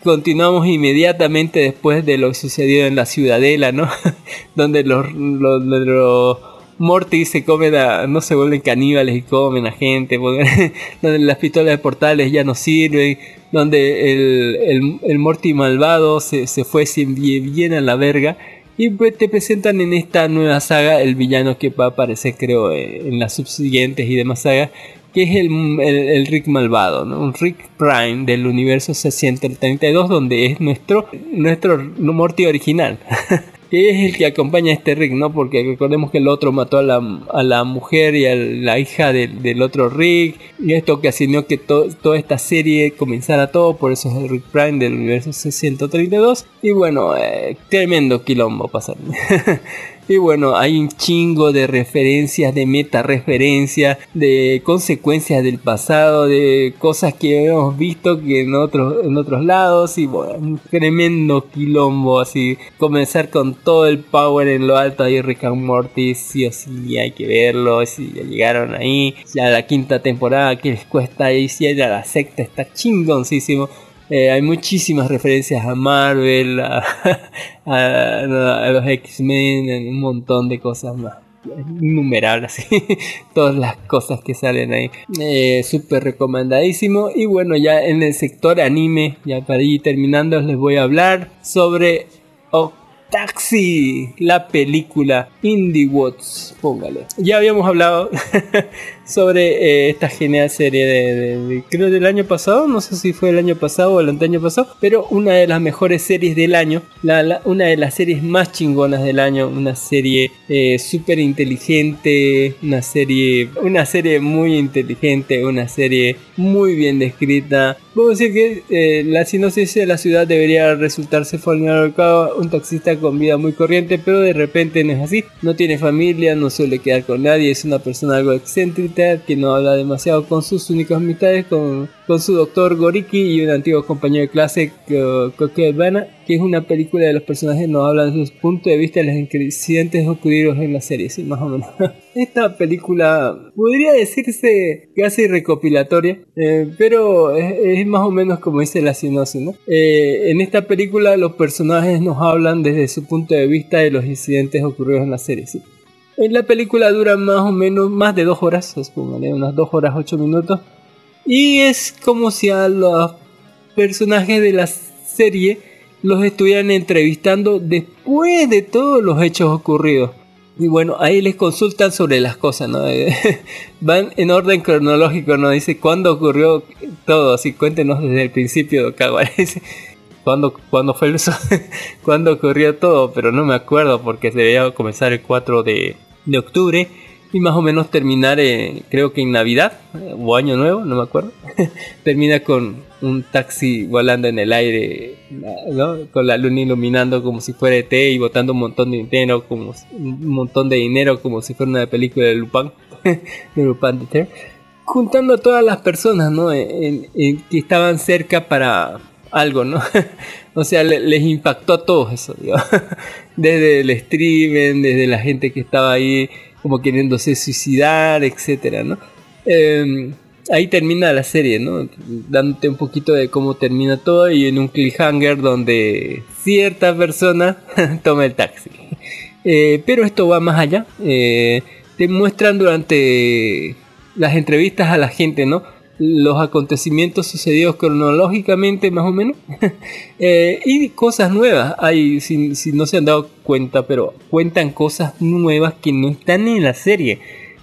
continuamos inmediatamente después de lo que sucedió en la ciudadela, ¿no? Donde los, los, los Morty se comen a, no se vuelven caníbales y comen a gente, donde las pistolas de portales ya no sirven, donde el, el, el Morty malvado se, se fue bien, bien a la verga. Y pues te presentan en esta nueva saga el villano que va a aparecer creo en las subsiguientes y demás sagas, que es el, el, el, Rick malvado, ¿no? un Rick Prime del universo 632, donde es nuestro, nuestro Morty original. que es el que acompaña a este Rick, ¿no? Porque recordemos que el otro mató a la, a la mujer y a la hija de, del otro Rick. Y esto ocasionó que to, toda esta serie comenzara todo. Por eso es el Rick Prime del universo 632. Y bueno, eh, tremendo quilombo pasar. Y bueno, hay un chingo de referencias, de meta referencias, de consecuencias del pasado, de cosas que hemos visto que en otros, en otros lados. Y bueno, un tremendo quilombo así. Comenzar con todo el power en lo alto ahí Rick and Morty, sí o sí hay que verlo. Si ya llegaron ahí, ya la quinta temporada que les cuesta ahí, si ya la sexta está chingoncísimo. Eh, hay muchísimas referencias a Marvel, a, los X-Men, un montón de cosas más. Innumerables, todas las cosas que salen ahí. Eh, Súper recomendadísimo. Y bueno, ya en el sector anime, ya para ir terminando, les voy a hablar sobre Taxi, la película Indie Watts, póngale. Ya habíamos hablado sobre eh, esta genial serie de, de- creo del año pasado, no sé si fue el año pasado o el anteaño pasado, pero una de las mejores series del año, una de las series más chingonas del año, una serie eh, súper inteligente, una serie, una serie muy inteligente, una serie muy bien descrita. Puedo decir que eh, la sinopsis de la ciudad debería resultarse familiar un taxista con vida muy corriente, pero de repente no es así. No tiene familia, no suele quedar con nadie, es una persona algo excéntrica que no habla demasiado con sus únicas amistades, con, con su doctor Goriki y un antiguo compañero de clase, Ko- Koke Bana, que es una película de los personajes no hablan de su punto de vista de los incidentes ocurridos en la serie, sí, más o menos. Esta película podría decirse casi recopilatoria, eh, pero es, es más o menos como dice la sinopsis, ¿no? Eh, en esta película los personajes nos hablan desde su punto de vista de los incidentes ocurridos en la serie, sí. En la película dura más o menos más de dos horas, es póngale, unas dos horas ocho minutos. Y es como si a los personajes de la serie los estuvieran entrevistando después de todos los hechos ocurridos. Y bueno, ahí les consultan sobre las cosas, ¿no? Van en orden cronológico, ¿no? Dice, ¿cuándo ocurrió todo? Así, cuéntenos desde el principio de Okawa. Dice, ¿Cuándo, cuándo fue eso? ¿Cuándo ocurrió todo? Pero no me acuerdo porque debía comenzar el 4 de, de octubre y más o menos terminar, eh, creo que en Navidad eh, o Año Nuevo, no me acuerdo. Termina con un taxi volando en el aire, ¿no? con la luna iluminando como si fuera ET y botando un montón de dinero, como un montón de dinero como si fuera una película de Lupin, de Lupin the Third. Juntando a todas las personas, ¿no? En- en- que estaban cerca para algo, ¿no? o sea, le- les impactó a todos eso, desde el streaming, desde la gente que estaba ahí como queriéndose suicidar, etcétera, ¿no? Eh, ahí termina la serie, ¿no? Dándote un poquito de cómo termina todo y en un cliffhanger donde cierta persona toma el taxi. Eh, pero esto va más allá. Eh, te muestran durante las entrevistas a la gente, ¿no? Los acontecimientos sucedidos cronológicamente, más o menos. Eh, y cosas nuevas. Hay, si, no se han dado cuenta, pero cuentan cosas nuevas que no están en la serie.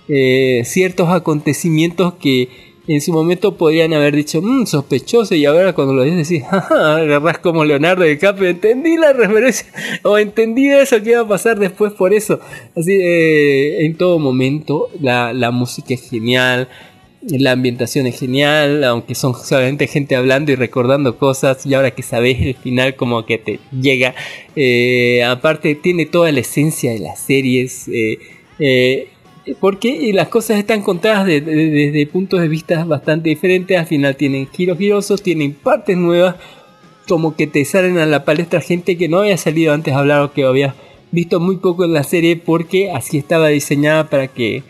Eh, ciertos acontecimientos que en su momento podrían haber dicho, mmm, sospechoso, y ahora cuando lo dices decís, jaja, agarrás como Leonardo DiCaprio, entendí la referencia, o entendí eso que iba a pasar después por eso. Así, eh, en todo momento, la, la música es genial, la ambientación es genial, aunque son solamente gente hablando y recordando cosas, y ahora que sabes el final como que te llega. Eh, aparte tiene toda la esencia de las series. eh, eh, porque las cosas están contadas de- de- desde puntos de vista bastante diferentes. Al final tienen giros girosos, tienen partes nuevas, como que te salen a la palestra gente que no había salido antes a hablar o que había visto muy poco en la serie porque así estaba diseñada para que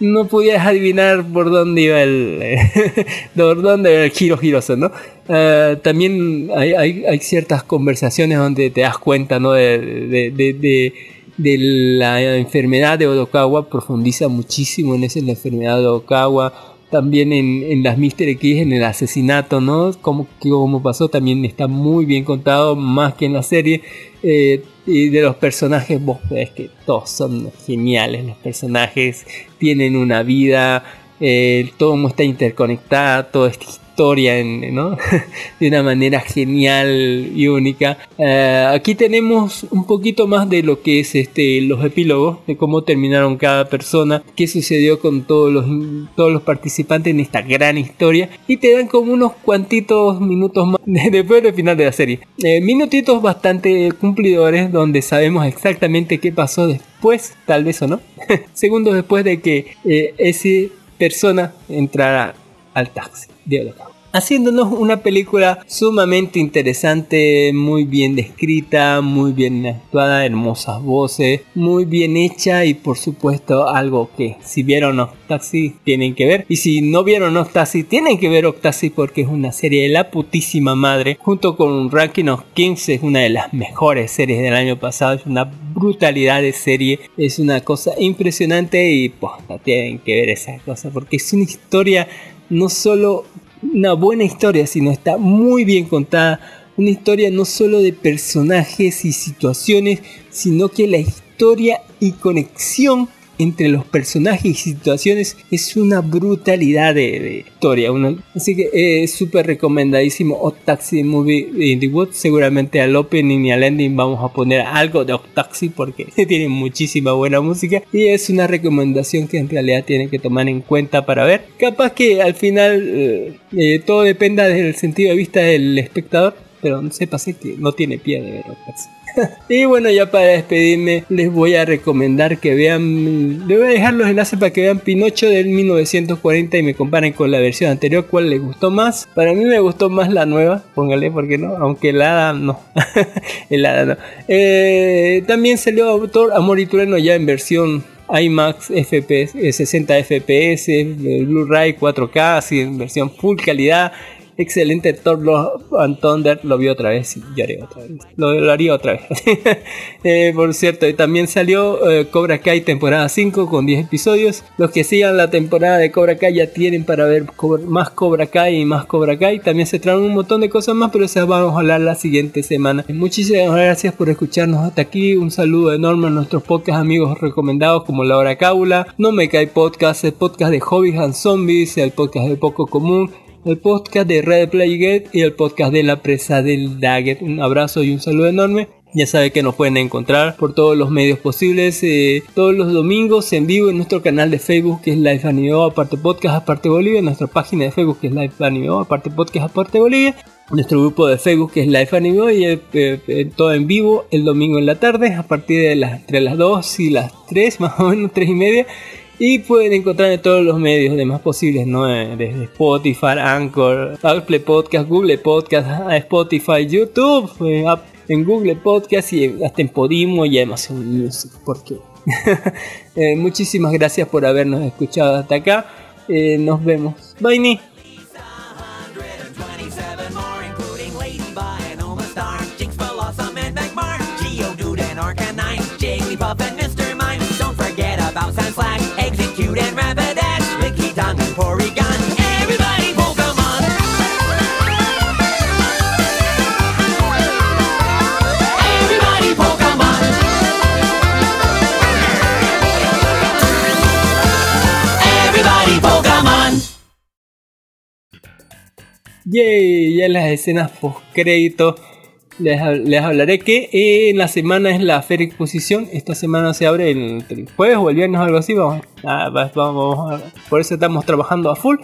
no pudieras adivinar por dónde iba el por dónde el giro giroso, ¿no? Eh, también hay, hay- hay ciertas conversaciones donde te das cuenta, ¿no? De, de- de- la enfermedad de Odokawa, profundiza muchísimo en eso, en la enfermedad de Odokawa, también en, en las Mystery Kids, en el asesinato, ¿no? Como, como pasó, también está muy bien contado, más que en la serie. Eh, y de los personajes, vos ves que todos son geniales, los personajes tienen una vida, eh, todo está interconectado, toda esta de una manera genial y única. Eh, aquí tenemos un poquito más de lo que es este los epílogos, de cómo terminaron cada persona, qué sucedió con todos los, participantes en esta gran historia y te dan como unos cuantitos minutos más después del final de la serie. Eh, minutitos bastante cumplidores donde sabemos exactamente qué pasó después, tal vez o no, segundos después de que eh, persona entrara al taxi. Haciéndonos una película sumamente interesante, muy bien descrita, muy bien actuada, hermosas voces, muy bien hecha y por supuesto algo que si vieron Octaxi tienen que ver. Y si no vieron Octaxi tienen que ver Octaxi porque es una serie de la putísima madre. Junto con Ranking of Kings es una de las mejores series del año pasado, es una brutalidad de serie, es una cosa impresionante y pues tienen que ver esa cosa porque es una historia no solo una buena historia, sino está muy bien contada, una historia no solo de personajes y situaciones, sino que la historia y conexión entre los personajes y situaciones es una brutalidad de, historia. así que es súper recomendadísimo O Taxi Movie in the Woods. Seguramente al opening y al ending vamos a poner algo de O Taxi porque tiene muchísima buena música y es una recomendación que en realidad tienen que tomar en cuenta para ver. Capaz que al final eh, eh, todo dependa del sentido de vista del espectador, pero no pase que no tiene pie de ver O Taxi. y bueno, ya para despedirme, les voy a recomendar que vean. Les voy a dejar los enlaces para que vean Pinocho del 1940 y me comparen con la versión anterior. ¿Cuál les gustó más? Para mí me gustó más la nueva, póngale, porque no, aunque el hada no. el. Eh, también salió Autor Amor y Trueno ya en versión IMAX FPS, 60 FPS, Blu-ray 4K, así en versión full calidad excelente Thor Love and Thunder. Lo vi otra vez y lloré otra vez. Lo, haría otra vez. Eh, por cierto, también salió eh, Cobra Kai temporada 5 con 10 episodios. Los que sigan la temporada de Cobra Kai ya tienen para ver más Cobra Kai y más Cobra Kai. También se traen un montón de cosas más, pero esas vamos a hablar la siguiente semana. Muchísimas gracias por escucharnos hasta aquí. Un saludo enorme a nuestros podcast amigos recomendados como La Cábula, No Me Cae Podcast, el podcast de Hobbies and Zombies, el podcast de Poco Común el podcast de Red Playgate y el podcast de la presa del Daggett. Un abrazo y un saludo enorme. Ya sabe que nos pueden encontrar por todos los medios posibles, eh, todos los domingos en vivo en nuestro canal de Facebook que es Live Anime aparte podcast aparte Bolivia, nuestra página de Facebook que es Live Anime aparte podcast aparte Bolivia, nuestro grupo de Facebook que es Live Anime y eh, eh, todo en vivo el domingo en la tarde a partir de las entre las 2 y las 3 más o menos 3 y media y pueden encontrar en todos los medios demás posibles, ¿no? Eh, desde Spotify, Anchor, Apple Podcast, Google Podcast, Spotify, YouTube, eh, en Google Podcast y hasta en Podimo y Amazon Music. Porque eh, muchísimas gracias por habernos escuchado hasta acá. nos vemos. Bye. Yay, ya en las escenas post crédito les, hablaré que en la semana es la Feria Exposición. Esta semana se abre el, jueves o el viernes o algo así. Vamos, vamos, por eso estamos trabajando a full.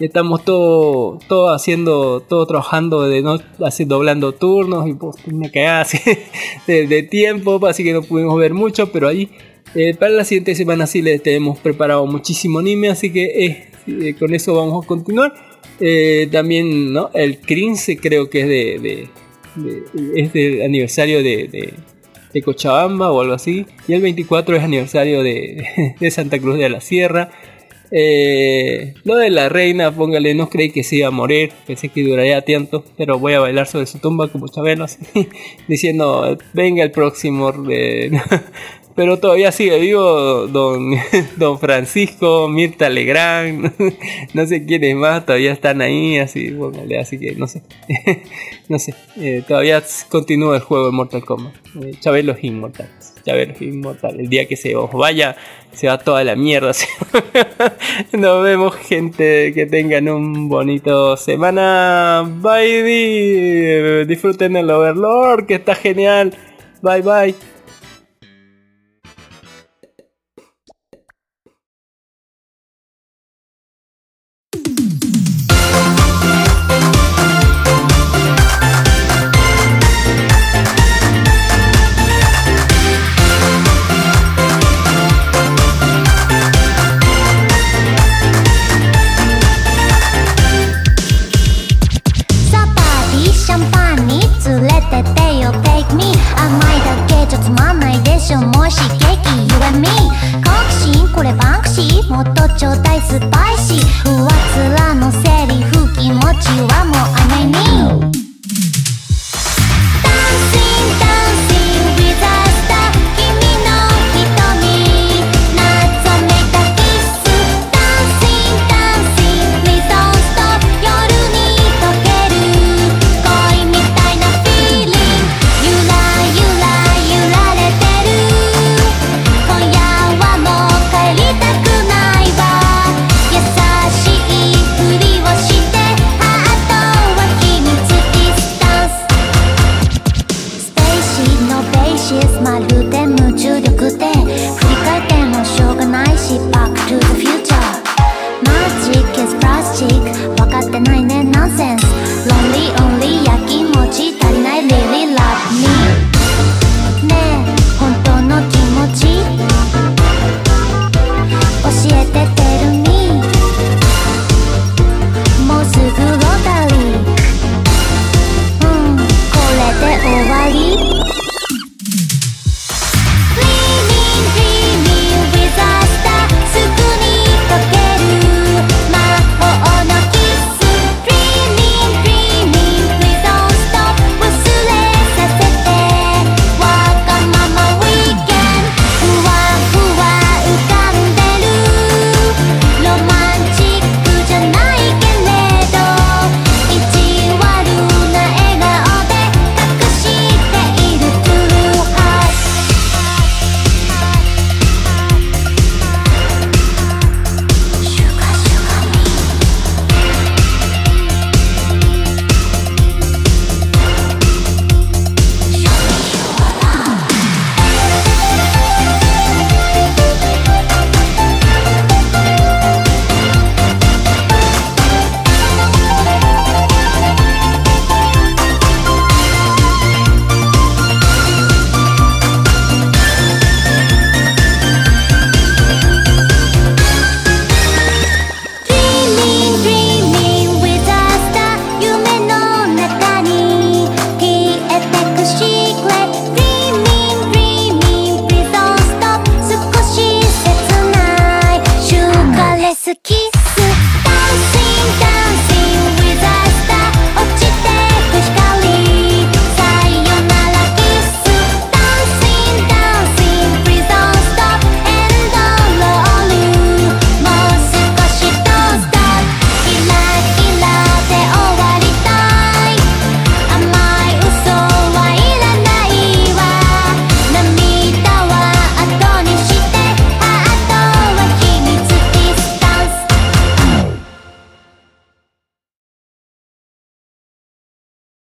Estamos todo, todo haciendo, todo trabajando de no así doblando turnos y pues me así de, tiempo, así que no pudimos ver mucho, pero ahí eh, para la siguiente semana sí les tenemos preparado muchísimo anime, así que eh, con eso vamos a continuar. Eh, también ¿no? el Crince creo que es de, es del aniversario de, de, Cochabamba o algo así. Y el 24 es aniversario de, Santa Cruz de la Sierra. Eh, lo de la reina, póngale, no creí que se iba a morir, pensé que duraría tanto, pero voy a bailar sobre su tumba como Chabelo, diciendo, venga el próximo, pero todavía sigue vivo don, don Francisco, Mirta Legrand, no sé quiénes más, todavía están ahí, así, así que no sé, no sé, eh, todavía continúa el juego de Mortal Kombat, eh, Chabelo es inmortal, Chabelo es el día que se os vaya, se va toda la mierda, nos vemos gente, que tengan un bonito semana, bye, disfruten el Overlord, que está genial, bye bye.「